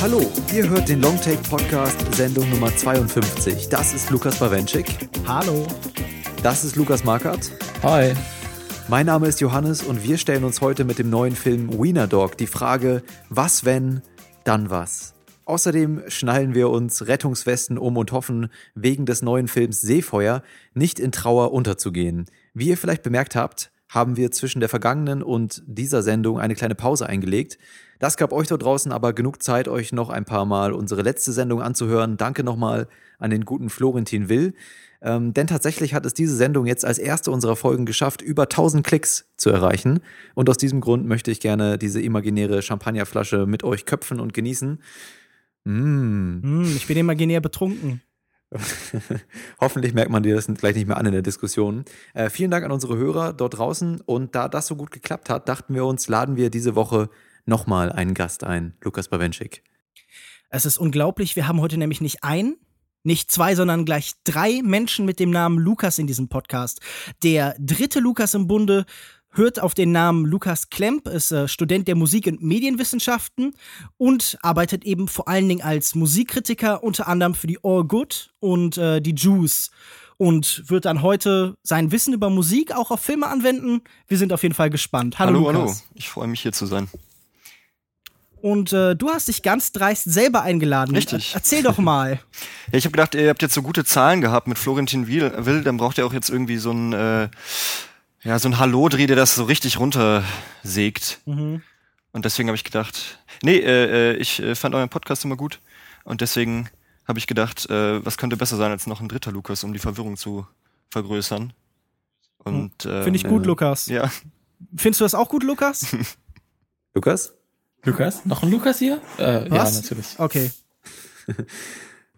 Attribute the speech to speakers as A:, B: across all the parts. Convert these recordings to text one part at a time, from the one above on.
A: Hallo, ihr hört den Longtake Podcast Sendung Nummer 52. Das ist Lukas Bawenschik.
B: Hallo.
A: Das ist Lukas Markert.
C: Hi.
A: Mein Name ist Johannes und wir stellen uns heute mit dem neuen Film Wiener Dog die Frage, was wenn, dann was. Außerdem schnallen wir uns Rettungswesten um und hoffen, wegen des neuen Films Seefeuer nicht in Trauer unterzugehen. Wie ihr vielleicht bemerkt habt, haben wir zwischen der vergangenen und dieser Sendung eine kleine Pause eingelegt. Das gab euch dort draußen aber genug Zeit, euch noch ein paar Mal unsere letzte Sendung anzuhören. Danke nochmal an den guten Florentin Will. Ähm, denn tatsächlich hat es diese Sendung jetzt als erste unserer Folgen geschafft, über 1000 Klicks zu erreichen. Und aus diesem Grund möchte ich gerne diese imaginäre Champagnerflasche mit euch köpfen und genießen.
B: Mm. Mm, ich bin imaginär betrunken.
A: Hoffentlich merkt man dir das gleich nicht mehr an in der Diskussion. Äh, vielen Dank an unsere Hörer dort draußen. Und da das so gut geklappt hat, dachten wir uns, laden wir diese Woche nochmal einen Gast ein, Lukas Bawenschik.
B: Es ist unglaublich. Wir haben heute nämlich nicht ein, nicht zwei, sondern gleich drei Menschen mit dem Namen Lukas in diesem Podcast. Der dritte Lukas im Bunde hört auf den Namen Lukas Klemp, ist äh, Student der Musik- und Medienwissenschaften und arbeitet eben vor allen Dingen als Musikkritiker, unter anderem für die All Good und äh, die Juice. Und wird dann heute sein Wissen über Musik auch auf Filme anwenden. Wir sind auf jeden Fall gespannt.
C: Hallo, hallo. hallo. Ich freue mich hier zu sein.
B: Und äh, du hast dich ganz dreist selber eingeladen.
C: Richtig.
B: Erzähl doch mal.
C: ja, ich habe gedacht, ihr habt jetzt so gute Zahlen gehabt mit Florentin Will, Will dann braucht ihr auch jetzt irgendwie so ein äh, ja, so ein Hallodri, der das so richtig runtersägt. Mhm. Und deswegen habe ich gedacht, nee, äh, äh, ich äh, fand euren Podcast immer gut und deswegen habe ich gedacht, äh, was könnte besser sein als noch ein dritter Lukas, um die Verwirrung zu vergrößern.
B: Und äh, finde ich gut, äh, Lukas.
C: Ja.
B: Findest du das auch gut, Lukas?
A: Lukas?
C: Lukas? Noch ein Lukas hier?
B: Äh, was? Ja, natürlich. Okay.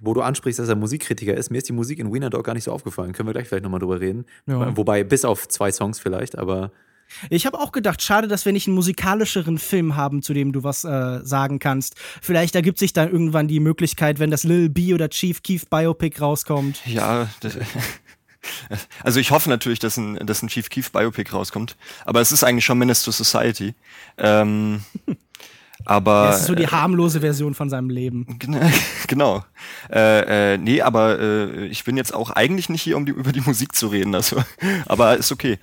A: wo du ansprichst, dass er Musikkritiker ist, mir ist die Musik in Wiener Dog gar nicht so aufgefallen. Können wir gleich vielleicht nochmal drüber reden. Ja. Wobei, bis auf zwei Songs vielleicht, aber.
B: Ich habe auch gedacht, schade, dass wir nicht einen musikalischeren Film haben, zu dem du was äh, sagen kannst. Vielleicht ergibt sich dann irgendwann die Möglichkeit, wenn das Lil B oder Chief Keef Biopic rauskommt.
C: Ja, das, also ich hoffe natürlich, dass ein, dass ein Chief Keef Biopic rauskommt. Aber es ist eigentlich schon Menace to Society. Ähm, Aber
B: das ist so die äh, harmlose Version von seinem Leben.
C: Genau. Äh, äh, nee, aber äh, ich bin jetzt auch eigentlich nicht hier, um die, über die Musik zu reden. Also, aber ist okay.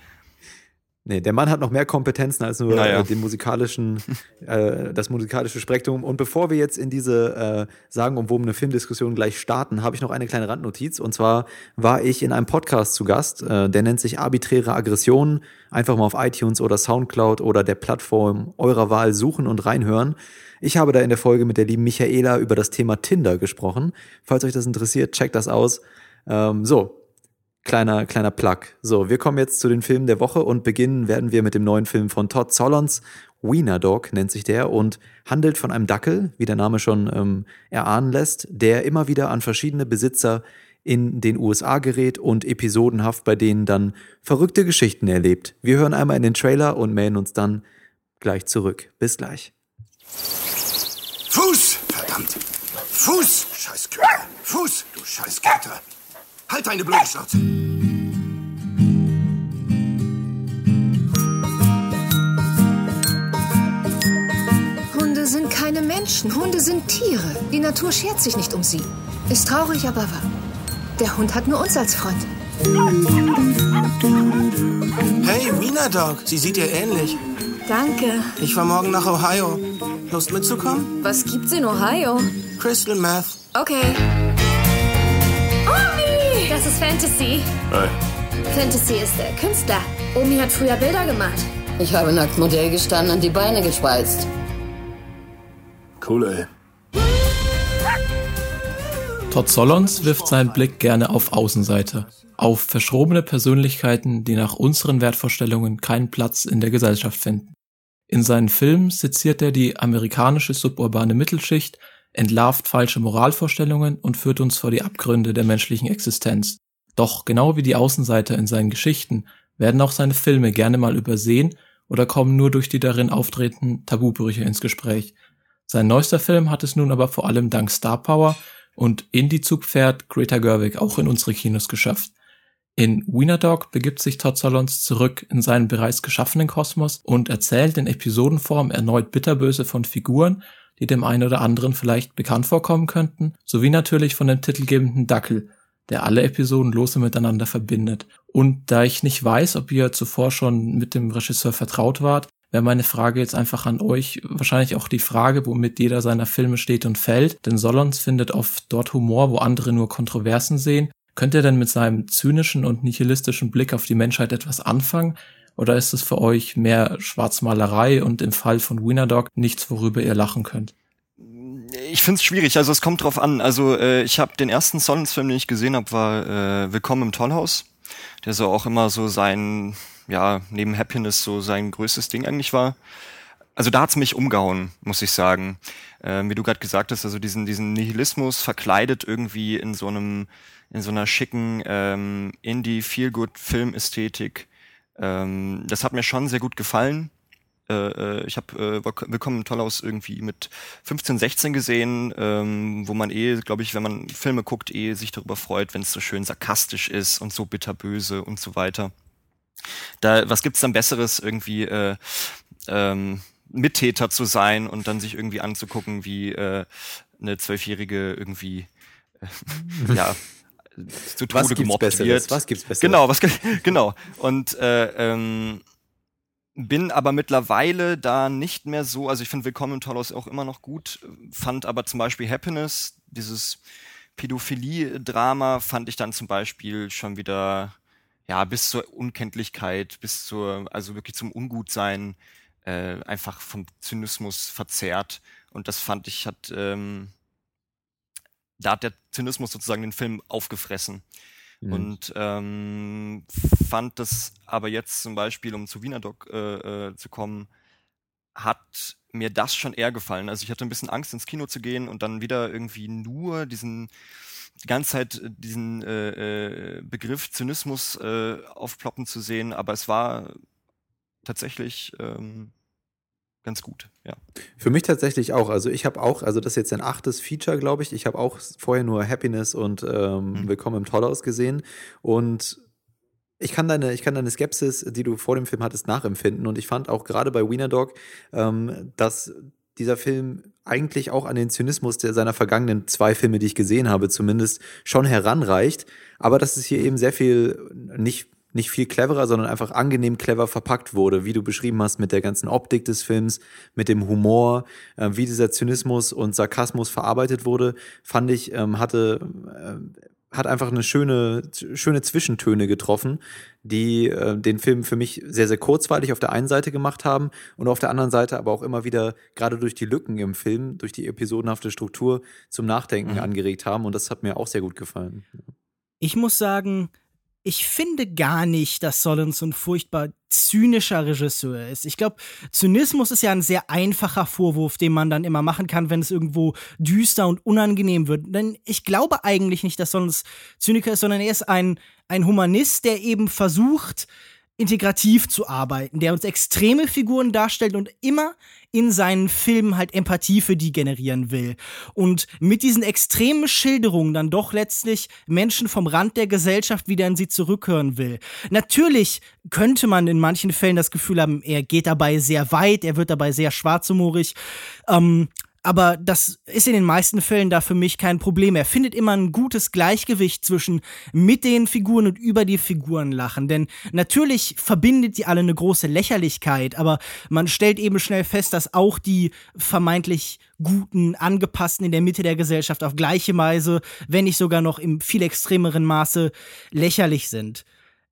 A: Nee, der Mann hat noch mehr Kompetenzen als nur naja. den musikalischen, äh, das musikalische Spektrum. Und bevor wir jetzt in diese äh, sagenumwobene Filmdiskussion gleich starten, habe ich noch eine kleine Randnotiz. Und zwar war ich in einem Podcast zu Gast, äh, der nennt sich Arbiträre Aggressionen. Einfach mal auf iTunes oder Soundcloud oder der Plattform eurer Wahl suchen und reinhören. Ich habe da in der Folge mit der lieben Michaela über das Thema Tinder gesprochen. Falls euch das interessiert, checkt das aus. Ähm, so, Kleiner, kleiner Plug. So, wir kommen jetzt zu den Filmen der Woche und beginnen werden wir mit dem neuen Film von Todd Solondz. Wiener Dog nennt sich der und handelt von einem Dackel, wie der Name schon ähm, erahnen lässt, der immer wieder an verschiedene Besitzer in den USA gerät und episodenhaft bei denen dann verrückte Geschichten erlebt. Wir hören einmal in den Trailer und melden uns dann gleich zurück. Bis gleich.
D: Fuß! Verdammt! Fuß! Scheißköter! Fuß! Du Scheißköter! Halt deine blöde Schnauze!
E: Hunde sind keine Menschen. Hunde sind Tiere. Die Natur schert sich nicht um sie. Ist traurig, aber wahr. Der Hund hat nur uns als Freund.
D: Hey, Wiener Dog. Sie sieht dir ähnlich.
E: Danke.
D: Ich fahr morgen nach Ohio. Lust mitzukommen?
E: Was gibt's in Ohio?
D: Crystal Meth.
E: Okay. Das ist Fantasy.
D: Hi.
E: Fantasy ist der Künstler. Omi hat früher Bilder gemacht.
F: Ich habe nackt Modell gestanden und die Beine gespreizt.
D: Cool, ey.
G: Todd Solons wirft seinen Blick gerne auf Außenseite, auf verschrobene Persönlichkeiten, die nach unseren Wertvorstellungen keinen Platz in der Gesellschaft finden. In seinen Filmen seziert er die amerikanische suburbane Mittelschicht entlarvt falsche Moralvorstellungen und führt uns vor die Abgründe der menschlichen Existenz. Doch genau wie die Außenseiter in seinen Geschichten werden auch seine Filme gerne mal übersehen oder kommen nur durch die darin auftretenden Tabubrüche ins Gespräch. Sein neuester Film hat es nun aber vor allem dank Star Power und Indie-Zugpferd Greta Gerwig auch in unsere Kinos geschafft. In Wiener Dog begibt sich Todd Solondz zurück in seinen bereits geschaffenen Kosmos und erzählt in Episodenform erneut bitterböse von Figuren, die dem einen oder anderen vielleicht bekannt vorkommen könnten, sowie natürlich von dem titelgebenden Dackel, der alle Episoden lose miteinander verbindet. Und da ich nicht weiß, ob ihr zuvor schon mit dem Regisseur vertraut wart, wäre meine Frage jetzt einfach an euch, wahrscheinlich auch die Frage, womit jeder seiner Filme steht und fällt, denn Solons findet oft dort Humor, wo andere nur Kontroversen sehen Könnt ihr denn mit seinem zynischen und nihilistischen Blick auf die Menschheit etwas anfangen? Oder ist es für euch mehr Schwarzmalerei und im Fall von Wiener Dog nichts, worüber ihr lachen könnt?
C: Ich finde es schwierig, also es kommt drauf an. Also äh, ich habe den ersten Solons-Film, den ich gesehen habe, war äh, Willkommen im Tollhaus, der so auch immer so sein, ja, neben Happiness so sein größtes Ding eigentlich war. Also da hat's mich umgehauen, muss ich sagen. Ähm, wie du gerade gesagt hast, also diesen, diesen Nihilismus verkleidet irgendwie in so einem in so einer schicken ähm, Indie-Feel-Good-Film-Ästhetik. Ähm, das hat mir schon sehr gut gefallen. Äh, äh ich habe äh, Willkommen Tollhaus irgendwie mit 15, 16 gesehen, ähm, wo man eh, glaube ich, wenn man Filme guckt, eh sich darüber freut, wenn es so schön sarkastisch ist und so bitterböse und so weiter. Da, was gibt's dann Besseres irgendwie äh, ähm, Mittäter zu sein und dann sich irgendwie anzugucken, wie äh, eine Zwölfjährige irgendwie äh, ja zu Tode was gemobbt Besseres? wird.
A: Was gibt's Besseres?
C: Genau, was genau. Und äh, ähm, bin aber mittlerweile da nicht mehr so, also ich finde Willkommen im Tollhaus auch immer noch gut, fand aber zum Beispiel Happiness, dieses Pädophilie-Drama, fand ich dann zum Beispiel schon wieder, ja, bis zur Unkenntlichkeit, bis zur, also wirklich zum Ungutsein, äh, einfach vom Zynismus verzerrt. Und das fand ich, hat, ähm, da hat der Zynismus sozusagen den Film aufgefressen. Mhm. Und ähm, fand das aber jetzt zum Beispiel, um zu Wiener Doc äh, äh, zu kommen, hat mir das schon eher gefallen. Also ich hatte ein bisschen Angst, ins Kino zu gehen und dann wieder irgendwie nur diesen die ganze Zeit diesen äh, äh, Begriff Zynismus äh, aufploppen zu sehen, aber es war tatsächlich ähm, ganz gut, ja.
A: Für mich tatsächlich auch. Also ich habe auch, also das ist jetzt ein achtes Feature, glaube ich. Ich habe auch vorher nur Happiness und ähm, mhm. Willkommen im Tollhaus gesehen und ich kann deine, ich kann deine Skepsis, die du vor dem Film hattest, nachempfinden. Und ich fand auch gerade bei Wiener Dog, ähm, dass dieser Film eigentlich auch an den Zynismus der seiner vergangenen zwei Filme, die ich gesehen habe, zumindest schon heranreicht. Aber dass es hier eben sehr viel nicht nicht viel cleverer, sondern einfach angenehm clever verpackt wurde, wie du beschrieben hast, mit der ganzen Optik des Films, mit dem Humor, äh, wie dieser Zynismus und Sarkasmus verarbeitet wurde, fand ich, ähm, hatte, äh, hat einfach eine schöne, schöne Zwischentöne getroffen, die äh, den Film für mich sehr, sehr kurzweilig auf der einen Seite gemacht haben und auf der anderen Seite aber auch immer wieder, gerade durch die Lücken im Film, durch die episodenhafte Struktur zum Nachdenken mhm. angeregt haben und das hat mir auch sehr gut gefallen.
B: Ich muss sagen, ich finde gar nicht, dass Solon so ein furchtbar zynischer Regisseur ist. Ich glaube, Zynismus ist ja ein sehr einfacher Vorwurf, den man dann immer machen kann, wenn es irgendwo düster und unangenehm wird. Denn ich glaube eigentlich nicht, dass Solons Zyniker ist, sondern er ist ein, ein Humanist, der eben versucht, integrativ zu arbeiten, der uns extreme Figuren darstellt und immer in seinen Filmen halt Empathie für die generieren will. Und mit diesen extremen Schilderungen dann doch letztlich Menschen vom Rand der Gesellschaft wieder in sie zurückhören will. Natürlich könnte man in manchen Fällen das Gefühl haben, er geht dabei sehr weit, er wird dabei sehr schwarzhumorig. Ähm, aber das ist in den meisten Fällen da für mich kein Problem. Er findet immer ein gutes Gleichgewicht zwischen mit den Figuren und über die Figuren lachen. Denn natürlich verbindet die alle eine große Lächerlichkeit, aber man stellt eben schnell fest, dass auch die vermeintlich guten, angepassten in der Mitte der Gesellschaft auf gleiche Weise, wenn nicht sogar noch im viel extremeren Maße lächerlich sind.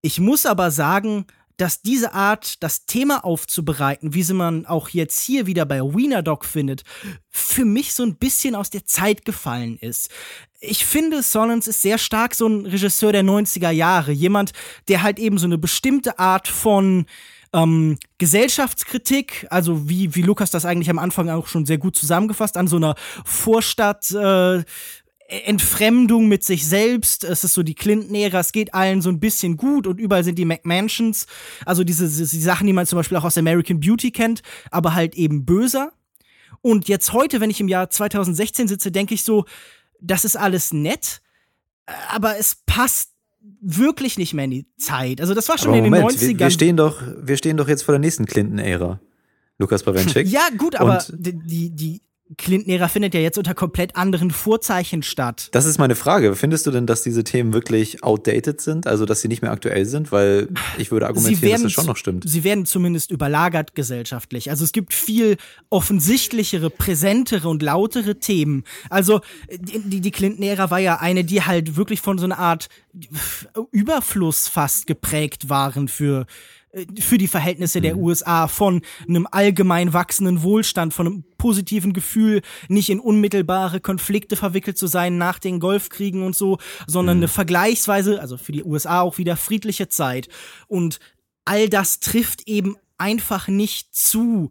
B: Ich muss aber sagen, dass diese Art, das Thema aufzubereiten, wie sie man auch jetzt hier wieder bei Wiener Dog findet, für mich so ein bisschen aus der Zeit gefallen ist. Ich finde, Solons ist sehr stark so ein Regisseur der 90er Jahre. Jemand, der halt eben so eine bestimmte Art von ähm, Gesellschaftskritik, also wie, wie Lukas das eigentlich am Anfang auch schon sehr gut zusammengefasst, an so einer Vorstadt, äh, Entfremdung mit sich selbst. Es ist so die Clinton-Ära, es geht allen so ein bisschen gut und überall sind die McMansions. Also diese, diese Sachen, die man zum Beispiel auch aus American Beauty kennt, aber halt eben böser. Und jetzt heute, wenn ich im Jahr 2016 sitze, denke ich so, das ist alles nett, aber es passt wirklich nicht mehr in die Zeit. Also das war schon
A: Aber
B: in
A: Moment,
B: den 90ern.
A: Wir, wir, stehen doch, wir stehen doch, jetzt vor der nächsten Clinton-Ära. Lukas Bawenschik.
B: ja, gut, aber die, die, Clinton-Ära findet ja jetzt unter komplett anderen Vorzeichen statt.
A: Das ist meine Frage. Findest du denn, dass diese Themen wirklich outdated sind? Also, dass sie nicht mehr aktuell sind? Weil ich würde argumentieren, werden, dass das schon noch stimmt.
B: Sie werden zumindest überlagert gesellschaftlich. Also, es gibt viel offensichtlichere, präsentere und lautere Themen. Also, die, die Clinton-Ära war ja eine, die halt wirklich von so einer Art Überfluss fast geprägt waren für für die Verhältnisse der mhm. USA von einem allgemein wachsenden Wohlstand, von einem positiven Gefühl, nicht in unmittelbare Konflikte verwickelt zu sein nach den Golfkriegen und so, sondern mhm. eine vergleichsweise, also für die USA auch wieder friedliche Zeit. Und all das trifft eben einfach nicht zu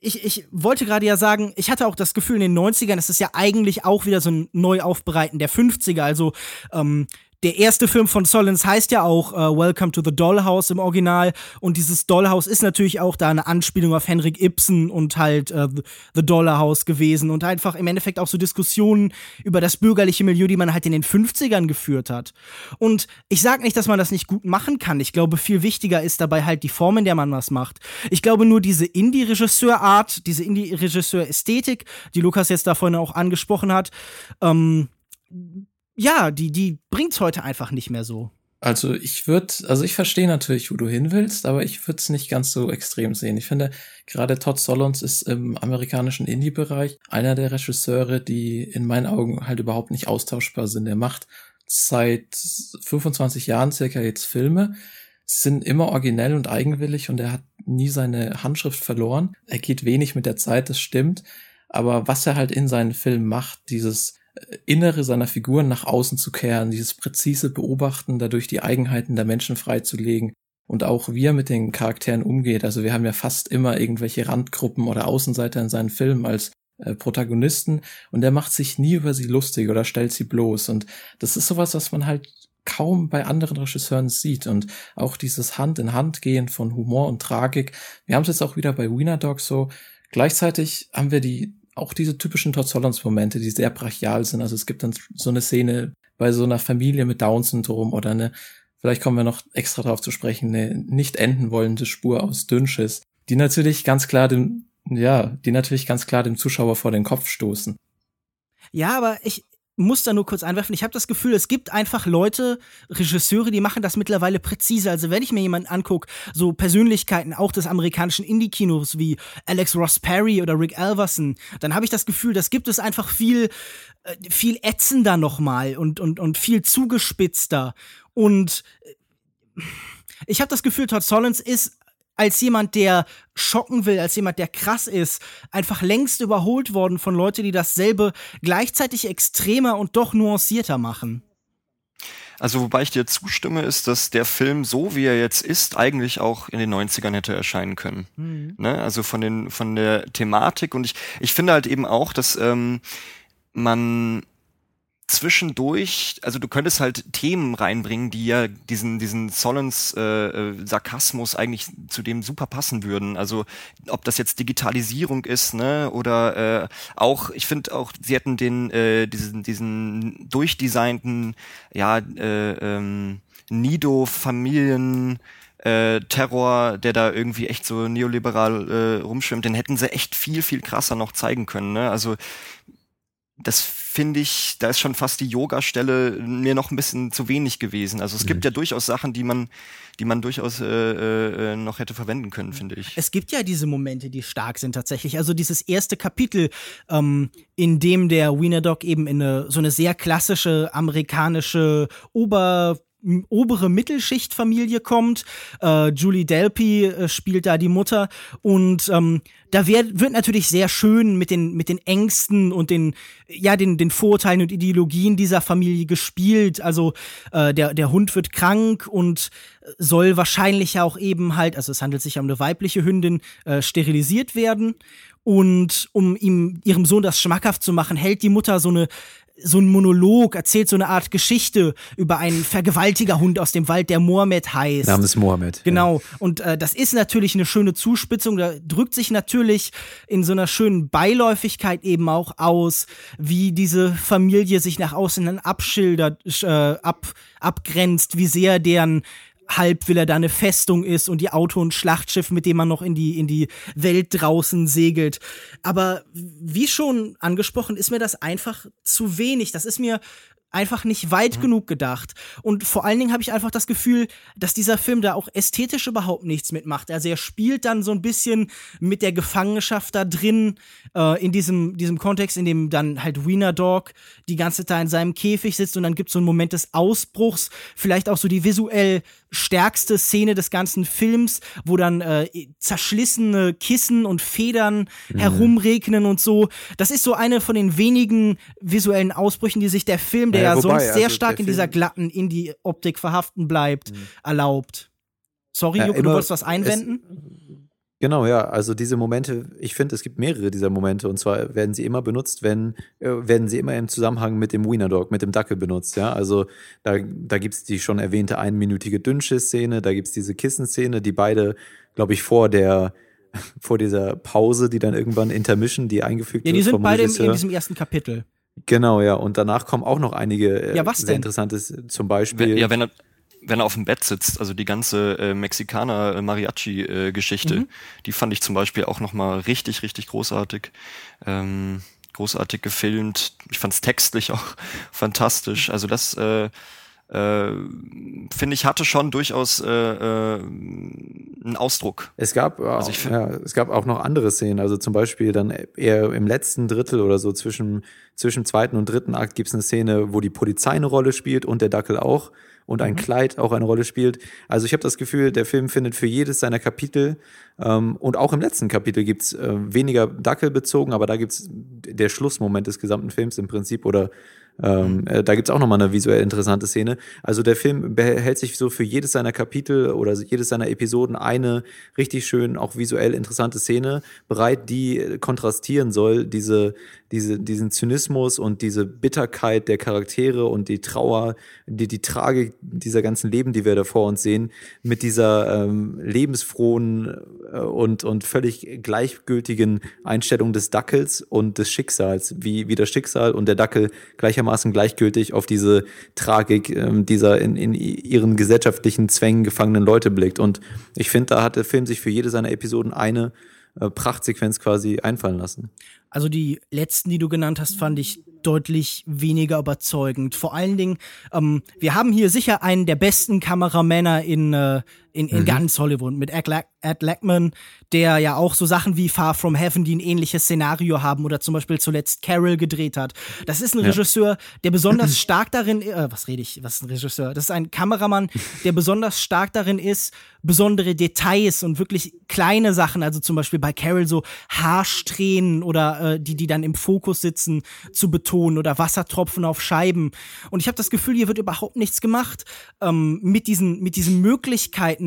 B: ich, ich wollte gerade ja sagen, ich hatte auch das Gefühl in den 90ern, es ist ja eigentlich auch wieder so ein Neuaufbereiten der 50er. Also ähm, der erste Film von Solins heißt ja auch uh, Welcome to the Dollhouse im Original und dieses Dollhouse ist natürlich auch da eine Anspielung auf Henrik Ibsen und halt uh, The Dollhouse gewesen und einfach im Endeffekt auch so Diskussionen über das bürgerliche Milieu, die man halt in den 50ern geführt hat. Und ich sag nicht, dass man das nicht gut machen kann. Ich glaube, viel wichtiger ist dabei halt die Form, in der man was macht. Ich glaube nur diese Indie-Regisseur-Art, diese Indie-Regisseur-Ästhetik, die Lukas jetzt da vorhin auch angesprochen hat, ähm, ja, die, die bringt's heute einfach nicht mehr so.
G: Also ich würde, also ich verstehe natürlich, wo du hin willst, aber ich würde es nicht ganz so extrem sehen. Ich finde, gerade Todd Solondz ist im amerikanischen Indie-Bereich einer der Regisseure, die in meinen Augen halt überhaupt nicht austauschbar sind. Er macht seit 25 Jahren circa jetzt Filme, sind immer originell und eigenwillig und er hat nie seine Handschrift verloren. Er geht wenig mit der Zeit, das stimmt. Aber was er halt in seinen Filmen macht, dieses Innere seiner Figuren nach außen zu kehren, dieses präzise Beobachten, dadurch die Eigenheiten der Menschen freizulegen und auch wie er mit den Charakteren umgeht. Also wir haben ja fast immer irgendwelche Randgruppen oder Außenseiter in seinen Filmen als äh, Protagonisten und er macht sich nie über sie lustig oder stellt sie bloß und das ist sowas, was man halt kaum bei anderen Regisseuren sieht und auch dieses Hand in Hand gehen von Humor und Tragik. Wir haben es jetzt auch wieder bei Wiener Dog so. Gleichzeitig haben wir die auch diese typischen Todd Solondz Momente, die sehr brachial sind. Also es gibt dann so eine Szene bei so einer Familie mit Down-Syndrom oder eine, vielleicht kommen wir noch extra drauf zu sprechen, eine nicht enden wollende Spur aus Dünnschiss, die natürlich ganz klar dem, ja, die natürlich ganz klar dem Zuschauer vor den Kopf stoßen.
B: Ja, aber ich, muss da nur kurz einwerfen. Ich habe das Gefühl, es gibt einfach Leute, Regisseure, die machen das mittlerweile präziser. Also wenn ich mir jemanden angucke, so Persönlichkeiten auch des amerikanischen Indie-Kinos wie Alex Ross Perry oder Rick Alverson, dann habe ich das Gefühl, das gibt es einfach viel, äh, viel ätzender nochmal und, und, und viel zugespitzter. Und äh, ich habe das Gefühl, Todd Solons ist als jemand, der schocken will, als jemand, der krass ist, einfach längst überholt worden von Leuten, die dasselbe gleichzeitig extremer und doch nuancierter machen.
C: Also wobei ich dir zustimme, ist, dass der Film, so wie er jetzt ist, eigentlich auch in den 90ern hätte erscheinen können. Mhm. Ne? Also von, den, von der Thematik und ich, ich finde halt eben auch, dass ähm, man zwischendurch, also du könntest halt Themen reinbringen, die ja diesen, diesen Solons äh, äh, Sarkasmus eigentlich zu dem super passen würden. Also ob das jetzt Digitalisierung ist, ne, oder äh, auch, ich finde auch, sie hätten den, äh, diesen, diesen durchdesignten, ja, äh, ähm, Nido-Familien äh, Terror, der da irgendwie echt so neoliberal äh, rumschwimmt, den hätten sie echt viel, viel krasser noch zeigen können. Ne? Also das finde ich, da ist schon fast die Yoga-Stelle mir noch ein bisschen zu wenig gewesen. Also es mhm. gibt ja durchaus Sachen, die man, die man durchaus äh, äh, noch hätte verwenden können, finde ich.
B: Es gibt ja diese Momente, die stark sind tatsächlich. Also dieses erste Kapitel, ähm, in dem der Wiener Dog eben in eine, so eine sehr klassische amerikanische Ober obere Mittelschichtfamilie kommt. Äh, Julie Delpy äh, spielt da die Mutter und ähm, da wird, wird natürlich sehr schön mit den mit den Ängsten und den ja den den Vorurteilen und Ideologien dieser Familie gespielt. Also äh, der der Hund wird krank und soll wahrscheinlich auch eben halt, also es handelt sich ja um eine weibliche Hündin, äh, sterilisiert werden. Und um ihm, ihrem Sohn das schmackhaft zu machen, hält die Mutter so eine so ein Monolog, erzählt so eine Art Geschichte über einen Vergewaltigerhund aus dem Wald, der Mohammed heißt.
A: Namens Mohammed.
B: Genau. Ja. Und äh, das ist natürlich eine schöne Zuspitzung. Da drückt sich natürlich in so einer schönen Beiläufigkeit eben auch aus, wie diese Familie sich nach außen dann abschildert, äh, ab, abgrenzt, wie sehr deren halb will er da eine Festung ist und die Auto- und Schlachtschiff, mit dem man noch in die, in die Welt draußen segelt. Aber wie schon angesprochen, ist mir das einfach zu wenig. Das ist mir einfach nicht weit mhm. genug gedacht. Und vor allen Dingen habe ich einfach das Gefühl, dass dieser Film da auch ästhetisch überhaupt nichts mitmacht. Also er spielt dann so ein bisschen mit der Gefangenschaft da drin, äh, in diesem, diesem Kontext, in dem dann halt Wiener Dog die ganze Zeit in seinem Käfig sitzt und dann gibt es so einen Moment des Ausbruchs, vielleicht auch so die visuell stärkste Szene des ganzen Films, wo dann äh, zerschlissene Kissen und Federn mhm. herumregnen und so. Das ist so eine von den wenigen visuellen Ausbrüchen, die sich der Film, der der ja, wobei, sonst sehr also stark in dieser glatten Indie-Optik verhaften bleibt, mhm. erlaubt. Sorry, ja, Jucke, du wolltest was einwenden?
A: Genau, ja. Also diese Momente, ich finde, es gibt mehrere dieser Momente und zwar werden sie immer benutzt, wenn, äh, werden sie immer im Zusammenhang mit dem Wiener Dog, mit dem Dackel benutzt, ja. Also da, da gibt es die schon erwähnte einminütige Dünnschiss-Szene, da gibt es diese Kissenszene, die beide, glaube ich, vor der vor dieser Pause, die dann irgendwann Intermission, die eingefügt
B: wird. Ja, die sind beide in, in diesem ersten Kapitel.
A: Genau, ja. Und danach kommen auch noch einige äh, ja, was sehr denn? interessantes, zum Beispiel.
C: Wenn, ja, wenn er, wenn er auf dem Bett sitzt, also die ganze äh, Mexikaner äh, Mariachi-Geschichte, mhm. die fand ich zum Beispiel auch nochmal richtig, richtig großartig. Ähm, großartig gefilmt. Ich fand's textlich auch fantastisch. Also das äh, äh, finde ich, hatte schon durchaus äh, äh, einen Ausdruck.
A: Es gab, also auch, ja, es gab auch noch andere Szenen, also zum Beispiel dann eher im letzten Drittel oder so zwischen, zwischen zweiten und dritten Akt gibt es eine Szene, wo die Polizei eine Rolle spielt und der Dackel auch und ein mhm. Kleid auch eine Rolle spielt. Also ich habe das Gefühl, der Film findet für jedes seiner Kapitel ähm, und auch im letzten Kapitel gibt's äh, weniger Dackel bezogen, aber da gibt's der Schlussmoment des gesamten Films im Prinzip oder ähm, mhm. äh, da gibt's auch nochmal eine visuell interessante Szene. Also der Film behält sich so für jedes seiner Kapitel oder jedes seiner Episoden eine richtig schön, auch visuell interessante Szene bereit, die kontrastieren soll, diese, diese, diesen Zynismus und diese Bitterkeit der Charaktere und die Trauer, die, die Tragik dieser ganzen Leben, die wir da vor uns sehen, mit dieser ähm, lebensfrohen äh, und, und völlig gleichgültigen Einstellung des Dackels und des Schicksals, wie, wie das Schicksal und der Dackel gleichermaßen gleichgültig auf diese Tragik ähm, dieser in, in ihren gesellschaftlichen Zwängen gefangenen Leute blickt. Und ich finde, da hat der Film sich für jede seiner Episoden eine äh, Prachtsequenz quasi einfallen lassen.
B: Also die letzten, die du genannt hast, fand ich deutlich weniger überzeugend. Vor allen Dingen, ähm, wir haben hier sicher einen der besten Kameramänner in, äh, in, in mhm. ganz Hollywood mit Ed, Lack, Ed Lackman, der ja auch so Sachen wie Far From Heaven, die ein ähnliches Szenario haben oder zum Beispiel zuletzt Carol gedreht hat. Das ist ein ja. Regisseur, der besonders stark darin, äh, was rede ich, was ist ein Regisseur? Das ist ein Kameramann, der besonders stark darin ist, besondere Details und wirklich kleine Sachen, also zum Beispiel bei Carol so Haarsträhnen oder äh, die, die dann im Fokus sitzen, zu betonen oder Wassertropfen auf Scheiben. Und ich habe das Gefühl, hier wird überhaupt nichts gemacht ähm, mit diesen, mit diesen Möglichkeiten,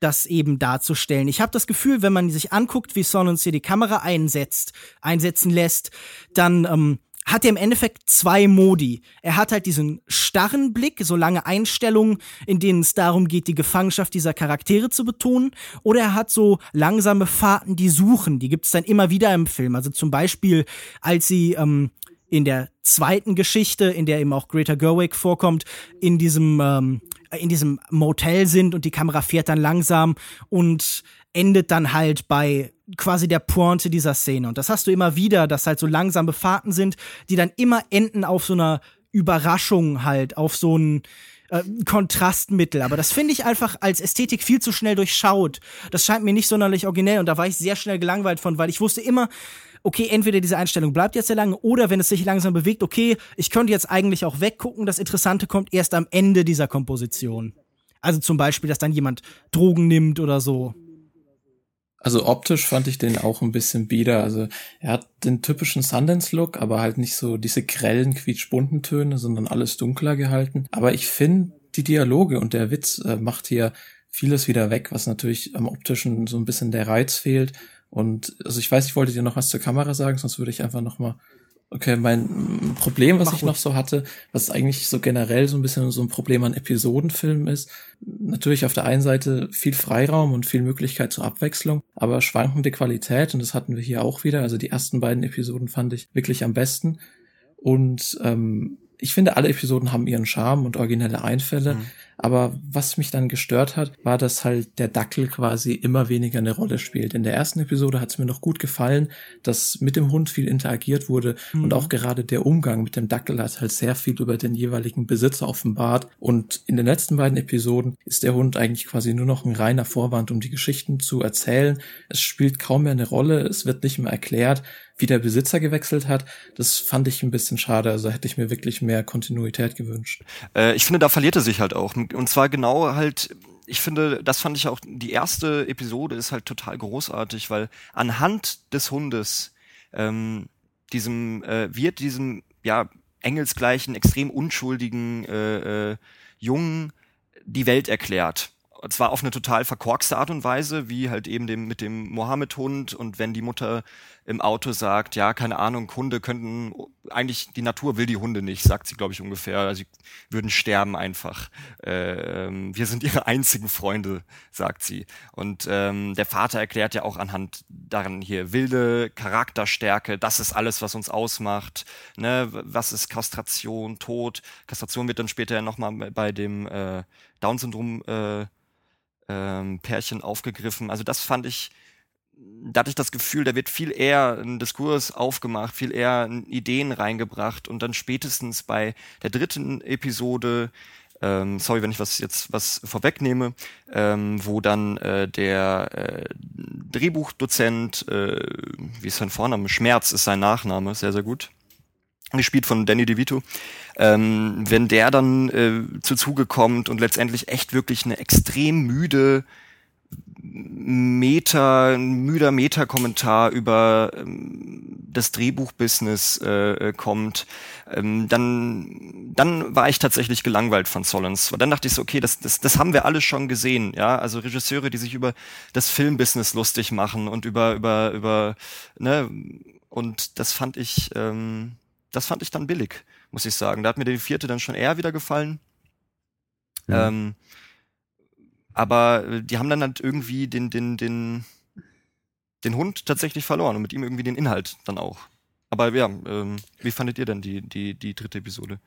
B: das eben darzustellen. Ich habe das Gefühl, wenn man sich anguckt, wie Son hier die Kamera einsetzt, einsetzen lässt, dann ähm, hat er im Endeffekt zwei Modi. Er hat halt diesen starren Blick, so lange Einstellungen, in denen es darum geht, die Gefangenschaft dieser Charaktere zu betonen. Oder er hat so langsame Fahrten, die suchen. Die gibt es dann immer wieder im Film. Also zum Beispiel, als sie ähm, in der zweiten Geschichte, in der eben auch Greta Gerwig vorkommt, in diesem ähm, in diesem Motel sind und die Kamera fährt dann langsam und endet dann halt bei quasi der Pointe dieser Szene. Und das hast du immer wieder, dass halt so langsame Fahrten sind, die dann immer enden auf so einer Überraschung halt, auf so ein äh, Kontrastmittel. Aber das finde ich einfach als Ästhetik viel zu schnell durchschaut. Das scheint mir nicht sonderlich originell und da war ich sehr schnell gelangweilt von, weil ich wusste immer, okay, entweder diese Einstellung bleibt jetzt sehr lange oder wenn es sich langsam bewegt, okay, ich könnte jetzt eigentlich auch weggucken. Das Interessante kommt erst am Ende dieser Komposition. Also zum Beispiel, dass dann jemand Drogen nimmt oder so.
G: Also optisch fand ich den auch ein bisschen bieder. Also er hat den typischen Sundance-Look, aber halt nicht so diese grellen, quietschbunten Töne, sondern alles dunkler gehalten. Aber ich finde, die Dialoge und der Witz äh, macht hier vieles wieder weg, was natürlich am optischen so ein bisschen der Reiz fehlt. Und also ich weiß, ich wollte dir noch was zur Kamera sagen, sonst würde ich einfach noch mal Okay, mein Problem, was Mach ich gut. noch so hatte, was eigentlich so generell so ein bisschen so ein Problem an Episodenfilmen ist, natürlich auf der einen Seite viel Freiraum und viel Möglichkeit zur Abwechslung, aber schwankende Qualität und das hatten wir hier auch wieder. Also die ersten beiden Episoden fand ich wirklich am besten und ähm, ich finde, alle Episoden haben ihren Charme und originelle Einfälle. Mhm. Aber was mich dann gestört hat, war, dass halt der Dackel quasi immer weniger eine Rolle spielt. In der ersten Episode hat es mir noch gut gefallen, dass mit dem Hund viel interagiert wurde mhm. und auch gerade der Umgang mit dem Dackel hat halt sehr viel über den jeweiligen Besitzer offenbart. Und in den letzten beiden Episoden ist der Hund eigentlich quasi nur noch ein reiner Vorwand, um die Geschichten zu erzählen. Es spielt kaum mehr eine Rolle, es wird nicht mehr erklärt wie der Besitzer gewechselt hat, das fand ich ein bisschen schade. Also hätte ich mir wirklich mehr Kontinuität gewünscht.
C: Äh, ich finde, da verliert er sich halt auch. Und zwar genau halt, ich finde, das fand ich auch, die erste Episode ist halt total großartig, weil anhand des Hundes, ähm, diesem, äh, wird diesem, ja, engelsgleichen, extrem unschuldigen äh, äh, Jungen die Welt erklärt zwar auf eine total verkorkste Art und Weise, wie halt eben dem, mit dem Mohammed-Hund und wenn die Mutter im Auto sagt, ja, keine Ahnung, Hunde könnten, eigentlich die Natur will die Hunde nicht, sagt sie, glaube ich, ungefähr. Also, sie würden sterben einfach. Ähm, wir sind ihre einzigen Freunde, sagt sie. Und ähm, der Vater erklärt ja auch anhand daran hier wilde Charakterstärke, das ist alles, was uns ausmacht. Ne? Was ist Kastration, Tod? Kastration wird dann später ja nochmal bei dem äh, Down-Syndrom äh, ähm, Pärchen aufgegriffen. Also das fand ich, da hatte ich das Gefühl, da wird viel eher ein Diskurs aufgemacht, viel eher Ideen reingebracht und dann spätestens bei der dritten Episode, ähm, sorry, wenn ich was jetzt was vorwegnehme, ähm, wo dann äh, der äh, Drehbuchdozent, äh, wie ist sein Vorname? Schmerz ist sein Nachname, sehr, sehr gut gespielt von Danny DeVito, ähm, wenn der dann äh, zu Zuge kommt und letztendlich echt wirklich eine extrem müde Meta, müder Meta-Kommentar über ähm, das Drehbuchbusiness äh, kommt, ähm, dann, dann war ich tatsächlich gelangweilt von Solons. Dann dachte ich so, okay, das, das, das haben wir alle schon gesehen, ja. Also Regisseure, die sich über das Filmbusiness lustig machen und über, über, über, ne, und das fand ich, ähm, das fand ich dann billig, muss ich sagen. Da hat mir die vierte dann schon eher wieder gefallen. Mhm. Ähm, aber äh, die haben dann halt irgendwie den, den, den, den Hund tatsächlich verloren und mit ihm irgendwie den Inhalt dann auch. Aber ja, ähm, wie fandet ihr denn die, die, die dritte Episode?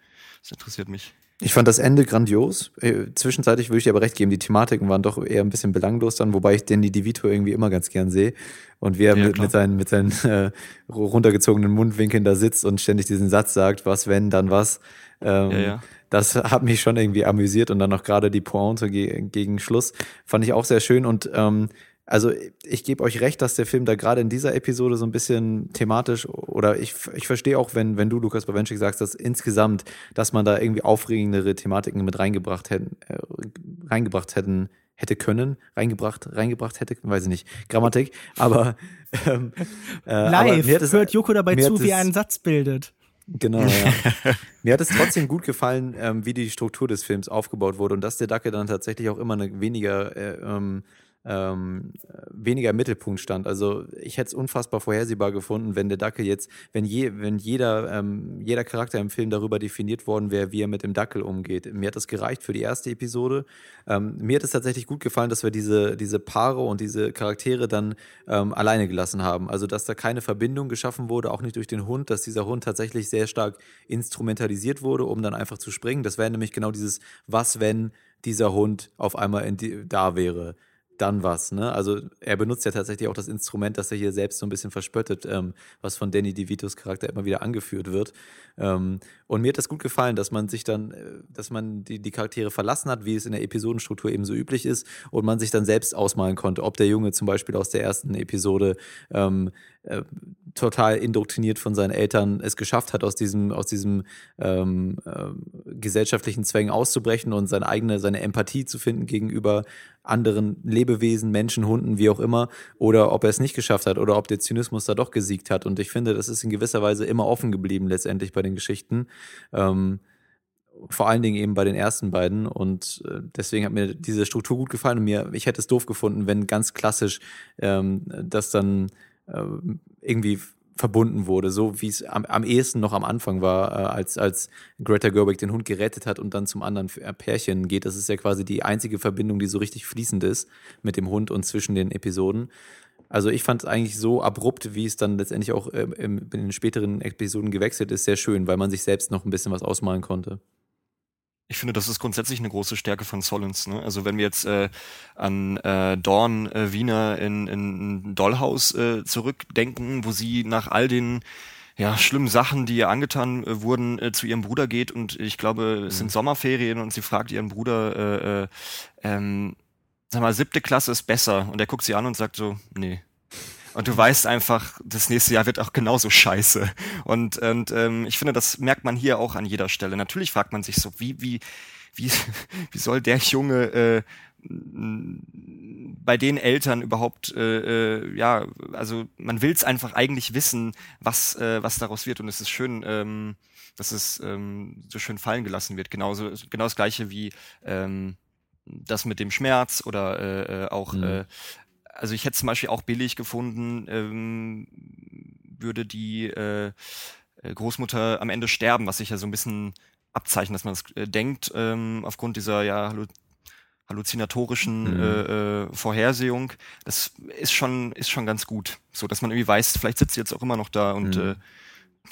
C: Das interessiert mich.
A: Ich fand das Ende grandios. Äh, zwischenzeitlich würde ich dir aber recht geben, die Thematiken waren doch eher ein bisschen belanglos dann, wobei ich Danny DeVito irgendwie immer ganz gern sehe. Und wie er ja, mit, mit, seinen, mit seinen äh, runtergezogenen Mundwinkeln da sitzt und ständig diesen Satz sagt, was wenn, dann was. Ähm, ja, ja. Das hat mich schon irgendwie amüsiert und dann noch gerade die Pointe ge gegen Schluss fand ich auch sehr schön und ähm, also ich gebe euch recht, dass der Film da gerade in dieser Episode so ein bisschen thematisch oder ich, ich verstehe auch, wenn, wenn du, Lukas Bawenschik, sagst, dass insgesamt, dass man da irgendwie aufregendere Thematiken mit reingebracht hätten, äh, reingebracht hätten, hätte können, reingebracht, reingebracht hätte, weiß ich nicht, Grammatik, aber ähm,
B: äh, Live aber hört Joko dabei zu, wie er einen Satz bildet.
A: Genau, ja. mir hat es trotzdem gut gefallen, ähm, wie die Struktur des Films aufgebaut wurde und dass der Dacke dann tatsächlich auch immer eine weniger äh, ähm, ähm, weniger im Mittelpunkt stand. Also ich hätte es unfassbar vorhersehbar gefunden, wenn der Dackel jetzt, wenn je, wenn jeder, ähm, jeder Charakter im Film darüber definiert worden wäre, wie er mit dem Dackel umgeht. Mir hat das gereicht für die erste Episode. Ähm, mir hat es tatsächlich gut gefallen, dass wir diese, diese Paare und diese Charaktere dann ähm, alleine gelassen haben. Also dass da keine Verbindung geschaffen wurde, auch nicht durch den Hund, dass dieser Hund tatsächlich sehr stark instrumentalisiert wurde, um dann einfach zu springen. Das wäre nämlich genau dieses, was wenn dieser Hund auf einmal die, da wäre dann was. Ne? Also er benutzt ja tatsächlich auch das Instrument, das er hier selbst so ein bisschen verspöttet, ähm, was von Danny DeVitos Charakter immer wieder angeführt wird. Ähm, und mir hat das gut gefallen, dass man sich dann, äh, dass man die, die Charaktere verlassen hat, wie es in der Episodenstruktur eben so üblich ist, und man sich dann selbst ausmalen konnte, ob der Junge zum Beispiel aus der ersten Episode ähm, äh, total indoktriniert von seinen Eltern es geschafft hat, aus diesem, aus diesem ähm, äh, gesellschaftlichen Zwängen auszubrechen und seine eigene, seine Empathie zu finden gegenüber anderen Lebewesen, Menschen, Hunden, wie auch immer, oder ob er es nicht geschafft hat oder ob der Zynismus da doch gesiegt hat. Und ich finde, das ist in gewisser Weise immer offen geblieben letztendlich bei den Geschichten. Ähm, vor allen Dingen eben bei den ersten beiden und äh, deswegen hat mir diese Struktur gut gefallen und mir ich hätte es doof gefunden, wenn ganz klassisch ähm, das dann äh, irgendwie verbunden wurde, so wie es am, am ehesten noch am Anfang war, äh, als, als Greta Gerwig den Hund gerettet hat und dann zum anderen äh, Pärchen geht. Das ist ja quasi die einzige Verbindung, die so richtig fließend ist mit dem Hund und zwischen den Episoden. Also ich fand es eigentlich so abrupt, wie es dann letztendlich auch ähm, in den späteren Episoden gewechselt ist, sehr schön, weil man sich selbst noch ein bisschen was ausmalen konnte.
C: Ich finde, das ist grundsätzlich eine große Stärke von Solens. Ne? Also wenn wir jetzt äh, an äh, Dawn äh, Wiener in, in Dollhouse äh, zurückdenken, wo sie nach all den ja, schlimmen Sachen, die ihr angetan äh, wurden, äh, zu ihrem Bruder geht und ich glaube, es sind mhm. Sommerferien und sie fragt ihren Bruder, äh, äh, ähm, sag mal, siebte Klasse ist besser und er guckt sie an und sagt so, nee. Und du weißt einfach, das nächste Jahr wird auch genauso scheiße. Und, und ähm, ich finde, das merkt man hier auch an jeder Stelle. Natürlich fragt man sich so, wie, wie, wie, wie soll der Junge äh, bei den Eltern überhaupt, äh, äh, ja, also man will es einfach eigentlich wissen, was, äh, was daraus wird. Und es ist schön, ähm, dass es ähm, so schön fallen gelassen wird. Genauso, genau das gleiche wie ähm, das mit dem Schmerz oder äh, äh auch mhm. äh, also ich hätte zum Beispiel auch billig gefunden, ähm, würde die äh, äh, Großmutter am Ende sterben, was sich ja so ein bisschen abzeichnet, dass man das äh, denkt, ähm, aufgrund dieser ja hallu halluzinatorischen mhm. äh, äh, Vorhersehung. Das ist schon, ist schon ganz gut. So, dass man irgendwie weiß, vielleicht sitzt sie jetzt auch immer noch da und mhm. äh,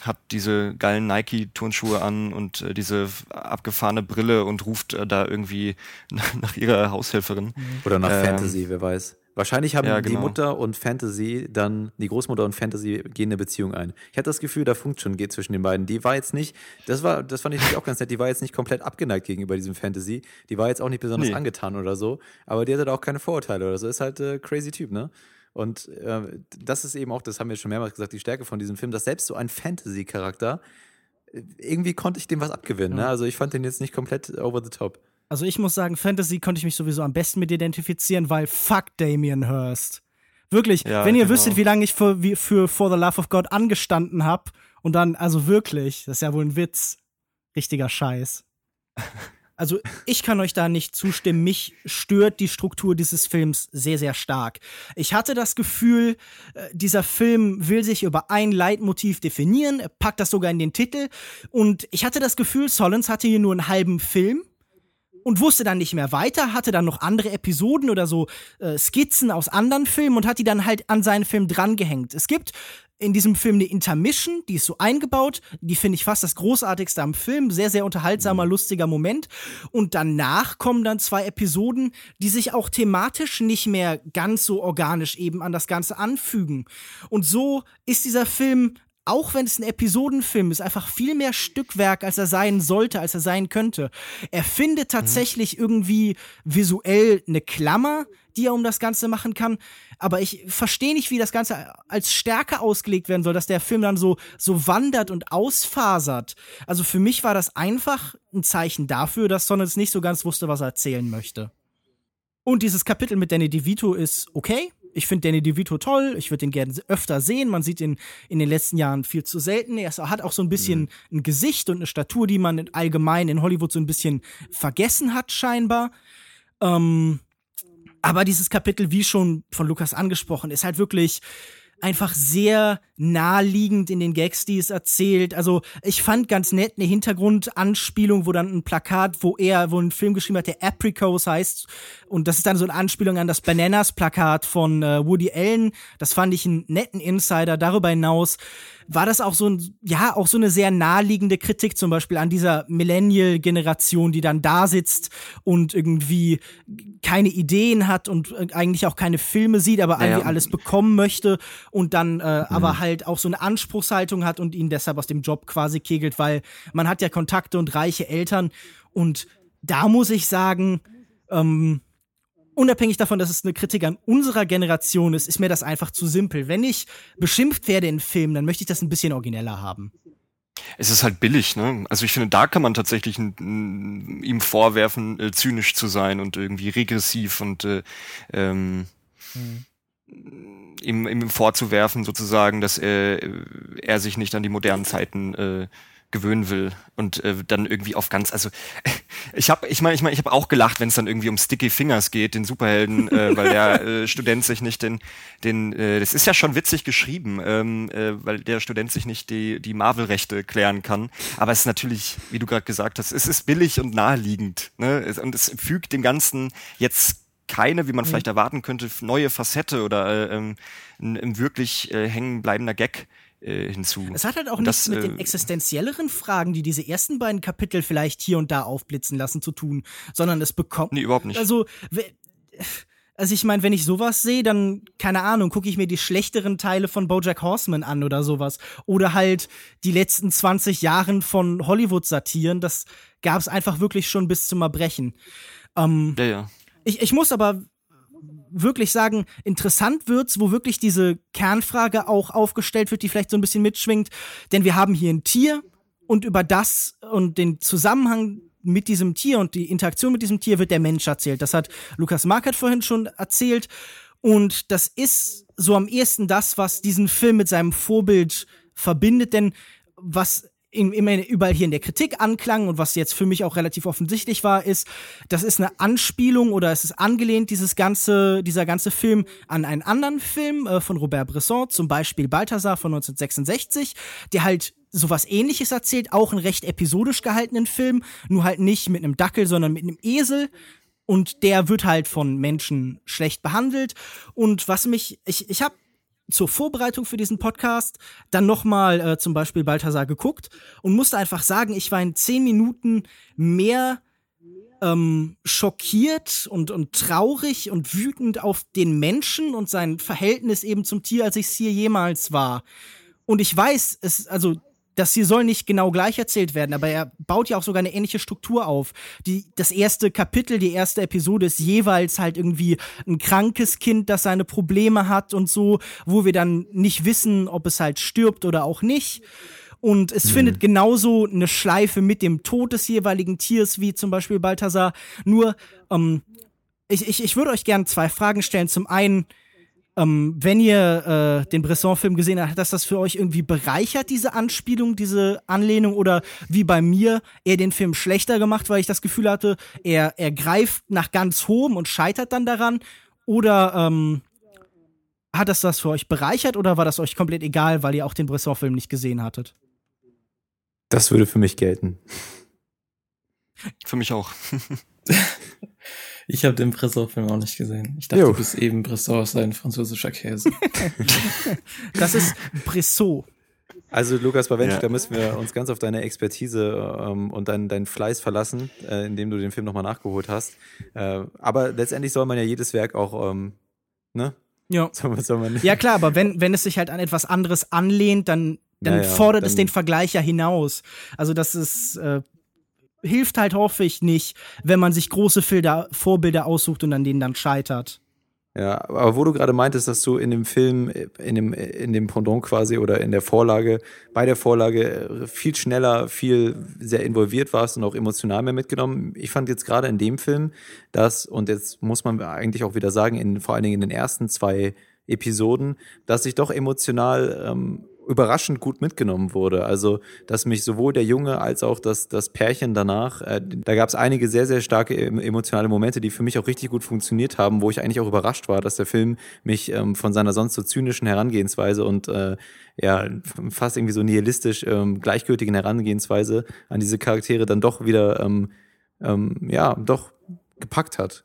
C: hat diese geilen Nike-Turnschuhe an und äh, diese abgefahrene Brille und ruft äh, da irgendwie nach ihrer Haushelferin.
A: Oder nach ähm, Fantasy, wer weiß. Wahrscheinlich haben ja, genau. die Mutter und Fantasy dann, die Großmutter und Fantasy gehen eine Beziehung ein. Ich hatte das Gefühl, da funkt schon geht zwischen den beiden. Die war jetzt nicht, das war, das fand ich auch ganz nett, die war jetzt nicht komplett abgeneigt gegenüber diesem Fantasy. Die war jetzt auch nicht besonders nee. angetan oder so, aber die hatte da auch keine Vorurteile oder so. Ist halt äh, crazy Typ, ne? Und äh, das ist eben auch, das haben wir schon mehrmals gesagt, die Stärke von diesem Film, dass selbst so ein Fantasy-Charakter, äh, irgendwie konnte ich dem was abgewinnen. Ja. Ne? Also ich fand den jetzt nicht komplett over the top.
B: Also ich muss sagen, Fantasy konnte ich mich sowieso am besten mit identifizieren, weil fuck Damien Hirst. Wirklich, ja, wenn ihr genau. wüsstet, wie lange ich für, wie, für For the Love of God angestanden habe und dann, also wirklich, das ist ja wohl ein Witz. Richtiger Scheiß. Also ich kann euch da nicht zustimmen. Mich stört die Struktur dieses Films sehr, sehr stark. Ich hatte das Gefühl, äh, dieser Film will sich über ein Leitmotiv definieren, packt das sogar in den Titel. Und ich hatte das Gefühl, Solens hatte hier nur einen halben Film und wusste dann nicht mehr weiter, hatte dann noch andere Episoden oder so äh, Skizzen aus anderen Filmen und hat die dann halt an seinen Film drangehängt. Es gibt in diesem Film eine Intermission, die ist so eingebaut, die finde ich fast das großartigste am Film, sehr sehr unterhaltsamer, lustiger Moment und danach kommen dann zwei Episoden, die sich auch thematisch nicht mehr ganz so organisch eben an das Ganze anfügen. Und so ist dieser Film auch wenn es ein Episodenfilm ist, einfach viel mehr Stückwerk, als er sein sollte, als er sein könnte. Er findet mhm. tatsächlich mhm. irgendwie visuell eine Klammer, die er um das Ganze machen kann. Aber ich verstehe nicht, wie das Ganze als Stärke ausgelegt werden soll, dass der Film dann so, so wandert und ausfasert. Also für mich war das einfach ein Zeichen dafür, dass Sonnens nicht so ganz wusste, was er erzählen möchte. Und dieses Kapitel mit Danny DeVito ist okay ich finde Danny DeVito toll, ich würde ihn gerne öfter sehen. Man sieht ihn in den letzten Jahren viel zu selten. Er hat auch so ein bisschen mhm. ein Gesicht und eine Statur, die man allgemein in Hollywood so ein bisschen vergessen hat, scheinbar. Ähm, aber dieses Kapitel, wie schon von Lukas angesprochen, ist halt wirklich einfach sehr naheliegend in den Gags, die es erzählt. Also ich fand ganz nett eine Hintergrundanspielung, wo dann ein Plakat, wo er, wo ein Film geschrieben hat, der Apricos heißt. Und das ist dann so eine Anspielung an das Bananas-Plakat von äh, Woody Allen. Das fand ich einen netten Insider. Darüber hinaus war das auch so ein, ja, auch so eine sehr naheliegende Kritik zum Beispiel an dieser Millennial-Generation, die dann da sitzt und irgendwie keine Ideen hat und äh, eigentlich auch keine Filme sieht, aber naja. irgendwie alles bekommen möchte und dann äh, mhm. aber halt auch so eine Anspruchshaltung hat und ihn deshalb aus dem Job quasi kegelt, weil man hat ja Kontakte und reiche Eltern und da muss ich sagen, ähm, unabhängig davon, dass es eine Kritik an unserer Generation ist, ist mir das einfach zu simpel. Wenn ich beschimpft werde in Filmen, dann möchte ich das ein bisschen origineller haben.
C: Es ist halt billig, ne? Also ich finde, da kann man tatsächlich ihm vorwerfen, äh, zynisch zu sein und irgendwie regressiv und äh, ähm, hm. ihm, ihm vorzuwerfen, sozusagen, dass er, er sich nicht an die modernen Zeiten äh, gewöhnen will und äh, dann irgendwie auf ganz also ich habe ich meine ich meine ich habe auch gelacht wenn es dann irgendwie um Sticky Fingers geht den Superhelden äh, weil der äh, Student sich nicht den den äh, das ist ja schon witzig geschrieben ähm, äh, weil der Student sich nicht die die Marvel Rechte klären kann. Aber es ist natürlich wie du gerade gesagt hast es ist billig und naheliegend ne? Und es fügt dem ganzen jetzt keine, wie man mhm. vielleicht erwarten könnte, neue Facette oder äh, ähm, ein, ein wirklich äh, hängen bleibender Gag äh, hinzu.
B: Es hat halt auch nichts mit den äh, existenzielleren Fragen, die diese ersten beiden Kapitel vielleicht hier und da aufblitzen lassen, zu tun, sondern es bekommt.
C: Nee, überhaupt nicht.
B: Also, also ich meine, wenn ich sowas sehe, dann, keine Ahnung, gucke ich mir die schlechteren Teile von Bojack Horseman an oder sowas. Oder halt die letzten 20 Jahren von Hollywood-Satiren. Das gab es einfach wirklich schon bis zum Erbrechen. Ähm,
C: ja, ja.
B: Ich, ich muss aber wirklich sagen, interessant wird's, wo wirklich diese Kernfrage auch aufgestellt wird, die vielleicht so ein bisschen mitschwingt. Denn wir haben hier ein Tier und über das und den Zusammenhang mit diesem Tier und die Interaktion mit diesem Tier wird der Mensch erzählt. Das hat Lukas Markert vorhin schon erzählt. Und das ist so am ehesten das, was diesen Film mit seinem Vorbild verbindet. Denn was immer überall hier in der Kritik anklang und was jetzt für mich auch relativ offensichtlich war, ist, das ist eine Anspielung oder es ist angelehnt, dieses ganze, dieser ganze Film an einen anderen Film äh, von Robert Bresson, zum Beispiel Balthasar von 1966, der halt sowas ähnliches erzählt, auch einen recht episodisch gehaltenen Film, nur halt nicht mit einem Dackel, sondern mit einem Esel. Und der wird halt von Menschen schlecht behandelt. Und was mich, ich, ich habe zur Vorbereitung für diesen Podcast dann nochmal äh, zum Beispiel Balthasar geguckt und musste einfach sagen, ich war in zehn Minuten mehr ähm, schockiert und, und traurig und wütend auf den Menschen und sein Verhältnis eben zum Tier, als ich es hier jemals war. Und ich weiß, es, also das hier soll nicht genau gleich erzählt werden, aber er baut ja auch sogar eine ähnliche Struktur auf. Die, das erste Kapitel, die erste Episode ist jeweils halt irgendwie ein krankes Kind, das seine Probleme hat und so, wo wir dann nicht wissen, ob es halt stirbt oder auch nicht. Und es mhm. findet genauso eine Schleife mit dem Tod des jeweiligen Tiers, wie zum Beispiel Balthasar. Nur, ähm, ich, ich, ich würde euch gerne zwei Fragen stellen. Zum einen, ähm, wenn ihr äh, den Bresson-Film gesehen habt, hat das das für euch irgendwie bereichert, diese Anspielung, diese Anlehnung? Oder wie bei mir, eher den Film schlechter gemacht, weil ich das Gefühl hatte, er, er greift nach ganz hohem und scheitert dann daran? Oder ähm, hat das das für euch bereichert oder war das euch komplett egal, weil ihr auch den Bresson-Film nicht gesehen hattet?
A: Das würde für mich gelten.
C: Für mich auch.
G: Ich habe den Bresson-Film auch nicht gesehen. Ich dachte, jo. bis eben Bresson ist ein französischer Käse.
B: das ist Bressot.
A: Also Lukas Bawensch, ja. da müssen wir uns ganz auf deine Expertise ähm, und deinen dein Fleiß verlassen, äh, indem du den Film nochmal nachgeholt hast. Äh, aber letztendlich soll man ja jedes Werk auch, ähm, ne?
B: Ja. Soll soll man ja klar, aber wenn, wenn es sich halt an etwas anderes anlehnt, dann, dann naja, fordert dann es den Vergleich ja hinaus. Also das ist äh, hilft halt häufig nicht, wenn man sich große Filter, Vorbilder aussucht und an denen dann scheitert.
A: Ja, aber wo du gerade meintest, dass du in dem Film, in dem, in dem Pendant quasi oder in der Vorlage, bei der Vorlage viel schneller, viel sehr involviert warst und auch emotional mehr mitgenommen. Ich fand jetzt gerade in dem Film, dass, und jetzt muss man eigentlich auch wieder sagen, in, vor allen Dingen in den ersten zwei Episoden, dass ich doch emotional ähm, überraschend gut mitgenommen wurde. Also, dass mich sowohl der Junge als auch das, das Pärchen danach, äh, da gab es einige sehr, sehr starke emotionale Momente, die für mich auch richtig gut funktioniert haben, wo ich eigentlich auch überrascht war, dass der Film mich ähm, von seiner sonst so zynischen Herangehensweise und äh, ja, fast irgendwie so nihilistisch ähm, gleichgültigen Herangehensweise an diese Charaktere dann doch wieder, ähm, ähm, ja, doch gepackt hat.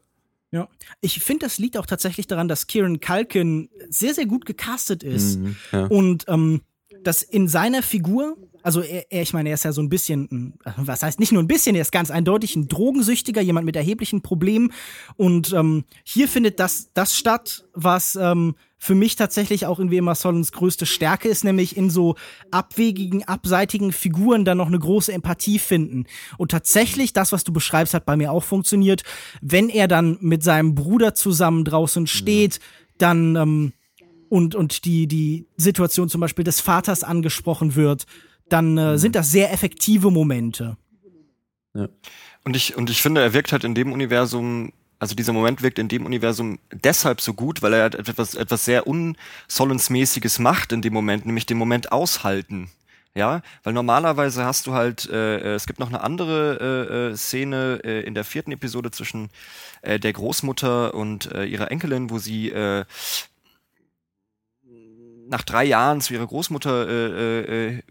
B: Ja, ich finde, das liegt auch tatsächlich daran, dass Kieran Culkin sehr, sehr gut gecastet ist. Mhm, ja. Und ähm, dass in seiner Figur, also er, er, ich meine, er ist ja so ein bisschen, was heißt nicht nur ein bisschen, er ist ganz eindeutig ein Drogensüchtiger, jemand mit erheblichen Problemen. Und ähm, hier findet das, das statt, was ähm, für mich tatsächlich auch irgendwie immer Solons größte Stärke ist, nämlich in so abwegigen, abseitigen Figuren dann noch eine große Empathie finden. Und tatsächlich, das, was du beschreibst, hat bei mir auch funktioniert. Wenn er dann mit seinem Bruder zusammen draußen steht, ja. dann ähm, und, und die, die Situation zum Beispiel des Vaters angesprochen wird, dann äh, mhm. sind das sehr effektive Momente.
C: Ja. Und ich, und ich finde, er wirkt halt in dem Universum, also dieser Moment wirkt in dem Universum deshalb so gut, weil er halt etwas, etwas sehr Unsolensmäßiges macht in dem Moment, nämlich den Moment aushalten. Ja, weil normalerweise hast du halt, äh, äh, es gibt noch eine andere äh, äh, Szene äh, in der vierten Episode zwischen äh, der Großmutter und äh, ihrer Enkelin, wo sie äh, nach drei Jahren zu ihrer Großmutter äh, äh,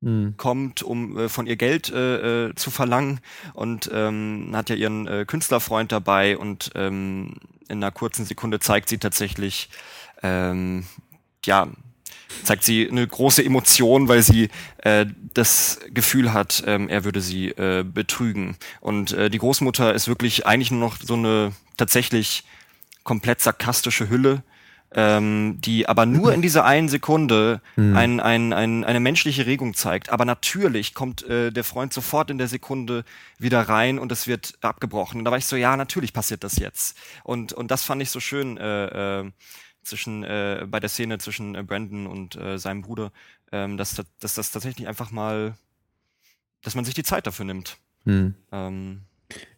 C: mhm. kommt, um äh, von ihr Geld äh, äh, zu verlangen und ähm, hat ja ihren äh, Künstlerfreund dabei und ähm, in einer kurzen Sekunde zeigt sie tatsächlich, ähm, ja, zeigt sie eine große Emotion, weil sie äh, das Gefühl hat, ähm, er würde sie äh, betrügen. Und äh, die Großmutter ist wirklich eigentlich nur noch so eine tatsächlich komplett sarkastische Hülle, ähm, die aber nur in dieser einen Sekunde mhm. ein, ein, ein, eine menschliche Regung zeigt. Aber natürlich kommt äh, der Freund sofort in der Sekunde wieder rein und es wird abgebrochen. Und da war ich so, ja, natürlich passiert das jetzt. Und, und das fand ich so schön äh, äh, zwischen äh, bei der Szene zwischen äh, Brandon und äh, seinem Bruder, ähm, dass, dass das tatsächlich einfach mal, dass man sich die Zeit dafür nimmt. Mhm. Ähm,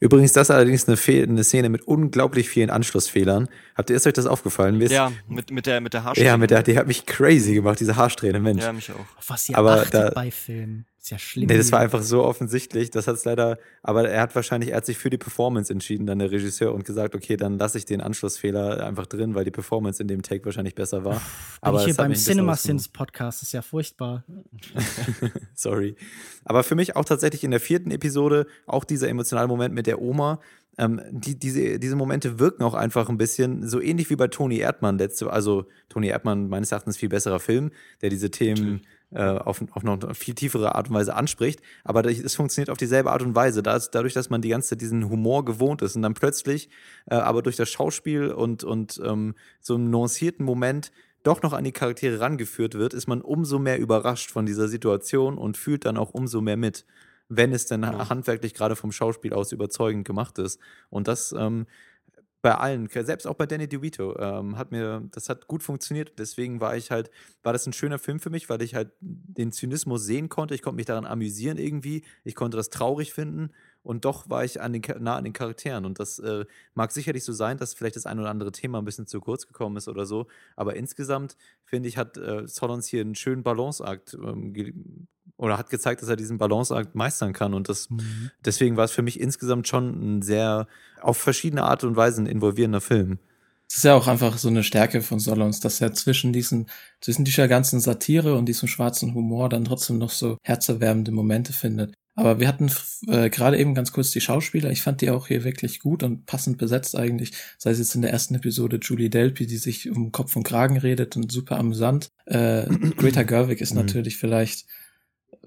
A: Übrigens, das ist allerdings eine, Fe eine Szene mit unglaublich vielen Anschlussfehlern. Habt ihr ist euch das aufgefallen?
C: Mir ja, mit, mit der, mit der Haarsträhne.
A: Ja, mit der, die hat mich crazy gemacht, diese Haarsträhne, Mensch.
C: Ja, mich auch.
B: Was ihr aber achtet da, bei Filmen. Ist ja schlimm.
A: Nee, das war einfach so offensichtlich. Das hat es leider, aber er hat wahrscheinlich, er hat sich für die Performance entschieden, dann der Regisseur, und gesagt, okay, dann lasse ich den Anschlussfehler einfach drin, weil die Performance in dem Take wahrscheinlich besser war. Bin
B: aber ich hier beim Cinema Sins Podcast, das ist ja furchtbar.
A: Sorry. Aber für mich auch tatsächlich in der vierten Episode auch dieser emotionale Moment mit der Oma, ähm, die, diese, diese Momente wirken auch einfach ein bisschen so ähnlich wie bei Toni Erdmann letzte, also Toni Erdmann meines Erachtens viel besserer Film, der diese Themen äh, auf, auf noch eine viel tiefere Art und Weise anspricht. Aber es funktioniert auf dieselbe Art und Weise. Da ist, dadurch, dass man die ganze Zeit diesen Humor gewohnt ist und dann plötzlich, äh, aber durch das Schauspiel und, und ähm, so einen nuancierten Moment doch noch an die Charaktere rangeführt wird, ist man umso mehr überrascht von dieser Situation und fühlt dann auch umso mehr mit, wenn es dann ja. handwerklich gerade vom Schauspiel aus überzeugend gemacht ist. Und das ähm, bei allen, selbst auch bei Danny DeVito, ähm, hat mir, das hat gut funktioniert. Deswegen war ich halt, war das ein schöner Film für mich, weil ich halt den Zynismus sehen konnte. Ich konnte mich daran amüsieren irgendwie. Ich konnte das traurig finden und doch war ich an den, nah an den Charakteren. Und das äh, mag sicherlich so sein, dass vielleicht das ein oder andere Thema ein bisschen zu kurz gekommen ist oder so. Aber insgesamt, finde ich, hat äh, Solons hier einen schönen Balanceakt ähm, oder hat gezeigt, dass er diesen Balanceakt meistern kann. Und das, mhm. deswegen war es für mich insgesamt schon ein sehr auf verschiedene Art und Weisen involvierender Film.
G: Es ist ja auch einfach so eine Stärke von Solons, dass er zwischen diesen, zwischen dieser ganzen Satire und diesem schwarzen Humor dann trotzdem noch so herzerwärmende Momente findet. Aber wir hatten äh, gerade eben ganz kurz die Schauspieler. Ich fand die auch hier wirklich gut und passend besetzt eigentlich. Sei es jetzt in der ersten Episode Julie Delpy, die sich um Kopf und Kragen redet und super amüsant. Äh, Greta Gerwig ist mhm. natürlich vielleicht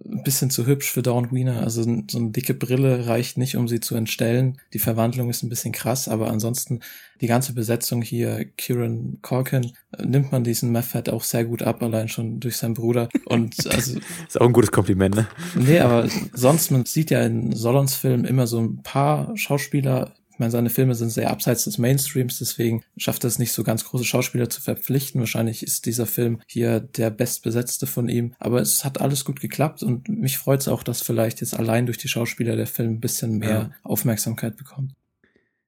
G: ein bisschen zu hübsch für Dawn Wiener. Also so eine dicke Brille reicht nicht, um sie zu entstellen. Die Verwandlung ist ein bisschen krass, aber ansonsten die ganze Besetzung hier, Kieran Corkin, äh, nimmt man diesen Method auch sehr gut ab, allein schon durch seinen Bruder. Und also.
A: ist auch ein gutes Kompliment, ne?
G: Nee, aber sonst, man sieht ja in Solons Film immer so ein paar Schauspieler ich meine, seine Filme sind sehr abseits des Mainstreams, deswegen schafft er es nicht so ganz große Schauspieler zu verpflichten. Wahrscheinlich ist dieser Film hier der bestbesetzte von ihm. Aber es hat alles gut geklappt und mich freut es auch, dass vielleicht jetzt allein durch die Schauspieler der Film ein bisschen mehr ja. Aufmerksamkeit bekommt.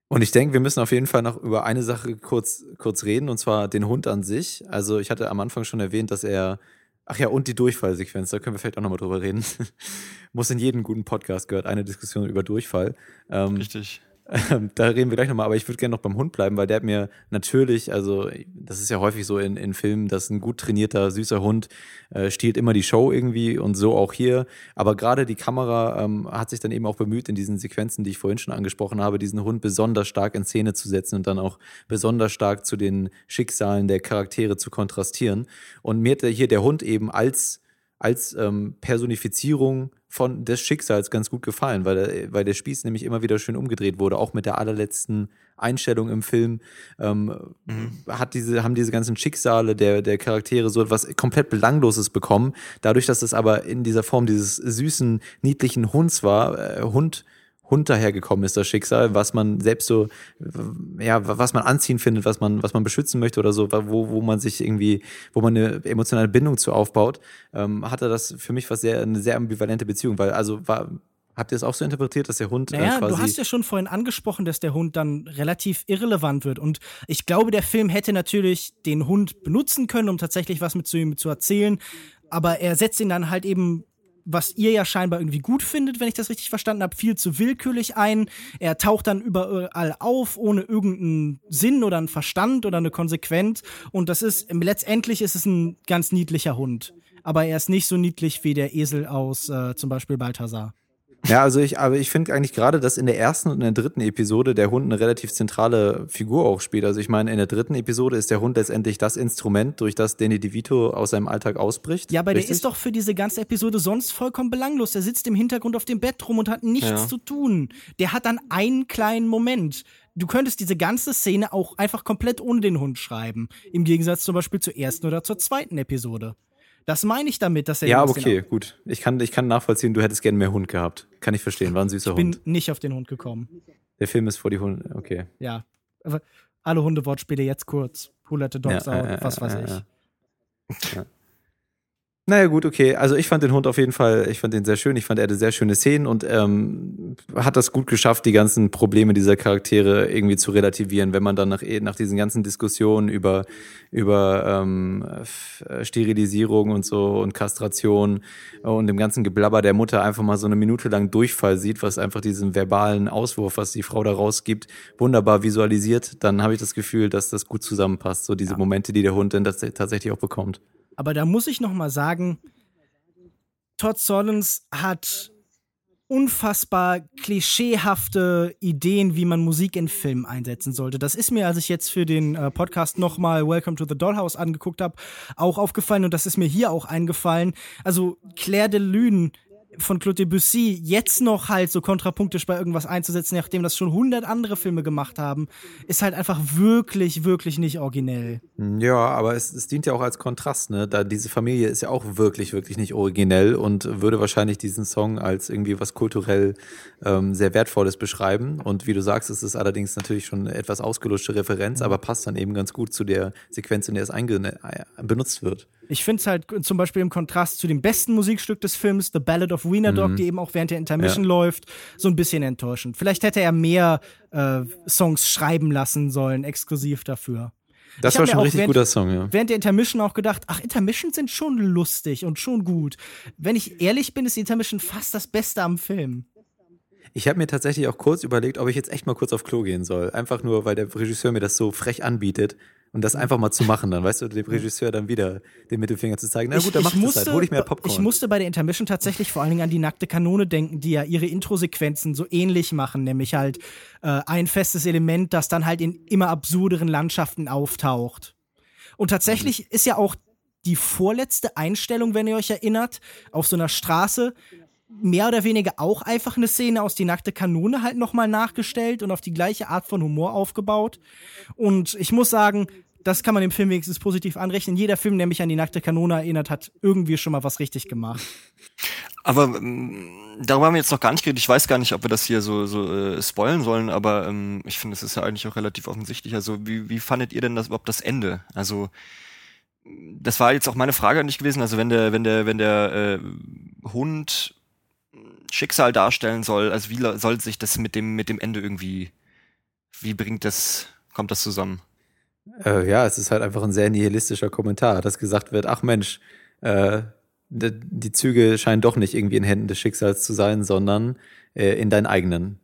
A: Und ich denke, wir müssen auf jeden Fall noch über eine Sache kurz, kurz reden, und zwar den Hund an sich. Also ich hatte am Anfang schon erwähnt, dass er Ach ja, und die Durchfallsequenz, da können wir vielleicht auch nochmal drüber reden. Muss in jedem guten Podcast gehört eine Diskussion über Durchfall.
C: Ähm, Richtig.
A: Ähm, da reden wir gleich nochmal, aber ich würde gerne noch beim Hund bleiben, weil der hat mir natürlich, also das ist ja häufig so in, in Filmen, dass ein gut trainierter, süßer Hund äh, stiehlt immer die Show irgendwie und so auch hier. Aber gerade die Kamera ähm, hat sich dann eben auch bemüht, in diesen Sequenzen, die ich vorhin schon angesprochen habe, diesen Hund besonders stark in Szene zu setzen und dann auch besonders stark zu den Schicksalen der Charaktere zu kontrastieren. Und mir hat hier der Hund eben als, als ähm, Personifizierung von des Schicksals ganz gut gefallen, weil der, weil der Spieß nämlich immer wieder schön umgedreht wurde, auch mit der allerletzten Einstellung im Film ähm, mhm. hat diese, haben diese ganzen Schicksale der, der Charaktere so etwas komplett Belangloses bekommen. Dadurch, dass es aber in dieser Form dieses süßen, niedlichen Hunds war, äh, Hund Hund dahergekommen ist, das Schicksal, was man selbst so, ja, was man anziehen findet, was man, was man beschützen möchte oder so, wo, wo man sich irgendwie, wo man eine emotionale Bindung zu aufbaut, ähm, hatte das für mich was sehr, eine sehr ambivalente Beziehung, weil also war, Habt ihr es auch so interpretiert, dass der Hund
B: äh, naja, quasi du hast ja schon vorhin angesprochen, dass der Hund dann relativ irrelevant wird. Und ich glaube, der Film hätte natürlich den Hund benutzen können, um tatsächlich was mit zu ihm zu erzählen. aber er setzt ihn dann halt eben was ihr ja scheinbar irgendwie gut findet, wenn ich das richtig verstanden habe, viel zu willkürlich ein. Er taucht dann überall auf, ohne irgendeinen Sinn oder einen Verstand oder eine Konsequenz. Und das ist, letztendlich ist es ein ganz niedlicher Hund. Aber er ist nicht so niedlich wie der Esel aus äh, zum Beispiel Balthasar.
A: Ja, also ich, aber ich finde eigentlich gerade, dass in der ersten und in der dritten Episode der Hund eine relativ zentrale Figur auch spielt. Also ich meine, in der dritten Episode ist der Hund letztendlich das Instrument, durch das Danny DeVito aus seinem Alltag ausbricht.
B: Ja, aber richtig? der ist doch für diese ganze Episode sonst vollkommen belanglos. Der sitzt im Hintergrund auf dem Bett rum und hat nichts ja. zu tun. Der hat dann einen kleinen Moment. Du könntest diese ganze Szene auch einfach komplett ohne den Hund schreiben. Im Gegensatz zum Beispiel zur ersten oder zur zweiten Episode. Das meine ich damit, dass er.
A: Ja, okay, gut. Ich kann, ich kann nachvollziehen, du hättest gerne mehr Hund gehabt. Kann ich verstehen, war ein süßer
B: Hund.
A: Ich
B: bin nicht auf den Hund gekommen.
A: Der Film ist vor die Hunde, okay.
B: Ja. Aber alle Hundewortspiele jetzt kurz. Who let the dogs ja, out, äh, was weiß ich.
A: Ja. Naja, gut, okay. Also ich fand den Hund auf jeden Fall, ich fand den sehr schön. Ich fand, er hatte sehr schöne Szenen und ähm, hat das gut geschafft, die ganzen Probleme dieser Charaktere irgendwie zu relativieren, wenn man dann nach, nach diesen ganzen Diskussionen über, über ähm, Sterilisierung und so und Kastration und dem ganzen Geblabber der Mutter einfach mal so eine Minute lang Durchfall sieht, was einfach diesen verbalen Auswurf, was die Frau da rausgibt, wunderbar visualisiert, dann habe ich das Gefühl, dass das gut zusammenpasst, so diese ja. Momente, die der Hund dann tatsächlich auch bekommt.
B: Aber da muss ich noch mal sagen, Todd Solons hat unfassbar klischeehafte Ideen, wie man Musik in Filmen einsetzen sollte. Das ist mir, als ich jetzt für den äh, Podcast nochmal Welcome to the Dollhouse angeguckt habe, auch aufgefallen und das ist mir hier auch eingefallen. Also Claire de Lune von Claude Debussy jetzt noch halt so kontrapunktisch bei irgendwas einzusetzen, nachdem das schon hundert andere Filme gemacht haben, ist halt einfach wirklich, wirklich nicht originell.
A: Ja, aber es, es dient ja auch als Kontrast, ne? Da diese Familie ist ja auch wirklich, wirklich nicht originell und würde wahrscheinlich diesen Song als irgendwie was kulturell ähm, sehr Wertvolles beschreiben. Und wie du sagst, es ist allerdings natürlich schon etwas ausgelutschte Referenz, aber passt dann eben ganz gut zu der Sequenz, in der es benutzt wird.
B: Ich finde es halt zum Beispiel im Kontrast zu dem besten Musikstück des Films, The Ballad of Wiener Dog, mhm. die eben auch während der Intermission ja. läuft, so ein bisschen enttäuschend. Vielleicht hätte er mehr äh, Songs schreiben lassen sollen, exklusiv dafür.
A: Das ich war schon ein richtig während, guter Song, ja.
B: Während der Intermission auch gedacht, ach, Intermissions sind schon lustig und schon gut. Wenn ich ehrlich bin, ist die Intermission fast das Beste am Film.
A: Ich habe mir tatsächlich auch kurz überlegt, ob ich jetzt echt mal kurz auf Klo gehen soll. Einfach nur, weil der Regisseur mir das so frech anbietet und das einfach mal zu machen, dann weißt du, dem Regisseur dann wieder den Mittelfinger zu zeigen. Na gut, dann mach ich das halt, hol ich mehr Popcorn.
B: Ich musste bei der Intermission tatsächlich vor allen Dingen an die nackte Kanone denken, die ja ihre Introsequenzen so ähnlich machen, nämlich halt äh, ein festes Element, das dann halt in immer absurderen Landschaften auftaucht. Und tatsächlich mhm. ist ja auch die vorletzte Einstellung, wenn ihr euch erinnert, auf so einer Straße mehr oder weniger auch einfach eine Szene aus die nackte Kanone halt nochmal nachgestellt und auf die gleiche Art von Humor aufgebaut. Und ich muss sagen, das kann man dem Film wenigstens positiv anrechnen. Jeder Film, der mich an die nackte Kanone erinnert, hat irgendwie schon mal was richtig gemacht.
C: Aber ähm, darüber haben wir jetzt noch gar nicht geredet. Ich weiß gar nicht, ob wir das hier so, so äh, spoilen sollen, aber ähm, ich finde, es ist ja eigentlich auch relativ offensichtlich. Also, wie, wie fandet ihr denn das überhaupt das Ende? Also, das war jetzt auch meine Frage nicht gewesen. Also, wenn der, wenn der, wenn der äh, Hund Schicksal darstellen soll, also wie soll sich das mit dem, mit dem Ende irgendwie, wie bringt das, kommt das zusammen?
A: Äh, ja, es ist halt einfach ein sehr nihilistischer Kommentar, dass gesagt wird, ach Mensch, äh, die Züge scheinen doch nicht irgendwie in Händen des Schicksals zu sein, sondern äh, in deinen eigenen.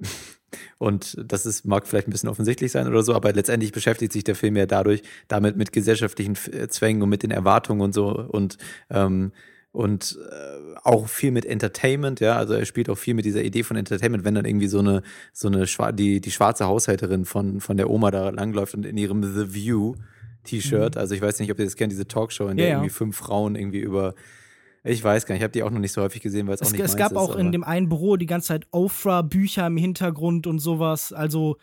A: Und das ist, mag vielleicht ein bisschen offensichtlich sein oder so, aber letztendlich beschäftigt sich der Film ja dadurch damit mit gesellschaftlichen Zwängen und mit den Erwartungen und so und ähm, und äh, auch viel mit Entertainment, ja, also er spielt auch viel mit dieser Idee von Entertainment, wenn dann irgendwie so eine so eine die die schwarze Haushälterin von von der Oma da langläuft und in ihrem The View T-Shirt, mhm. also ich weiß nicht, ob ihr das kennt, diese Talkshow, in der ja, irgendwie fünf Frauen irgendwie über ich weiß gar nicht, ich habe die auch noch nicht so häufig gesehen, weil es auch nicht
B: Es gab
A: ist,
B: auch in dem einen Büro die ganze Zeit Ofra Bücher im Hintergrund und sowas, also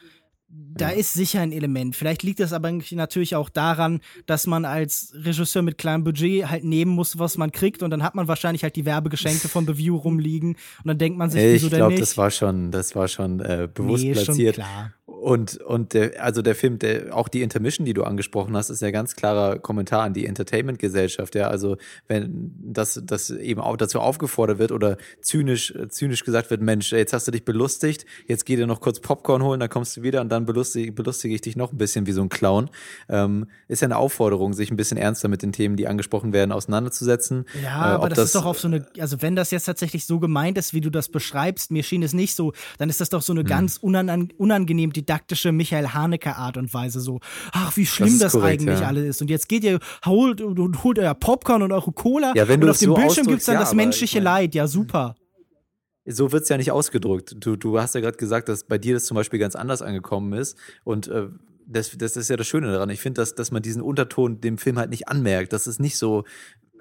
B: da ist sicher ein Element. Vielleicht liegt das aber natürlich auch daran, dass man als Regisseur mit kleinem Budget halt nehmen muss, was man kriegt und dann hat man wahrscheinlich halt die Werbegeschenke von The View rumliegen und dann denkt man sich,
A: ich wieso denn nicht? Ich glaube, das war schon, das war schon äh, bewusst nee, platziert.
B: Schon klar.
A: Und, und der, also der Film, der, auch die Intermission, die du angesprochen hast, ist ja ganz klarer Kommentar an die Entertainment-Gesellschaft. Ja, also wenn das, das eben auch dazu aufgefordert wird oder zynisch, zynisch gesagt wird, Mensch, jetzt hast du dich belustigt, jetzt geh dir noch kurz Popcorn holen, dann kommst du wieder und dann belustige, belustige ich dich noch ein bisschen wie so ein Clown. Ähm, ist ja eine Aufforderung, sich ein bisschen ernster mit den Themen, die angesprochen werden, auseinanderzusetzen.
B: Ja, äh, aber das, das, ist doch auf so eine, also wenn das jetzt tatsächlich so gemeint ist, wie du das beschreibst, mir schien es nicht so, dann ist das doch so eine hm. ganz unangenehm didaktische Michael Haneke Art und Weise so, ach, wie schlimm das, das korrekt, eigentlich ja. alles ist. Und jetzt geht ihr, holt, holt euer Popcorn und eure Cola
A: ja, wenn
B: und
A: auf dem
B: so Bildschirm gibt's dann ja, das menschliche Leid. Ja, super.
A: So wird's ja nicht ausgedrückt. Du, du hast ja gerade gesagt, dass bei dir das zum Beispiel ganz anders angekommen ist. Und äh, das, das ist ja das Schöne daran. Ich finde, dass, dass man diesen Unterton dem Film halt nicht anmerkt. Das ist nicht so,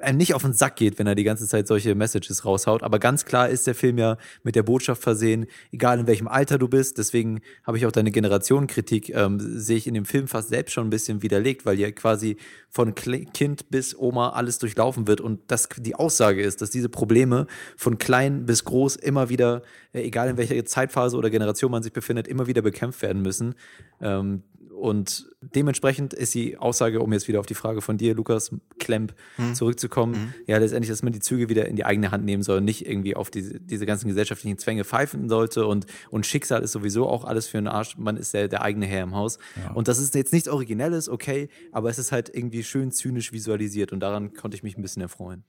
A: einem nicht auf den Sack geht, wenn er die ganze Zeit solche Messages raushaut. Aber ganz klar ist der Film ja mit der Botschaft versehen, egal in welchem Alter du bist. Deswegen habe ich auch deine Generationenkritik, ähm, sehe ich in dem Film fast selbst schon ein bisschen widerlegt, weil ja quasi von Kind bis Oma alles durchlaufen wird und das die Aussage ist, dass diese Probleme von klein bis groß immer wieder, äh, egal in welcher Zeitphase oder Generation man sich befindet, immer wieder bekämpft werden müssen. Ähm, und dementsprechend ist die Aussage, um jetzt wieder auf die Frage von dir, Lukas Klemp, mhm. zurückzukommen, mhm. ja, letztendlich, dass man die Züge wieder in die eigene Hand nehmen soll, nicht irgendwie auf diese, diese ganzen gesellschaftlichen Zwänge pfeifen sollte und, und Schicksal ist sowieso auch alles für einen Arsch, man ist der, der eigene Herr im Haus. Ja. Und das ist jetzt nichts Originelles, okay, aber es ist halt irgendwie schön zynisch visualisiert und daran konnte ich mich ein bisschen erfreuen.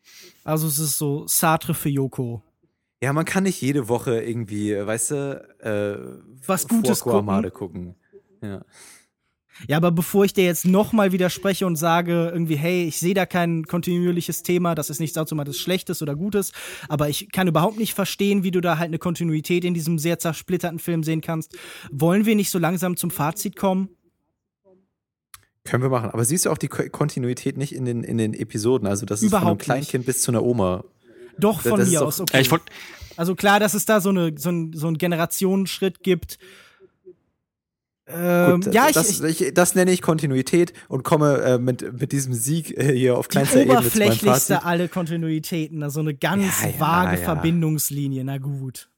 B: Also es ist so Sartre für Yoko.
A: Ja, man kann nicht jede Woche irgendwie, weißt du, äh,
B: was Gutes
A: gucken. gucken. Ja.
B: Ja, aber bevor ich dir jetzt nochmal widerspreche und sage irgendwie, hey, ich sehe da kein kontinuierliches Thema, das ist nichts automatisch Schlechtes oder Gutes, aber ich kann überhaupt nicht verstehen, wie du da halt eine Kontinuität in diesem sehr zersplitterten Film sehen kannst. Wollen wir nicht so langsam zum Fazit kommen?
A: Können wir machen. Aber siehst du auch die Kontinuität nicht in den, in den Episoden? Also, das ist von einem Kleinkind nicht. bis zu einer Oma.
B: Doch, von das mir aus, okay. also klar, dass es da so, eine, so, ein, so einen Generationenschritt gibt,
A: ähm, Gut, ja, das, ich, ich, das nenne ich Kontinuität und komme äh, mit, mit diesem Sieg äh, hier auf kleinster Ebene
B: zu meinem Fazit. alle Kontinuitäten, also eine ganz ja, ja, vage ja. Verbindungslinie, na gut.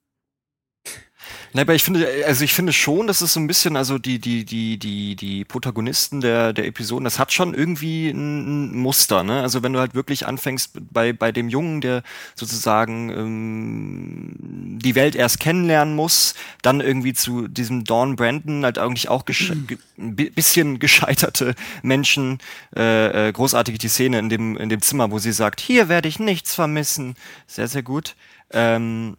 C: Nein, aber ich finde, also ich finde schon, dass es so ein bisschen, also die, die, die, die, die Protagonisten der, der Episoden, das hat schon irgendwie ein, Muster, ne? Also wenn du halt wirklich anfängst bei, bei dem Jungen, der sozusagen ähm, die Welt erst kennenlernen muss, dann irgendwie zu diesem Dawn Brandon, halt eigentlich auch gesch mhm. ein bisschen gescheiterte Menschen, äh, äh, großartig die Szene in dem, in dem Zimmer, wo sie sagt, hier werde ich nichts vermissen. Sehr, sehr gut. Ähm,